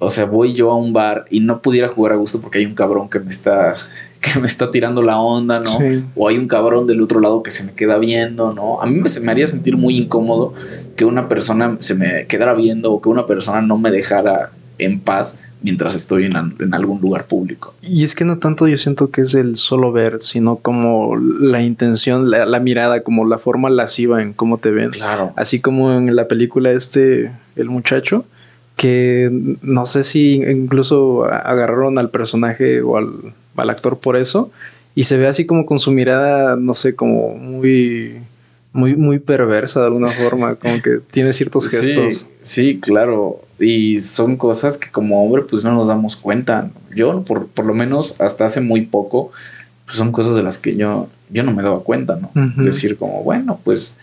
o sea, voy yo a un bar y no pudiera jugar a gusto porque hay un cabrón que me está que me está tirando la onda, ¿no? O hay un cabrón del otro lado que se me queda viendo, ¿no? A mí me, me, haría sentir muy incómodo que una persona se me quedara viendo o que una persona no me dejara en paz mientras estoy en, en, algún lugar público. Y es que no tanto yo siento que es el solo ver, sino como la intención, la, la, mirada, como la forma lasciva en cómo te ven. Claro. Así como en la película este, el muchacho, que no sé si incluso agarraron al personaje o al, al actor por eso. Y se ve así como con su mirada, no sé, como muy, muy, muy perversa de alguna forma, como que tiene ciertos gestos. Sí, claro. Y son cosas que como hombre pues no nos damos cuenta. Yo, por, por lo menos hasta hace muy poco, pues son cosas de las que yo, yo no me daba cuenta, ¿no? Decir como, bueno, pues,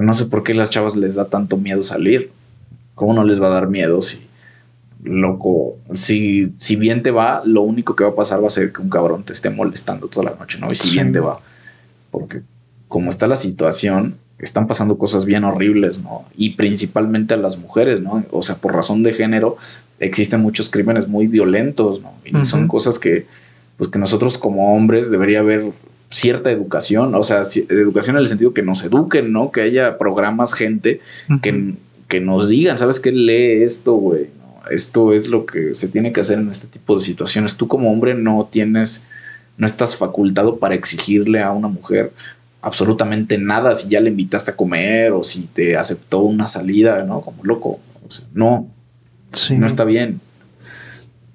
no sé por qué las chavas les da tanto miedo salir. ¿Cómo no les va a dar miedo si loco, si, si bien te va, lo único que va a pasar va a ser que un cabrón te esté molestando toda la noche, ¿no? Y si bien te va, porque como está la situación, están pasando cosas bien horribles, ¿no? Y principalmente a las mujeres, ¿no? O sea, por razón de género, existen muchos crímenes muy violentos, ¿no? Y son cosas que, pues que nosotros como hombres debería haber cierta educación, o sea, educación en el sentido que nos eduquen, ¿no? Que haya programas, gente que, que nos digan, ¿sabes qué? Lee esto, güey esto es lo que se tiene que hacer en este tipo de situaciones. Tú como hombre no tienes, no estás facultado para exigirle a una mujer absolutamente nada si ya le invitaste a comer o si te aceptó una salida, ¿no? Como loco. no, no está bien.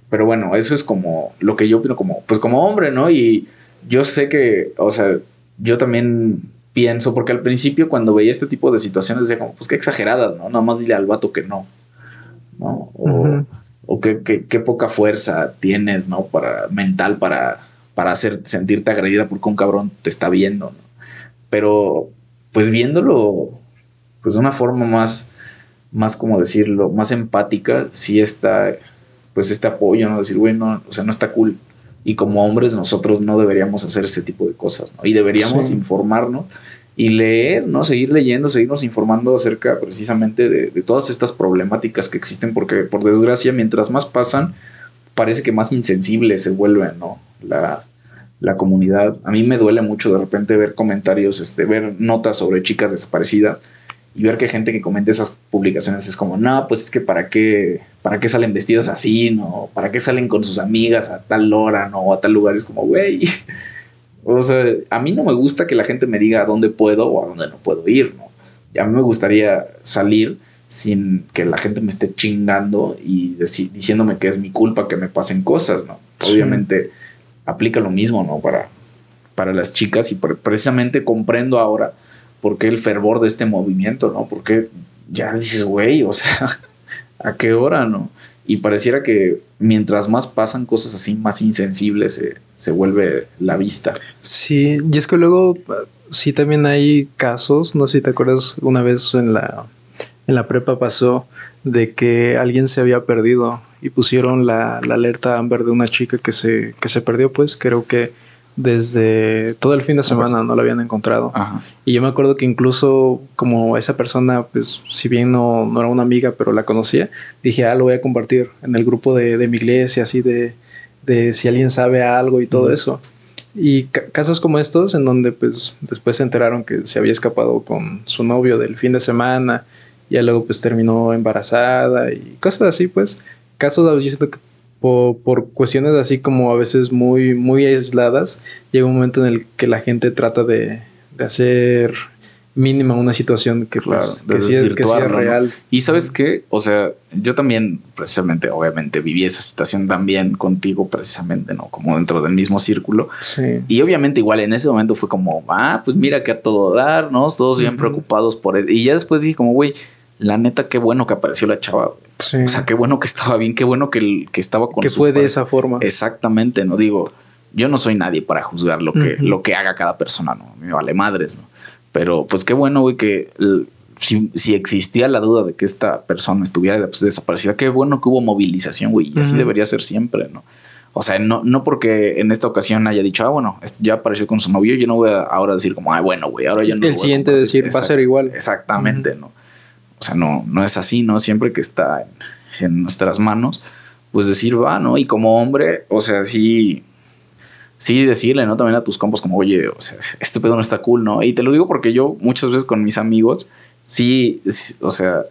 Pero bueno, eso es como lo que yo opino como, pues como hombre, ¿no? Y yo sé que, o sea, yo también pienso, porque al principio cuando veía este tipo de situaciones decía como, pues qué exageradas, ¿no? Nada más dile al vato que no. ¿no? O, qué, poca fuerza tienes, ¿no? Para, mental para, para hacer, sentirte agredida porque un cabrón te está viendo, Pero, pues viéndolo, pues de una forma más, más como decirlo, más empática, sí está, pues este apoyo, ¿no? Decir, güey, no, o sea, no está cool. Y como hombres nosotros no deberíamos hacer ese tipo de cosas, ¿no? Y deberíamos informarnos y leer, ¿no? Seguir leyendo, seguirnos informando acerca precisamente de, de, todas estas problemáticas que existen, porque por desgracia, mientras más pasan, parece que más insensible se vuelve, ¿no? La, la comunidad. A mí me duele mucho de repente ver comentarios, este, ver notas sobre chicas desaparecidas y ver que gente que comenta esas publicaciones es como, no, pues es que para qué, para qué salen vestidas así, ¿no? ¿Para qué salen con sus amigas a tal hora, ¿no? O a tal lugar? Es como, güey. O sea, a mí no me gusta que la gente me diga a dónde puedo o a dónde no puedo ir, ¿no? Y a mí me gustaría salir sin que la gente me esté chingando y diciéndome que es mi culpa que me pasen cosas, ¿no? Obviamente aplica lo mismo, ¿no? Para, para las chicas y precisamente comprendo ahora por qué el fervor de este movimiento, ¿no? Porque ya dices, güey, o sea, ¿a qué hora, no? Y pareciera que mientras más pasan cosas así, más insensibles se, vuelve la vista. Sí, y es que luego sí también hay casos, no sé si te acuerdas, una vez en la, en la prepa pasó de que alguien se había perdido y pusieron la, la alerta Amber de una chica que se, que se perdió, pues creo que desde todo el fin de semana no la habían encontrado. Y yo me acuerdo que incluso como esa persona, pues si bien no, no, era una amiga, pero la conocía, dije, ah, lo voy a compartir en el grupo de, de mi iglesia, así de, de, si alguien sabe algo y todo eso. Y casos como estos, en donde pues después se enteraron que se había escapado con su novio del fin de semana, y luego pues terminó embarazada y cosas así, pues casos yo siento que por, cuestiones así como a veces muy, muy aisladas, llega un momento en el que la gente trata de, hacer mínima una situación que, pues, que, sea, real. Y sabes qué, o sea, yo también precisamente, obviamente, viví esa situación también contigo, precisamente, ¿no? Como dentro del mismo círculo. Sí. Y obviamente igual en ese momento fue como, ah, pues mira que a todo dar, ¿no? Todos bien preocupados por él. Y ya después dije como, güey, la neta, qué bueno que apareció la chava. O sea, qué bueno que estaba bien, qué bueno que, que estaba con Que fue de esa forma. Exactamente, no digo, yo no soy nadie para juzgar lo que, lo que haga cada persona, no me vale madres, ¿no? Pero pues qué bueno, güey, que si, existía la duda de que esta persona estuviera pues, desaparecida, qué bueno que hubo movilización, güey, y así debería ser siempre, ¿no? O sea, no, no porque en esta ocasión haya dicho, ah, bueno, ya apareció con su novio, yo no voy a ahora decir como, ah, bueno, güey, ahora ya no. El siguiente decir, va a ser igual. Exactamente, ¿no? O sea, no, no es así, ¿no? Siempre que está en, nuestras manos, pues decir, va, ¿no? Y como hombre, o sea, sí, sí decirle, ¿no? También a tus compas como, oye, o sea, este pedo no está cool, ¿no? Y te lo digo porque yo muchas veces con mis amigos, sí, o sea,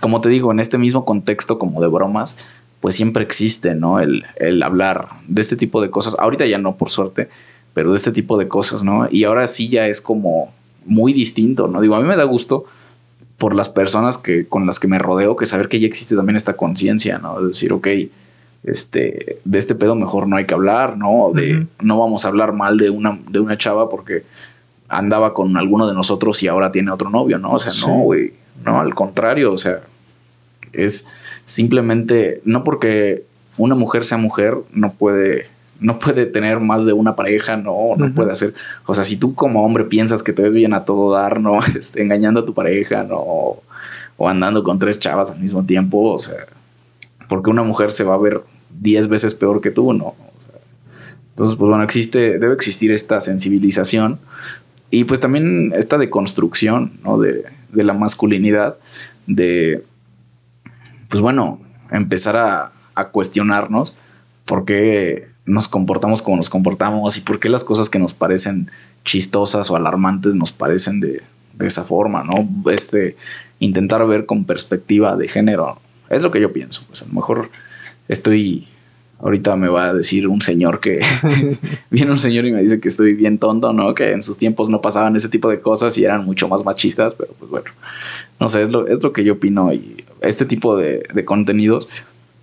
como te digo, en este mismo contexto como de bromas, pues siempre existe, ¿no? El, el hablar de este tipo de cosas. Ahorita ya no, por suerte, pero de este tipo de cosas, ¿no? Y ahora sí ya es como muy distinto, ¿no? Digo, a mí me da gusto por las personas que, con las que me rodeo, que saber que ya existe también esta conciencia, ¿no? De decir, ok, este, de este pedo mejor no hay que hablar, ¿no? De no vamos a hablar mal de una, de una chava porque andaba con alguno de nosotros y ahora tiene otro novio, ¿no? O sea, no, güey, no, al contrario, o sea, es simplemente, no porque una mujer sea mujer, no puede no puede tener más de una pareja, no, no puede hacer. O sea, si tú como hombre piensas que te ves bien a todo dar, ¿no? Este, engañando a tu pareja, ¿no? O andando con tres chavas al mismo tiempo, o sea, porque una mujer se va a ver diez veces peor que tú, ¿no? entonces, pues bueno, existe, debe existir esta sensibilización y pues también esta deconstrucción, ¿no? De, de la masculinidad, de, pues bueno, empezar a, a cuestionarnos por qué nos comportamos como nos comportamos y por qué las cosas que nos parecen chistosas o alarmantes nos parecen de, esa forma, ¿no? Este, intentar ver con perspectiva de género. Es lo que yo pienso. Pues a lo mejor estoy. Ahorita me va a decir un señor que viene un señor y me dice que estoy bien tonto, ¿no? Que en sus tiempos no pasaban ese tipo de cosas y eran mucho más machistas, pero pues bueno, no sé, es lo, es lo que yo opino y este tipo de, de contenidos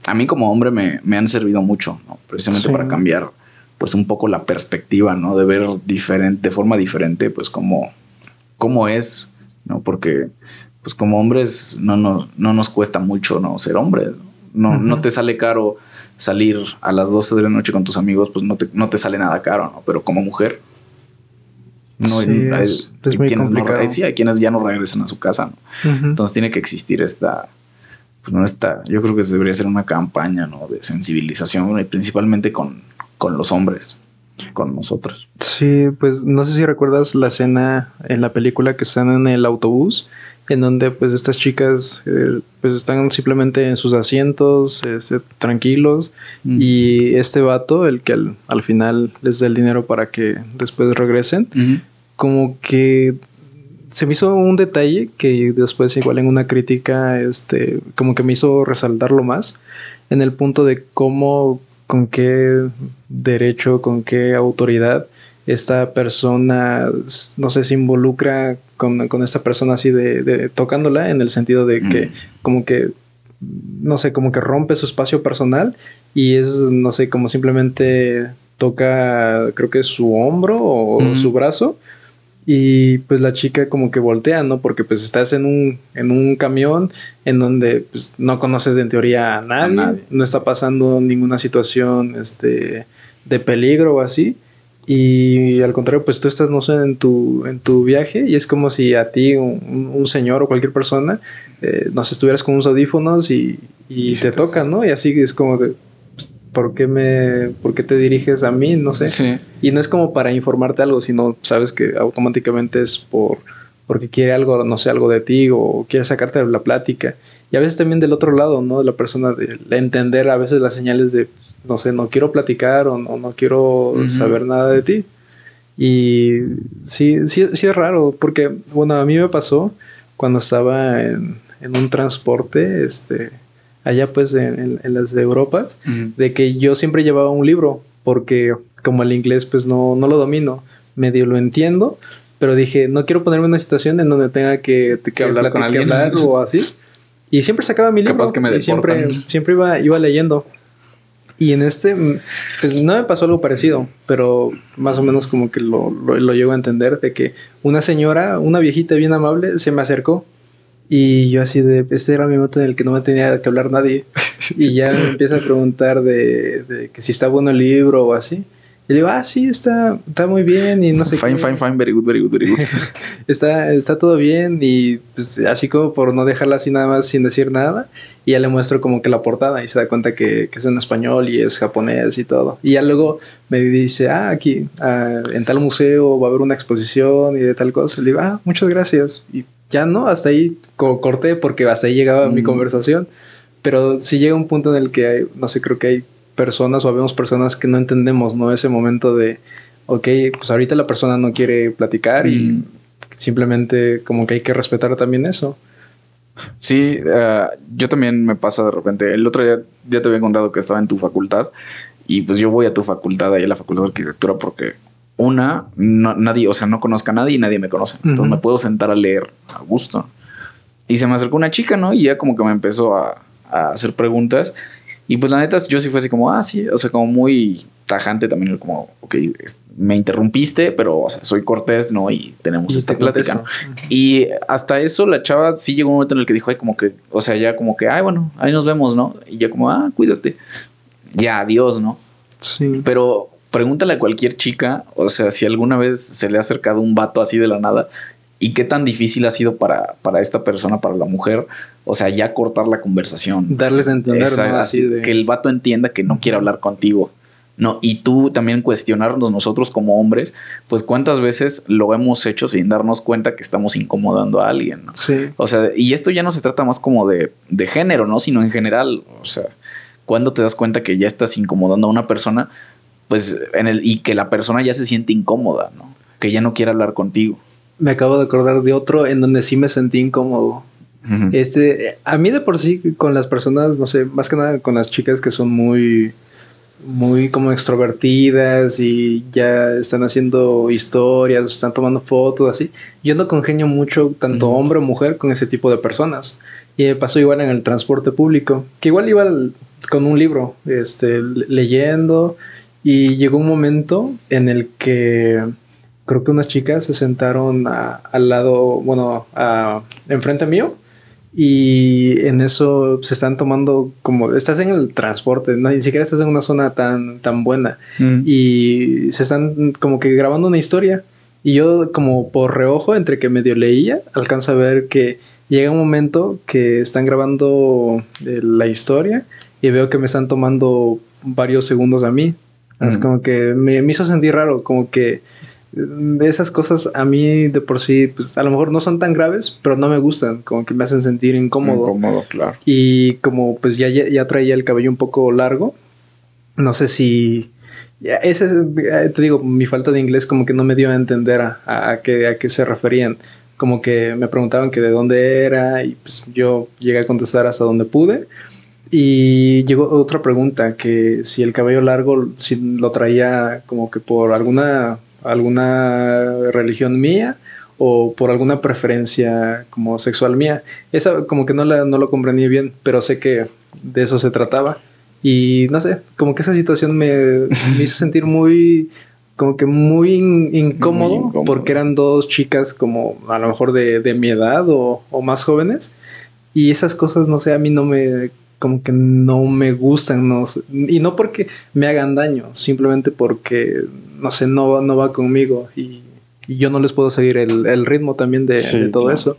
a mí como hombre me, han servido mucho, ¿no? Precisamente para cambiar pues un poco la perspectiva, ¿no? De ver diferente, de forma diferente, pues cómo, cómo es, ¿no? Porque pues como hombres no, no, no nos cuesta mucho, ¿no? Ser hombres, ¿no? No, te sale caro salir a las 12 de la noche con tus amigos, pues no te, no te sale nada caro, ¿no? Pero como mujer, no hay, quienes hay quienes ya no regresan a su casa, ¿no? Entonces tiene que existir esta pues no está. Yo creo que debería ser una campaña, ¿no? De sensibilización, y principalmente con, con los hombres, con nosotros. Sí, pues no sé si recuerdas la escena en la película que están en el autobús en donde pues estas chicas eh, pues están simplemente en sus asientos este, tranquilos mm. y este vato el que al, final les da el dinero para que después regresen como que se me hizo un detalle que después igual en una crítica este como que me hizo resaltarlo más en el punto de cómo con qué derecho con qué autoridad esta persona, no sé, se involucra con, con esta persona así de, tocándola en el sentido de que como que, no sé, como que rompe su espacio personal y es, no sé, como simplemente toca, creo que su hombro o su brazo. Y pues la chica como que voltea, ¿no? Porque pues estás en un, en un camión en donde pues, no conoces en teoría a nadie, a nadie, no está pasando ninguna situación este, de peligro o así. Y al contrario, pues tú estás, no sé, en tu, en tu viaje y es como si a ti, un, señor o cualquier persona, eh, nos estuvieras con unos audífonos y, y, te, toca, ¿no? Y así es como pues, ¿por, qué me, ¿por qué te diriges a mí? No sé. Sí. Y no es como para informarte algo, sino sabes que automáticamente es por porque quiere algo, no sé, algo de ti o quiere sacarte de la plática. Y a veces también del otro lado, ¿no? De la persona, de entender a veces las señales de no sé, no quiero platicar o no, quiero saber nada de ti. Y sí, sí, sí es raro, porque, bueno, a mí me pasó cuando estaba en, un transporte, este, allá pues en, las de Europa, de que yo siempre llevaba un libro, porque como el inglés pues no, no lo domino, medio lo entiendo, pero dije, no quiero ponerme en una situación en donde tenga que, hablar con alguien o así. Y siempre sacaba mi libro. que me y siempre, siempre iba, iba leyendo. Y en este, pues no me pasó algo parecido, pero más o menos como que lo, lo, llego a entender de que una señora, una viejita bien amable, se me acercó y yo así de, este era mi momento en el que no me tenía que hablar nadie. Y ya me empieza a preguntar de, de, que si está bueno el libro o así. Y digo, ah, sí, está, está muy bien y no sé Fine, fine, fine, very good, very good, very good. está, está todo bien y pues así como por no dejarla así nada más sin decir nada. Y ya le muestro como que la portada y se da cuenta que, que es en español y es japonés y todo. Y ya luego me dice, ah, aquí, ah, en tal museo va a haber una exposición y de tal cosa. Le digo, ah, muchas gracias. Y ya no, hasta ahí corté porque hasta ahí llegaba mi mm. conversación. Pero si llega un punto en el que hay, no sé, creo que hay personas o habemos personas que no entendemos, ¿no? Ese momento de, ok, pues ahorita la persona no quiere platicar y mm. simplemente como que hay que respetar también eso. Sí, eh, yo también me pasa de repente. El otro día ya te había contado que estaba en tu facultad y pues yo voy a tu facultad, ahí a la facultad de arquitectura, porque una, nadie, o sea, no conozca a nadie y nadie me conoce. Entonces me puedo sentar a leer a gusto. Y se me acercó una chica, ¿no? Y ya como que me empezó a, a hacer preguntas y pues la neta, yo sí fue así como, ah, sí, o sea, como muy tajante también, como, ok, me interrumpiste, pero o sea, soy cortés, ¿no? Y tenemos esta plática, ¿no? Y hasta eso la chava sí llegó un momento en el que dijo, ay, como que, o sea, ya como que, ay, bueno, ahí nos vemos, ¿no? Y ya como, ah, cuídate. Ya, adiós, ¿no? Sí. Pero pregúntale a cualquier chica, o sea, si alguna vez se le ha acercado un vato así de la nada y qué tan difícil ha sido para, para esta persona, para la mujer, o sea, ya cortar la conversación. Darles a entender, que el vato entienda que no quiere hablar contigo. No, y tú también cuestionarnos nosotros como hombres, pues cuántas veces lo hemos hecho sin darnos cuenta que estamos incomodando a alguien. Sí. O sea, y esto ya no se trata más como de, de género, ¿no? Sino en general. O sea, cuando te das cuenta que ya estás incomodando a una persona, pues en el, y que la persona ya se siente incómoda, ¿no? Que ya no quiere hablar contigo me acabo de acordar de otro en donde sí me sentí incómodo. Este, a mí de por sí con las personas, no sé, más que nada con las chicas que son muy, muy como extrovertidas y ya están haciendo historias, están tomando fotos, así. Yo no congenio mucho, tanto hombre o mujer, con ese tipo de personas. Y me pasó igual en el transporte público, que igual iba con un libro, este, leyendo, y llegó un momento en el que creo que unas chicas se sentaron al lado, bueno, a, enfrente mío. Y en eso se están tomando como, estás en el transporte, no, ni siquiera estás en una zona tan, tan buena. Mm. Y se están como que grabando una historia. Y yo como por reojo, entre que medio leía, alcanzo a ver que llega un momento que están grabando eh, la historia y veo que me están tomando varios segundos a mí. Es como que me, me, hizo sentir raro, como que de esas cosas a mí de por sí, pues a lo mejor no son tan graves, pero no me gustan, como que me hacen sentir incómodo. Incómodo, claro. Y como pues ya, ya, traía el cabello un poco largo, no sé si... Ese, eh, te digo, mi falta de inglés como que no me dio a entender a, a, qué, a qué se referían. Como que me preguntaban que de dónde era y pues yo llegué a contestar hasta donde pude. Y llegó otra pregunta, que si el cabello largo, si lo traía como que por alguna alguna religión mía o por alguna preferencia como sexual mía. Esa como que no, la, no lo comprendí bien, pero sé que de eso se trataba. Y no sé, como que esa situación me, hizo sentir muy, como que muy, incómodo, porque eran dos chicas como a lo mejor de, de mi edad o, o, más jóvenes. Y esas cosas, no sé, a mí no me como que no me gustan, no, y no porque me hagan daño, simplemente porque, no sé, no, no va conmigo y, yo no les puedo seguir el, ritmo también de, todo eso.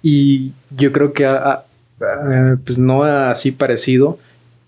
Y yo creo que, pues no así parecido,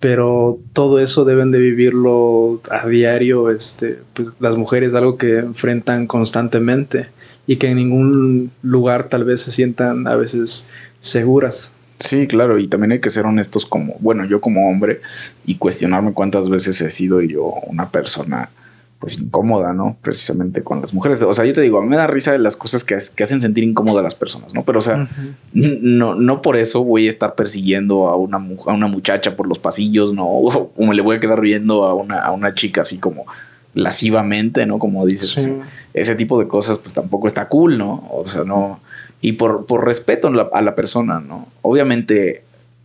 pero todo eso deben de vivirlo a diario, este, pues las mujeres, algo que enfrentan constantemente y que en ningún lugar tal vez se sientan a veces seguras. Sí, claro, y también hay que ser honestos como, bueno, yo como hombre y cuestionarme cuántas veces he sido yo una persona pues incómoda, ¿no? Precisamente con las mujeres. O sea, yo te digo, a mí me da risa de las cosas que, hacen sentir incómoda a las personas, ¿no? Pero, o sea, no, no por eso voy a estar persiguiendo a una, a una muchacha por los pasillos, ¿no? O, me le voy a quedar viendo a una, a una chica así como lascivamente, ¿no? Como dices, ese tipo de cosas pues tampoco está cool, ¿no? O sea, no, y por, respeto a la, persona, ¿no? Obviamente,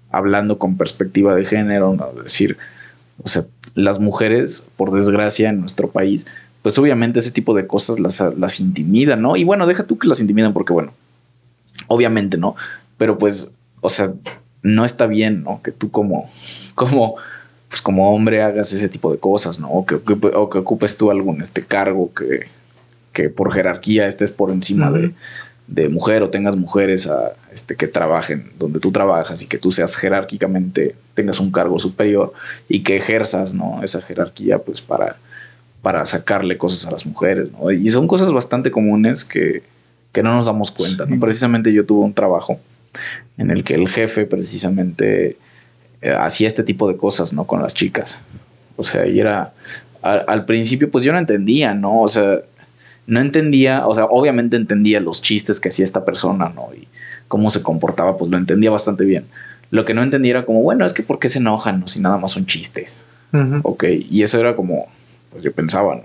hablando con perspectiva de género, ¿no? decir, o sea, las mujeres, por desgracia, en nuestro país, pues obviamente ese tipo de cosas las, las intimidan, ¿no? Y bueno, deja tú que las intimidan porque, bueno, obviamente, ¿no? Pero pues, o sea, no está bien, ¿no? Que tú como, como, pues como hombre hagas ese tipo de cosas, ¿no? O que, o que ocupes tú algún este cargo que, que por jerarquía estés por encima de, de mujer o tengas mujeres a, este, que trabajen donde tú trabajas y que tú seas jerárquicamente, tengas un cargo superior y que ejerzas ¿no? esa jerarquía pues para, para sacarle cosas a las mujeres. ¿no? Y son cosas bastante comunes que, que no nos damos cuenta. ¿no? Precisamente yo tuve un trabajo en el que el jefe precisamente eh, hacía este tipo de cosas ¿no? con las chicas. O sea, y era... Al, al principio pues yo no entendía, ¿no? O sea, no entendía, o sea, obviamente entendía los chistes que hacía esta persona, ¿no? Y cómo se comportaba, pues lo entendía bastante bien. Lo que no entendía era como, bueno, es que ¿por qué se enojan, no? Si nada más son chistes. Ok, y eso era como, pues yo pensaba, ¿no?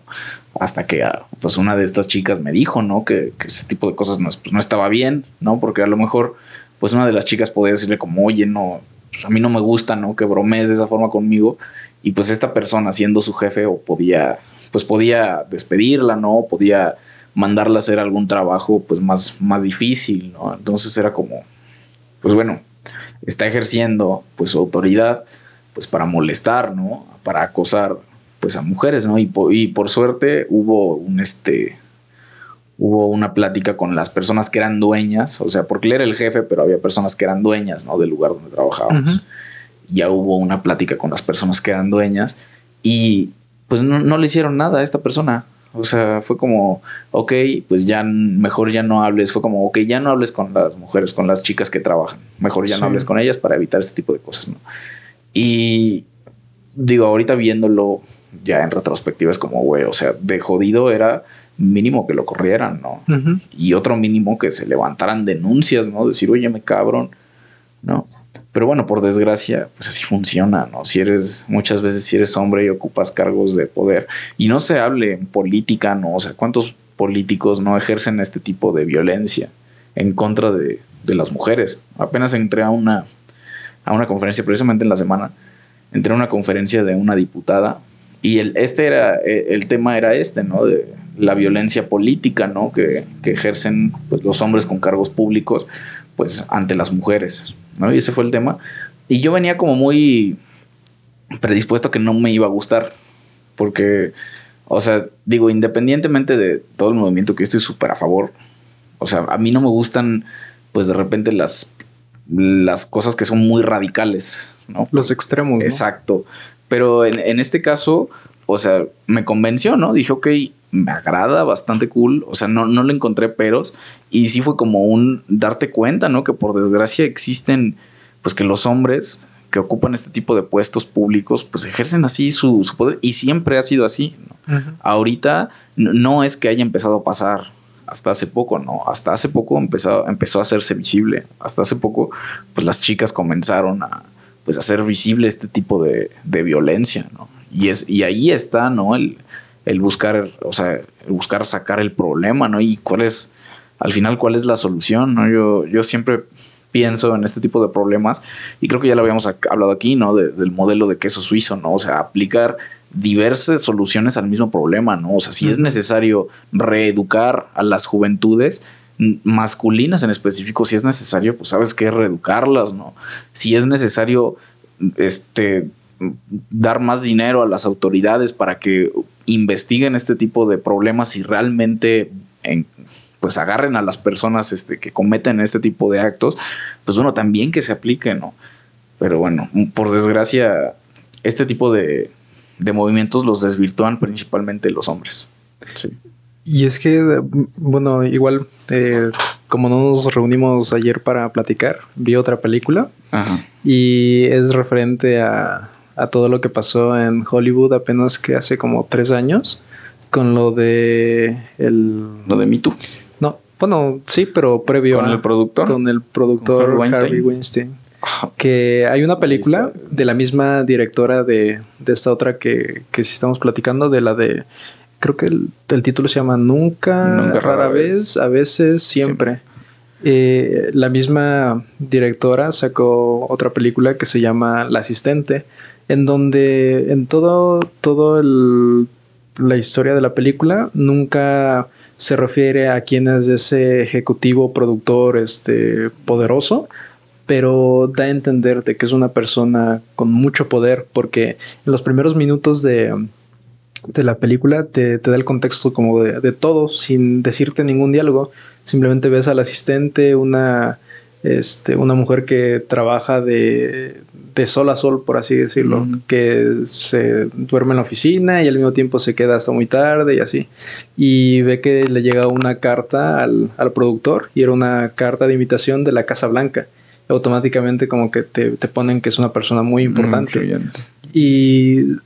Hasta que ah, pues una de estas chicas me dijo, ¿no? Que, ese tipo de cosas no, pues, no estaba bien, ¿no? Porque a lo mejor, pues una de las chicas podía decirle como, oye, no, pues, a mí no me gusta, ¿no? Que bromees de esa forma conmigo. Y pues esta persona siendo su jefe o podía pues podía despedirla, ¿no? Podía mandarla a hacer algún trabajo pues más, más difícil, ¿no? Entonces era como, pues bueno, está ejerciendo pues su autoridad pues para molestar, ¿no? Para acosar pues a mujeres, ¿no? Y, y por suerte hubo un este hubo una plática con las personas que eran dueñas, o sea, porque él era el jefe, pero había personas que eran dueñas, ¿no? Del lugar donde trabajábamos. Ya hubo una plática con las personas que eran dueñas y pues no, le hicieron nada a esta persona. O sea, fue como, ok, pues ya mejor ya no hables. Fue como, ok, ya no hables con las mujeres, con las chicas que trabajan. Mejor ya no hables con ellas para evitar este tipo de cosas, ¿no? Y digo, ahorita viéndolo ya en retrospectiva es como, güey, o sea, de jodido era mínimo que lo corrieran, ¿no? Y otro mínimo que se levantaran denuncias, ¿no? Decir, oye, me cabrón, ¿no? Pero bueno, por desgracia, pues así funciona, ¿no? Si eres, muchas veces si eres hombre y ocupas cargos de poder, y no se hable en política, ¿no? O sea, ¿cuántos políticos no ejercen este tipo de violencia en contra de, las mujeres? Apenas entré a una, a una conferencia, precisamente en la semana, entré a una conferencia de una diputada, y el, este era, e, el tema era este, ¿no? De la violencia política, ¿no? Que, que ejercen pues, los hombres con cargos públicos, pues, ante las mujeres ¿no? Y ese fue el tema. Y yo venía como muy predispuesto a que no me iba a gustar, porque O sea, digo, independientemente de todo el movimiento que yo estoy súper a favor, o sea, a mí no me gustan, pues de repente las, las cosas que son muy radicales, ¿no? Los extremos. ¿no? Exacto. Pero en, en este caso, o sea, me convenció, ¿no? Dije, ok, me agrada, bastante cool. O sea, no, no le encontré peros. Y sí fue como un darte cuenta, ¿no? Que por desgracia existen, pues que los hombres que ocupan este tipo de puestos públicos, pues ejercen así su, su poder. Y siempre ha sido así. ¿no? Ahorita no, no es que haya empezado a pasar hasta hace poco, ¿no? Hasta hace poco empezó, empezó a hacerse visible. Hasta hace poco, pues las chicas comenzaron a, pues, hacer visible este tipo de, de violencia, ¿no? Y, es, y ahí está, ¿no? El, el buscar, o sea, el buscar sacar el problema, ¿no? Y cuál es, al final, cuál es la solución, ¿no? Yo, yo siempre pienso en este tipo de problemas y creo que ya lo habíamos hablado aquí, ¿no? De, del modelo de queso suizo, ¿no? O sea, aplicar diversas soluciones al mismo problema, ¿no? O sea, si es necesario reeducar a las juventudes masculinas en específico, si es necesario, pues sabes qué, reeducarlas, ¿no? Si es necesario, este, dar más dinero a las autoridades para que investiguen este tipo de problemas y realmente en, pues agarren a las personas este, que cometen este tipo de actos, pues bueno, también que se aplique, ¿no? Pero bueno, por desgracia, este tipo de, de movimientos los desvirtúan principalmente los hombres. Sí. Y es que, bueno, igual, eh, como no nos reunimos ayer para platicar, vi otra película Ajá. y es referente a, a todo lo que pasó en Hollywood apenas que hace como tres años con lo de el Lo de Me Too. no bueno sí pero previo ¿Con a- el productor? con el productor Harvey Weinstein. Que hay una película de la misma directora de, de esta otra que, que sí estamos platicando de la de creo que el, el título se llama Nunca, Nunca, rara vez, a veces siempre Eh, la misma directora sacó otra película que se llama La asistente, en donde en todo, todo el- la historia de la película nunca se refiere a quién es ese ejecutivo productor este poderoso, pero da a entender de que es una persona con mucho poder, porque en los primeros minutos de, de la película te, te da el contexto como de, de todo, sin decirte ningún diálogo. Simplemente ves al asistente, una, este, una mujer que trabaja de, de sol a sol, por así decirlo, que se duerme en la oficina y al mismo tiempo se queda hasta muy tarde y así. Y ve que le llega una carta al, al productor y era una carta de invitación de la Casa Blanca. Automáticamente como que te, te ponen que es una persona muy importante. Muy. Y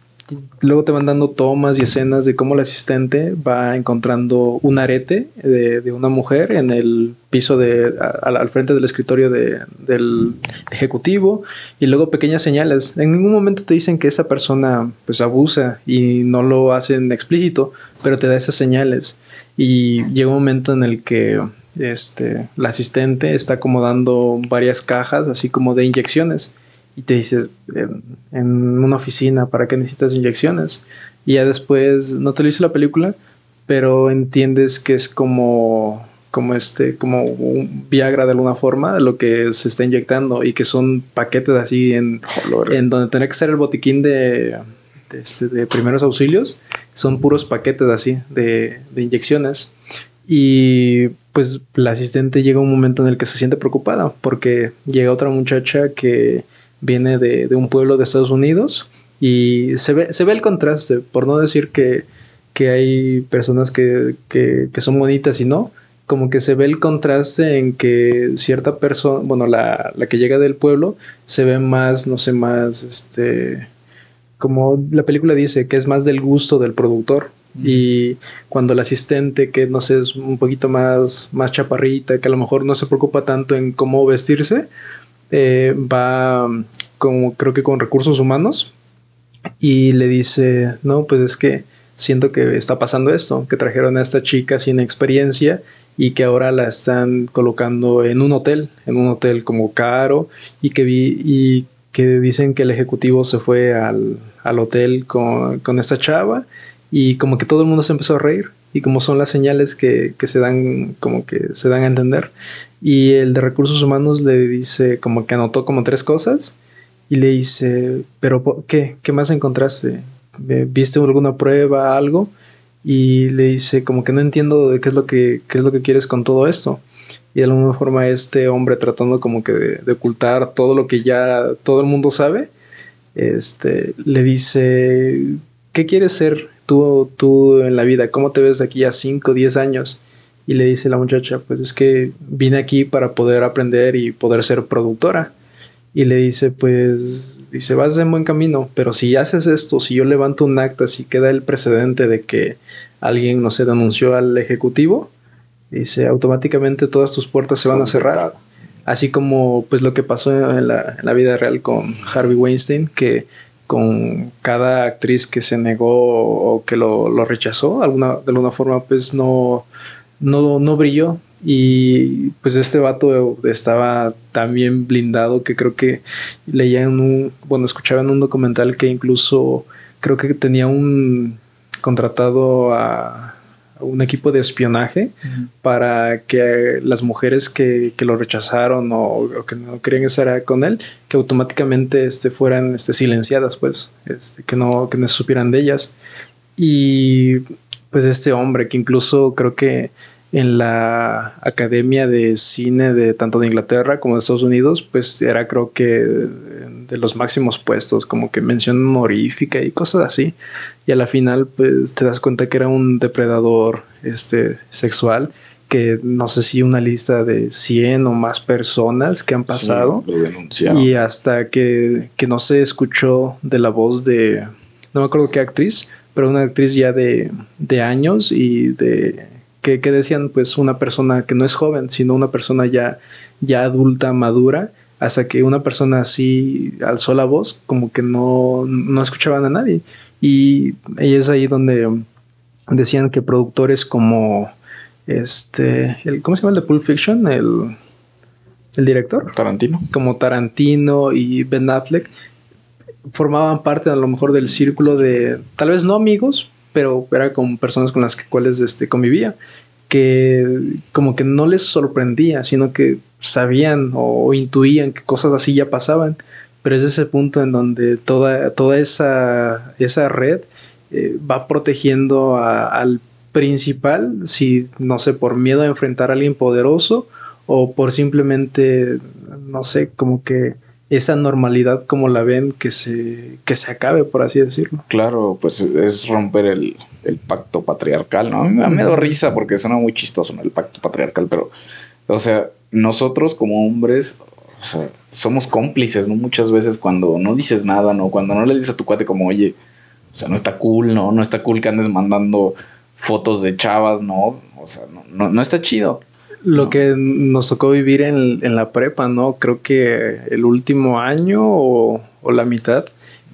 luego te van dando tomas y escenas de cómo el asistente va encontrando un arete de, una mujer en el piso de al, frente del escritorio de- del ejecutivo y luego pequeñas señales. En ningún momento te dicen que esa persona pues abusa y no lo hacen explícito, pero te da esas señales. Y llega un momento en el que este, la asistente está acomodando varias cajas así como de inyecciones y te dice en, en una oficina para qué necesitas inyecciones y ya después no te lo dice la película pero entiendes que es como como este como un Viagra de alguna forma lo que se está inyectando y que son paquetes así en, Joder. en donde tendría que ser el botiquín de, de, este, de primeros auxilios son puros paquetes así de, de inyecciones y pues la asistente llega un momento en el que se siente preocupada porque llega otra muchacha que viene de, de un pueblo de Estados Unidos y se ve, se ve el contraste, por no decir que, que hay personas que, que, que son bonitas y no, como que se ve el contraste en que cierta persona, bueno, la, la que llega del pueblo, se ve más, no sé, más, este, como la película dice, que es más del gusto del productor. Y cuando el asistente, que no sé, es un poquito más, más chaparrita, que a lo mejor no se preocupa tanto en cómo vestirse, eh, va mm, como creo que con recursos humanos y le dice, no, pues es que siento que está pasando esto, que trajeron a esta chica sin experiencia y que ahora la están colocando en un hotel, en un hotel como caro y que vi y que dicen que el ejecutivo se fue al, al hotel con, con esta chava y como que todo el mundo se empezó a reír y como son las señales que, que se dan como que se dan a entender. Y el de recursos humanos le dice como que anotó como tres cosas y le dice pero qué qué más encontraste ¿Eh, viste alguna prueba algo y le dice como que no entiendo de qué es lo que, qué es lo que quieres con todo esto. Y de alguna forma este hombre tratando como que de, ocultar todo lo que ya todo el mundo sabe, este, le dice, ¿qué quieres ser tú, tú en la vida? ¿Cómo te ves aquí a 5 o 10 años? Y le dice la muchacha, pues es que vine aquí para poder aprender y poder ser productora. Y le dice, pues, dice, vas en buen camino, pero si haces esto, si yo levanto un acta, si queda el precedente de que alguien, no sé, denunció al ejecutivo, dice, automáticamente todas tus puertas se van a cerrar. Así como, pues, lo que pasó en la, en la vida real con Harvey Weinstein, que con cada actriz que se negó o que lo, rechazó, alguna, de alguna forma, pues, no no, no brilló. Y pues este vato estaba tan bien blindado que creo que leía en un, bueno, escuchaba en un documental que incluso creo que tenía un contratado a, un equipo de espionaje para que las mujeres que, lo rechazaron o, que no querían estar con él, que automáticamente este, fueran este, silenciadas, pues, este, que, no, que no supieran de ellas. Y pues este hombre que incluso creo que en la Academia de Cine de tanto de Inglaterra como de Estados Unidos, pues era creo que de los máximos puestos, como que mención honorífica y cosas así. Y a la final, pues te das cuenta que era un depredador este, sexual, que no sé si una lista de 100 o más personas que han pasado. y hasta que, que no se escuchó de la voz de, no me acuerdo qué actriz, pero una actriz ya de, de años y de que, decían pues una persona que no es joven, sino una persona ya, ya adulta, madura, hasta que una persona así alzó la voz, como que no, no escuchaban a nadie. Y, y, es ahí donde decían que productores como este, el, ¿cómo se llama el de Pulp Fiction? El, el director. Tarantino. Como Tarantino y Ben Affleck formaban parte a lo mejor del círculo de, tal vez no amigos, pero era con personas con las que, cuales este, convivía, que como que no les sorprendía, sino que sabían o, intuían que cosas así ya pasaban. Pero es ese punto en donde toda, toda esa, esa red eh, va protegiendo al principal, si no sé, por miedo a enfrentar a alguien poderoso o por simplemente, no sé, como que esa normalidad como la ven que se, que se acabe, por así decirlo. Claro, pues es romper el, pacto patriarcal, ¿no? A mí me da risa porque suena muy chistoso, ¿no? El pacto patriarcal, pero, o sea, nosotros como hombres, somos cómplices, ¿no? Muchas veces cuando no dices nada, ¿no? Cuando no le dices a tu cuate como, oye, o sea, no está cool, ¿no? No está cool que andes mandando fotos de chavas, ¿no? O sea, no, no está chido lo que nos tocó vivir en, la prepa, ¿no? Creo que el último año o, la mitad,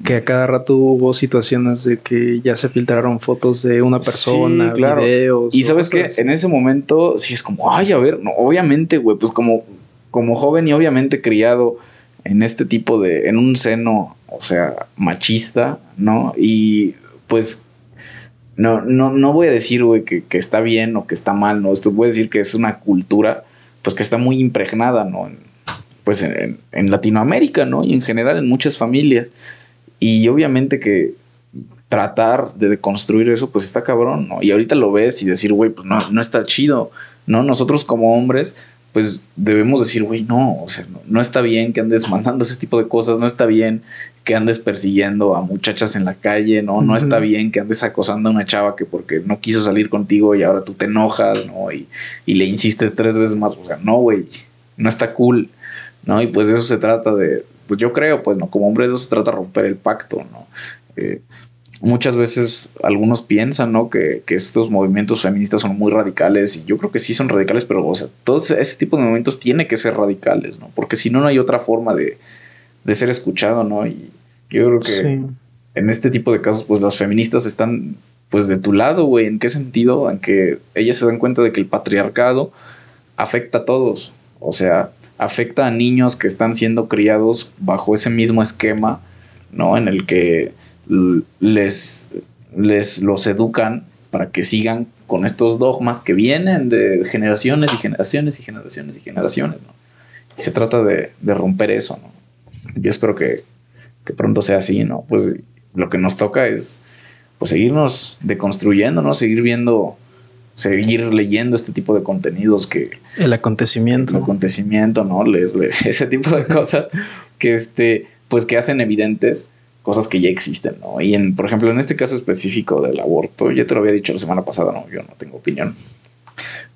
que a cada rato hubo situaciones de que ya se filtraron fotos de una persona, videos. Y sabes que en ese momento sí es como, ay, a ver, no, obviamente, güey, pues como, como joven y obviamente criado en este tipo de, en un seno, o sea, machista, ¿no? Y pues no, no, no voy a decir, güey, que, está bien o que está mal, ¿no? Esto voy a decir que es una cultura, pues que está muy impregnada, ¿no? pues en, Latinoamérica, ¿no? Y en general en muchas familias. Y obviamente que tratar de deconstruir eso, pues está cabrón, ¿no? Y ahorita lo ves y decir, güey, pues no, no está chido, ¿no? Nosotros como hombres, pues debemos decir, güey, no, o sea, no, no, está bien que andes mandando ese tipo de cosas, no está bien que andes persiguiendo a muchachas en la calle, ¿no? No está bien que andes acosando a una chava que porque no quiso salir contigo y ahora tú te enojas, ¿no? Y, le insistes tres veces más, o sea, no, güey, no está cool, ¿no? Y pues de eso se trata de, pues yo creo, pues, ¿no? Como hombre de eso se trata de romper el pacto, ¿no? Eh, muchas veces algunos piensan, ¿no? Que, que, estos movimientos feministas son muy radicales y yo creo que sí son radicales, pero, o sea, todo ese tipo de movimientos tiene que ser radicales, ¿no? Porque si no, no hay otra forma de de ser escuchado, ¿no? Y yo creo que en este tipo de casos, pues las feministas están pues de tu lado, güey. ¿En qué sentido? En que ellas se dan cuenta de que el patriarcado afecta a todos. O sea, afecta a niños que están siendo criados bajo ese mismo esquema, ¿no? En el que les, les los educan para que sigan con estos dogmas que vienen de generaciones y generaciones y generaciones y generaciones, ¿no? Y se trata de, de romper eso, ¿no? yo espero que, pronto sea así, ¿no? Pues lo que nos toca es, pues seguirnos deconstruyendo, ¿no? Seguir viendo, seguir leyendo este tipo de contenidos que... El acontecimiento. El acontecimiento, ¿no? Leer, ese tipo de cosas que, este, pues que hacen evidentes cosas que ya existen, ¿no? Y en, por ejemplo, en este caso específico del aborto, ya te lo había dicho la semana pasada, no, yo no tengo opinión,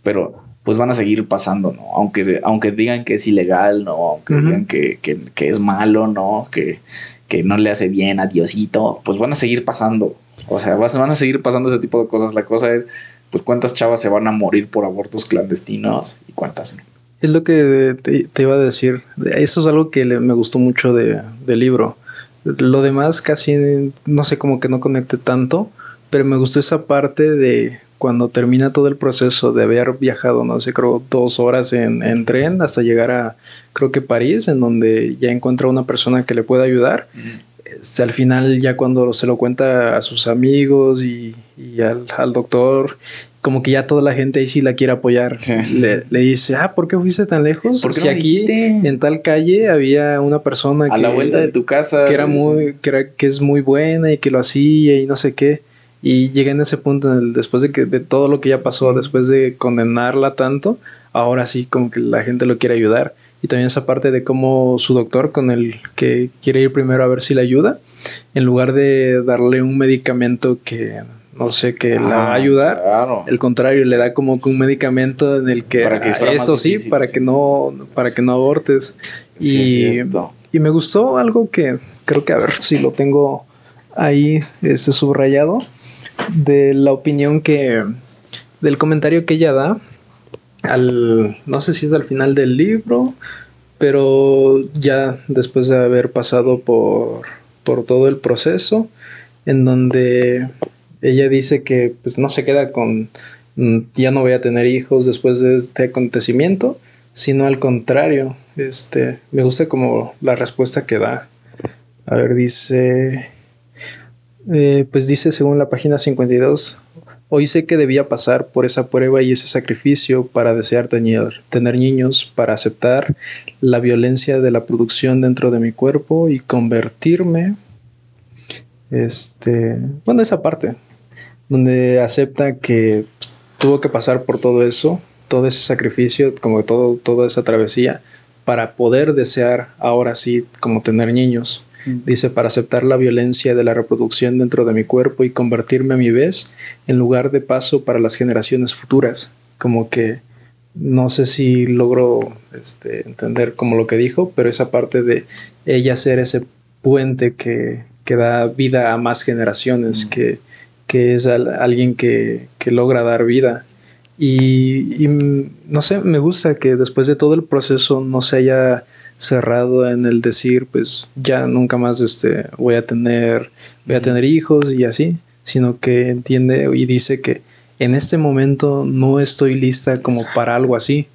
pero pues van a seguir pasando, ¿no? Aunque, aunque digan que es ilegal, ¿no? Aunque digan que, que, es malo, ¿no? Que, que no le hace bien a Diosito, pues van a seguir pasando. O sea, van a seguir pasando ese tipo de cosas. La cosa es, pues, cuántas chavas se van a morir por abortos clandestinos y cuántas no. Es lo que te, iba a decir. Eso es algo que me gustó mucho de, del libro. Lo demás casi, no sé, como que no conecte tanto, pero me gustó esa parte de cuando termina todo el proceso de haber viajado, no sé, creo dos horas en, en tren hasta llegar a, creo que París, en donde ya encuentra una persona que le pueda ayudar al final ya cuando se lo cuenta a sus amigos y, al, doctor, como que ya toda la gente ahí sí la quiere apoyar. Le, dice, ah, ¿por qué fuiste tan lejos? Porque aquí en tal calle había una persona a la vuelta de tu casa que era muy, que, era, que es muy buena y que lo hacía y no sé qué. Y llega en ese punto, después de que de todo lo que ya pasó, después de condenarla tanto, ahora sí como que la gente lo quiere ayudar y también esa parte de cómo su doctor con el que quiere ir primero a ver si le ayuda, en lugar de darle un medicamento que no sé que la va a ah, ayudar, el contrario, le da como un medicamento en el que, para que esto sí, para que no para que no abortes. y, y me gustó algo que creo que a ver si lo tengo ahí este subrayado de la opinión que del comentario que ella da al, no sé si es al final del libro, pero ya después de haber pasado por, por todo el proceso, en donde ella dice que pues no se queda con mm, ya no voy a tener hijos después de este acontecimiento, sino al contrario, este, me gusta como la respuesta que da. A ver, dice, eh, pues dice según la página 52, Hoy sé que debía pasar por esa prueba y ese sacrificio para desear tener, niños, para aceptar la violencia de la producción dentro de mi cuerpo y convertirme. Este, bueno, esa parte, donde acepta que pues, tuvo que pasar por todo eso, todo ese sacrificio, como todo, toda esa travesía, para poder desear ahora sí como tener niños. Dice, para aceptar la violencia de la reproducción dentro de mi cuerpo y convertirme a mi vez en lugar de paso para las generaciones futuras. Como que no sé si logro este, entender como lo que dijo, pero esa parte de ella ser ese puente que, que da vida a más generaciones, que, que, es alguien que, que, logra dar vida. Y, y, no sé, me gusta que después de todo el proceso no se haya cerrado en el decir, pues ya nunca más este, voy a tener, voy a tener hijos y así, sino que entiende y dice que en este momento no estoy lista como para algo así,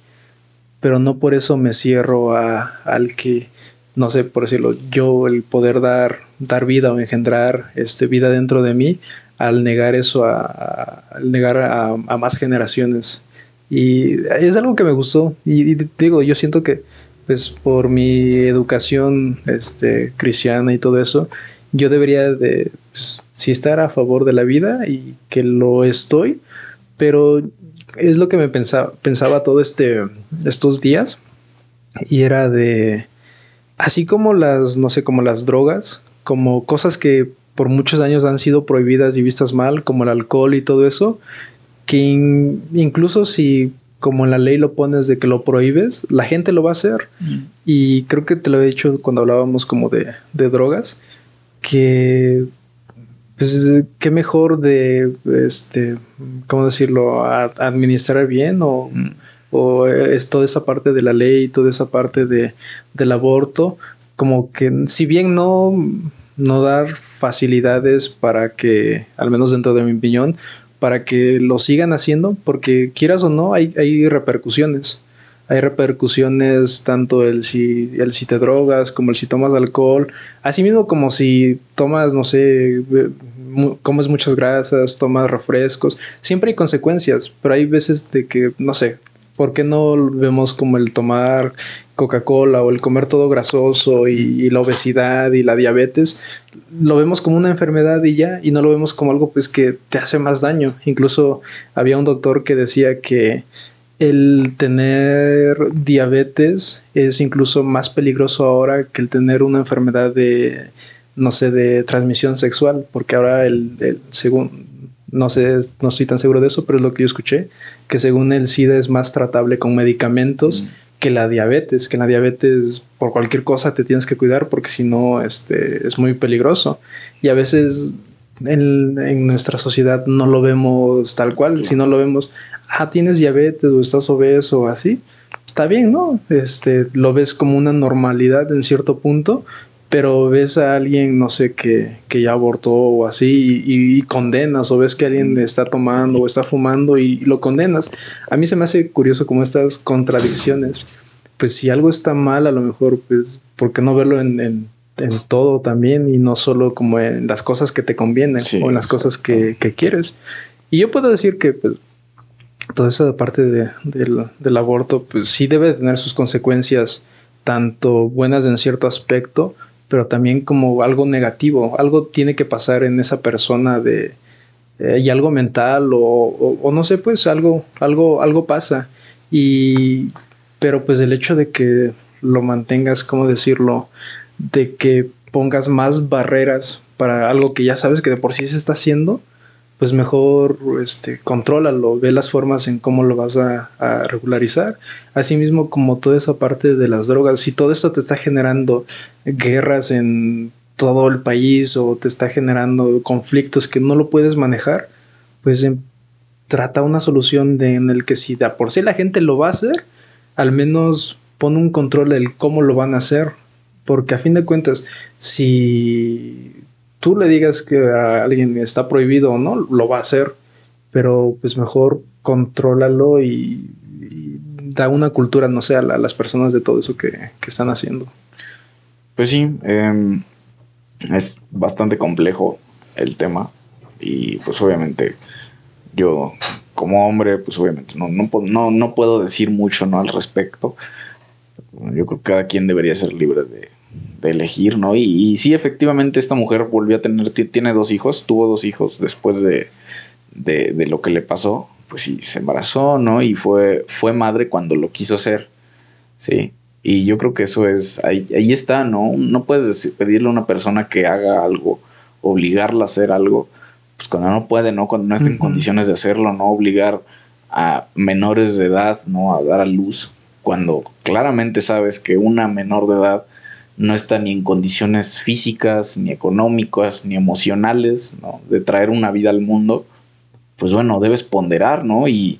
pero no por eso me cierro a, al que, no sé, por decirlo, yo el poder dar, dar vida o engendrar este, vida dentro de mí, al negar eso, a, al negar a, más generaciones. Y es algo que me gustó. y digo, yo siento que pues por mi educación este, cristiana y todo eso, yo debería de pues, estar a favor de la vida y que lo estoy, pero es lo que me pensaba, pensaba todo este, estos días y era de, así como las, no sé, como las drogas, como cosas que por muchos años han sido prohibidas y vistas mal, como el alcohol y todo eso, que incluso si como en la ley lo pones de que lo prohíbes, la gente lo va a hacer. Mm. Y creo que te lo he dicho cuando hablábamos como de, drogas, que pues qué mejor de este, ¿cómo decirlo? administrar bien o, mm. o, es toda esa parte de la ley, toda esa parte de, del aborto, como que si bien no, no dar facilidades para que, al menos dentro de mi opinión, para que lo sigan haciendo, porque quieras o no, hay, hay repercusiones. Hay repercusiones tanto el si, el si te drogas como el si tomas alcohol, así mismo como si tomas, no sé, comes muchas grasas, tomas refrescos, siempre hay consecuencias, pero hay veces de que, no sé, ¿por qué no vemos como el tomar Coca-Cola o el comer todo grasoso y, la obesidad y la diabetes, lo vemos como una enfermedad y ya, y no lo vemos como algo pues que te hace más daño. Incluso había un doctor que decía que el tener diabetes es incluso más peligroso ahora que el tener una enfermedad de, no sé, de transmisión sexual, porque ahora el, según, no sé, no estoy tan seguro de eso, pero es lo que yo escuché, que según el SIDA es más tratable con medicamentos. Mm que la diabetes, que la diabetes por cualquier cosa te tienes que cuidar porque si no este, es muy peligroso. Y a veces en, nuestra sociedad no lo vemos tal cual, si no lo vemos, ah, tienes diabetes o estás obeso o así, está bien, ¿no? Este, lo ves como una normalidad en cierto punto, pero ves a alguien, no sé, que, que ya abortó o así y, condenas, o ves que alguien está tomando o está fumando y, lo condenas. A mí se me hace curioso como estas contradicciones. Pues si algo está mal, a lo mejor, pues, ¿por qué no verlo en, en, todo también y no solo como en las cosas que te convienen o en las cosas que, que, quieres? Y yo puedo decir que, pues, toda esa parte de, del, del aborto, pues sí debe tener sus consecuencias tanto buenas en cierto aspecto, pero también como algo negativo, algo tiene que pasar en esa persona de eh, y algo mental o, o, no sé, pues algo, algo, algo pasa. Y pero pues el hecho de que lo mantengas, ¿cómo decirlo? De que pongas más barreras para algo que ya sabes que de por sí se está haciendo, pues mejor este, contrólalo, ve las formas en cómo lo vas a, a, regularizar. Asimismo, como toda esa parte de las drogas, si todo esto te está generando guerras en todo el país o te está generando conflictos que no lo puedes manejar, pues em, trata una solución de, en el que si da por sí la gente lo va a hacer, al menos pon un control del cómo lo van a hacer. Porque a fin de cuentas, si tú le digas que a alguien está prohibido o no, lo va a hacer, pero pues mejor contrólalo y, da una cultura, no sé, a, las personas de todo eso que, están haciendo. Pues sí, em, es bastante complejo el tema y pues obviamente yo como hombre pues obviamente no, no, no puedo decir mucho ¿no? al respecto. Yo creo que cada quien debería ser libre de, de elegir, ¿no? Y, sí, efectivamente, esta mujer volvió a tener, tiene dos hijos, tuvo dos hijos después de, de, lo que le pasó, pues sí, se embarazó, ¿no? Y fue, fue madre cuando lo quiso ser, ¿sí? Y yo creo que eso es, ahí, ahí está, ¿no? No puedes pedirle a una persona que haga algo, obligarla a hacer algo, pues cuando no puede, ¿no? Cuando no está en condiciones de hacerlo, ¿no? Obligar a menores de edad, ¿no? A dar a luz, cuando claramente sabes que una menor de edad no está ni en condiciones físicas, ni económicas, ni emocionales, ¿no? De traer una vida al mundo, pues bueno, debes ponderar, ¿no? Y,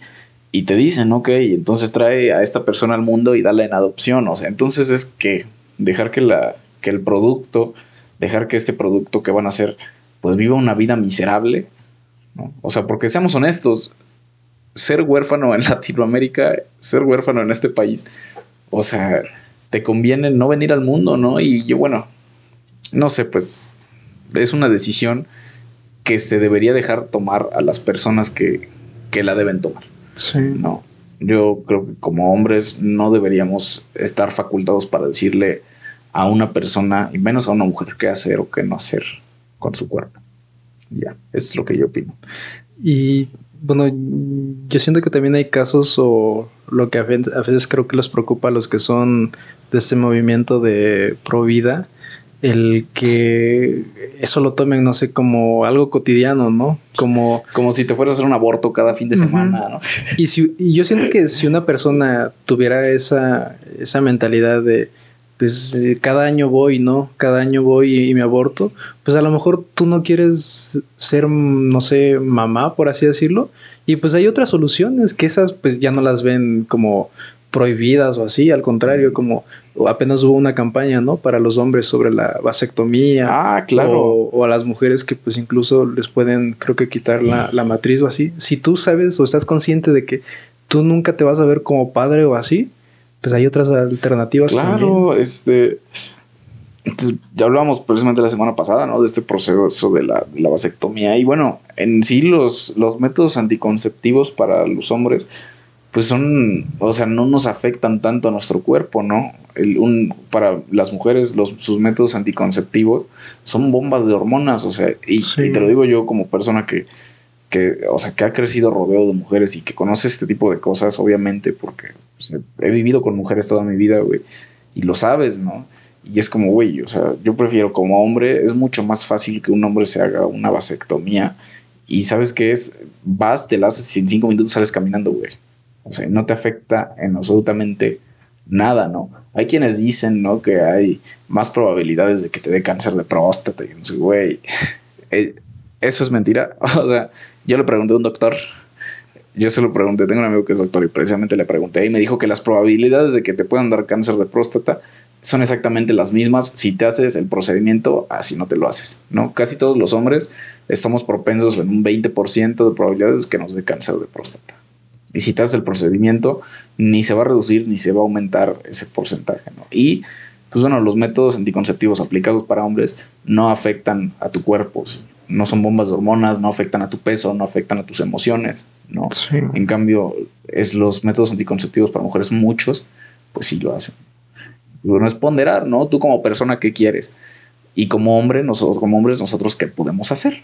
y te dicen, ok, entonces trae a esta persona al mundo y dale en adopción, o sea, entonces es que dejar que, la, que el producto, dejar que este producto que van a hacer, pues viva una vida miserable. O sea, porque seamos honestos, ser huérfano en Latinoamérica, ser huérfano en este país, o sea, te conviene no venir al mundo, ¿no? Y yo, bueno, no sé, pues es una decisión que se debería dejar tomar a las personas que, que la deben tomar. Sí. No. Yo creo que como hombres no deberíamos estar facultados para decirle a una persona, y menos a una mujer, qué hacer o qué no hacer con su cuerpo. Ya, es lo que yo opino. Y bueno, yo siento que también hay casos o lo que a veces, creo que los preocupa a los que son de este movimiento de pro vida, el que eso lo tomen, no sé, como algo cotidiano, ¿no? Como, como si te fueras a hacer un aborto cada fin de semana, ¿no? Y, si, y yo siento que si una persona tuviera esa, esa mentalidad de pues eh, cada año voy, ¿no? Cada año voy y, me aborto, pues a lo mejor tú no quieres ser, no sé, mamá, por así decirlo, y pues hay otras soluciones que esas pues ya no las ven como prohibidas o así, al contrario, como apenas hubo una campaña, ¿no? Para los hombres sobre la vasectomía. Ah, claro. O, a las mujeres que pues incluso les pueden, creo que quitar la, la matriz o así. Si tú sabes o estás consciente de que tú nunca te vas a ver como padre o así, pues hay otras alternativas. Claro, este. ya hablábamos precisamente la semana pasada, ¿no? De este proceso de la, vasectomía. Y bueno, en sí los, los métodos anticonceptivos para los hombres, pues son, o sea, no nos afectan tanto a nuestro cuerpo, ¿no? El, un, para las mujeres, los, sus métodos anticonceptivos son bombas de hormonas, o sea, y, te lo digo yo como persona que, que, o sea, que ha crecido rodeo de mujeres y que conoce este tipo de cosas, obviamente, porque pues, he vivido con mujeres toda mi vida, güey, y lo sabes, ¿no? Y es como, güey, o sea, yo prefiero como hombre, es mucho más fácil que un hombre se haga una vasectomía y sabes qué es, vas, te la haces y en cinco minutos sales caminando, güey. O sea, no te afecta en absolutamente nada, ¿no? Hay quienes dicen, ¿no? Que hay más probabilidades de que te dé cáncer de próstata. Y no sé, güey, eh, eso es mentira. O sea, yo le pregunté a un doctor, yo se lo pregunté, tengo un amigo que es doctor y precisamente le pregunté y me dijo que las probabilidades de que te puedan dar cáncer de próstata son exactamente las mismas si te haces el procedimiento así no te lo haces, ¿no? Casi todos los hombres estamos propensos en un 20% de probabilidades de que nos dé cáncer de próstata y si te haces el procedimiento, ni se va a reducir ni se va a aumentar ese porcentaje. ¿no? Y, pues bueno, los métodos anticonceptivos aplicados para hombres no afectan a tu cuerpo, no son bombas de hormonas, no afectan a tu peso, no afectan a tus emociones. ¿no? En cambio, es los métodos anticonceptivos para mujeres, muchos, pues sí lo hacen. Bueno, es ponderar, ¿no? Tú como persona, ¿qué quieres? Y como hombre, nosotros como hombres, nosotros, ¿qué podemos hacer?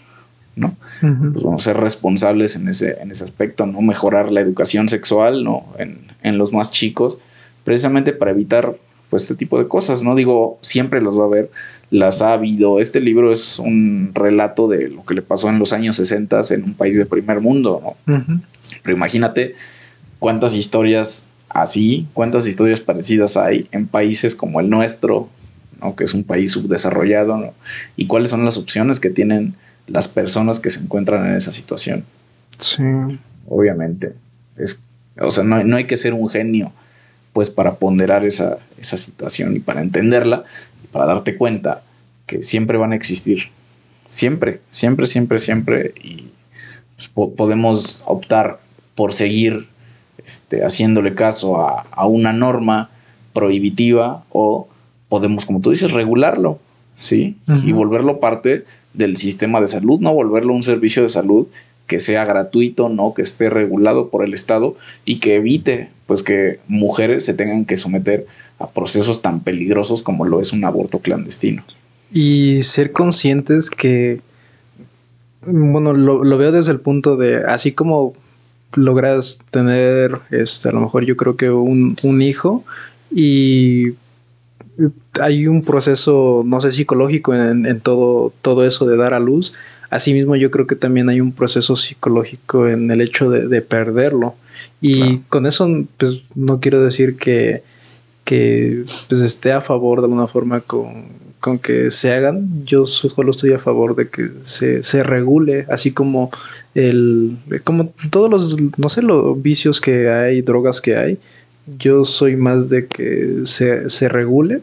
¿No? Pues vamos a ser responsables en ese, en ese aspecto, ¿no? Mejorar la educación sexual, ¿no? En, los más chicos, precisamente para evitar, pues, este tipo de cosas, ¿no? Digo, siempre los va a haber, las ha habido. Este libro es un relato de lo que le pasó en los años 60 en un país de primer mundo, ¿no? Pero imagínate cuántas historias así, cuántas historias parecidas hay en países como el nuestro, ¿no? Que es un país subdesarrollado, ¿no? Y cuáles son las opciones que tienen las personas que se encuentran en esa situación. Sí. Obviamente. Es, o sea, no, hay que ser un genio, pues, para ponderar esa, situación y para entenderla y para darte cuenta que siempre van a existir. Siempre, siempre, siempre, siempre. Y pues, podemos optar por seguir este, haciéndole caso a, a una norma prohibitiva o podemos, como tú dices, regularlo ¿sí? Y volverlo parte del sistema de salud, no volverlo un servicio de salud que sea gratuito, no que esté regulado por el Estado y que evite pues que mujeres se tengan que someter a procesos tan peligrosos como lo es un aborto clandestino. Y ser conscientes que, bueno, lo, veo desde el punto de, así como logras tener, este, a lo mejor yo creo que un, un hijo y hay un proceso, no sé, psicológico en, todo, todo eso de dar a luz. Asimismo, yo creo que también hay un proceso psicológico en el hecho de, perderlo. Y con eso, pues, no quiero decir que, que pues, esté a favor de alguna forma con, con que se hagan. Yo solo estoy a favor de que se, se regule, así como el, como todos los, no sé, los vicios que hay, drogas que hay yo soy más de que se, se regule,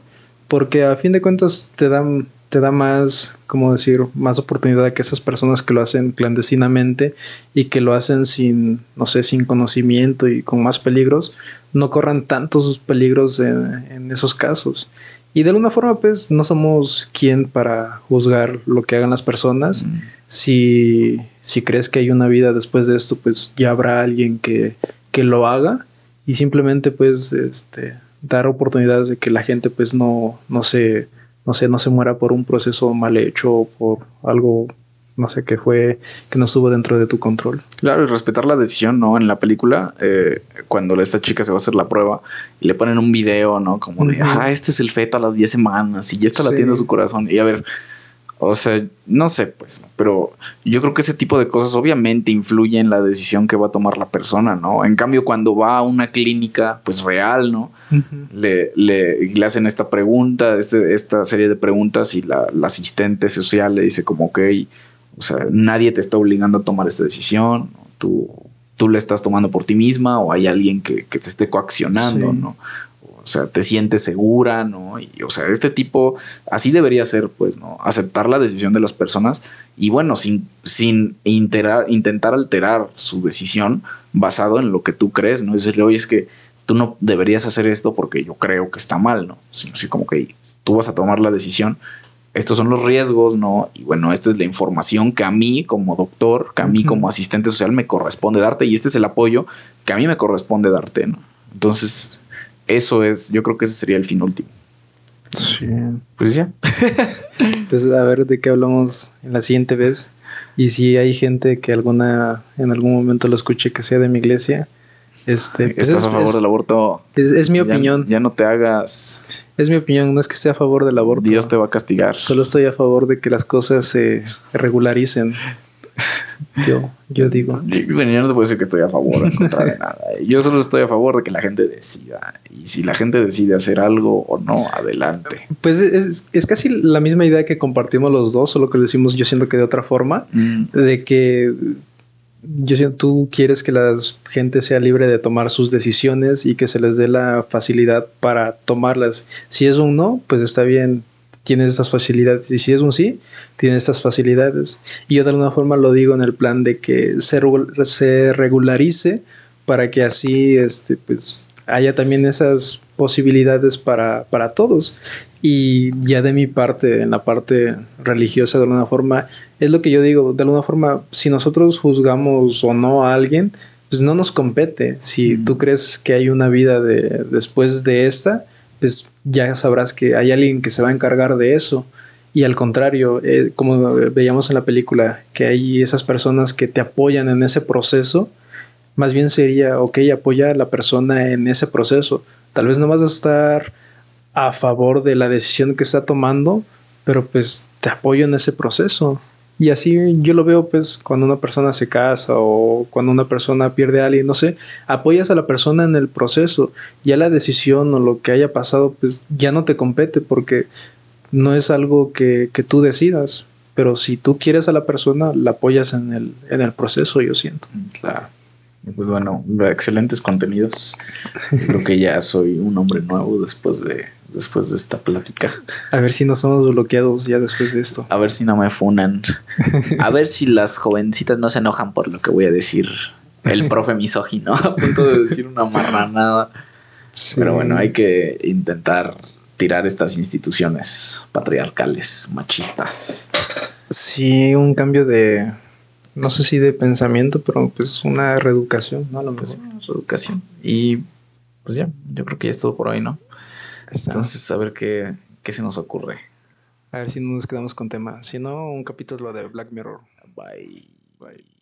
porque a fin de cuentas te dan te da más, como decir, más oportunidad a que esas personas que lo hacen clandestinamente y que lo hacen sin, no sé, sin conocimiento y con más peligros, no corran tantos peligros en, esos casos. Y de alguna forma, pues, no somos quien para juzgar lo que hagan las personas. Mm. Si, si crees que hay una vida después de esto, pues ya habrá alguien que, que lo haga y simplemente pues este dar oportunidades de que la gente pues no no se no sé no se muera por un proceso mal hecho o por algo no sé que fue que no estuvo dentro de tu control. Claro y respetar la decisión no en la película eh, cuando esta chica se va a hacer la prueba y le ponen un video no como de ah este es el feto a las 10 semanas y ya está latiendo su corazón y a ver o sea, no sé, pues, pero yo creo que ese tipo de cosas obviamente influyen en la decisión que va a tomar la persona, ¿no? En cambio, cuando va a una clínica, pues real, ¿no? le, le, hacen esta pregunta, este, esta serie de preguntas y la, asistente social le dice como, ok, o sea, nadie te está obligando a tomar esta decisión, tú, tú la estás tomando por ti misma o hay alguien que, te esté coaccionando, ¿no? O sea, te sientes segura, ¿no? Y, o sea, este tipo, así debería ser, pues, ¿no? Aceptar la decisión de las personas y, bueno, sin, sin intentar alterar su decisión basado en lo que tú crees, ¿no? Decirle, oye, es que tú no deberías hacer esto porque yo creo que está mal, ¿no? Sino así como que tú vas a tomar la decisión estos son los riesgos, ¿no? Y bueno, esta es la información que a mí como doctor, que a mí como asistente social me corresponde darte y este es el apoyo que a mí me corresponde darte, ¿no? Entonces, eso es, yo creo que ese sería el fin último. Sí. Pues ya. pues a ver de qué hablamos en la siguiente vez. Y si hay gente que alguna en algún momento lo escuche que sea de mi iglesia, este, pues ¿Estás a favor del aborto? Es, mi opinión. Ya no te hagas. Es mi opinión, no es que esté a favor del aborto. Dios te va a castigar. Solo estoy a favor de que las cosas se regularicen. Yo, yo digo. Bueno, yo no te puedo decir que estoy a favor o en contra de nada. Yo solo estoy a favor de que la gente decida. Y si la gente decide hacer algo o no, adelante. Pues es, es casi la misma idea que compartimos los dos, solo que lo decimos yo siento que de otra forma. Mm. De que yo siento tú quieres que la gente sea libre de tomar sus decisiones y que se les dé la facilidad para tomarlas. Si es un no, pues está bien, tienes estas facilidades. Y si es un sí, tienes estas facilidades. Y yo de alguna forma lo digo en el plan de que se, se regularice para que así este, pues, haya también esas posibilidades para, para todos. Y ya de mi parte, en la parte religiosa, de alguna forma, es lo que yo digo, de alguna forma, si nosotros juzgamos o no a alguien, pues no nos compete. Si tú crees que hay una vida de, después de esta, pues ya sabrás que hay alguien que se va a encargar de eso. Y al contrario, eh, como veíamos en la película, que hay esas personas que te apoyan en ese proceso, más bien sería, ok, apoya a la persona en ese proceso. Tal vez no vas a estar a favor de la decisión que está tomando, pero pues te apoyo en ese proceso. Y así yo lo veo pues cuando una persona se casa o cuando una persona pierde a alguien, no sé, apoyas a la persona en el proceso. Ya la decisión o lo que haya pasado pues ya no te compete porque no es algo que, que tú decidas. Pero si tú quieres a la persona, la apoyas en el, en el proceso, yo siento. Claro. Pues bueno, excelentes contenidos. Creo que ya soy un hombre nuevo después de, después de esta plática. A ver si no somos bloqueados ya después de esto. A ver si no me funan. A ver si las jovencitas no se enojan por lo que voy a decir. El profe misógino a punto de decir una marranada. Pero bueno, hay que intentar tirar estas instituciones patriarcales, machistas. Sí, un cambio de, no sé si de pensamiento, pero pues una reeducación, ¿no? lo pues reeducación. Y pues ya, yo creo que ya es todo por hoy, ¿no? Entonces, a ver qué, qué se nos ocurre. A ver si no nos quedamos con tema. Si no, un capítulo de Black Mirror. Bye. Bye.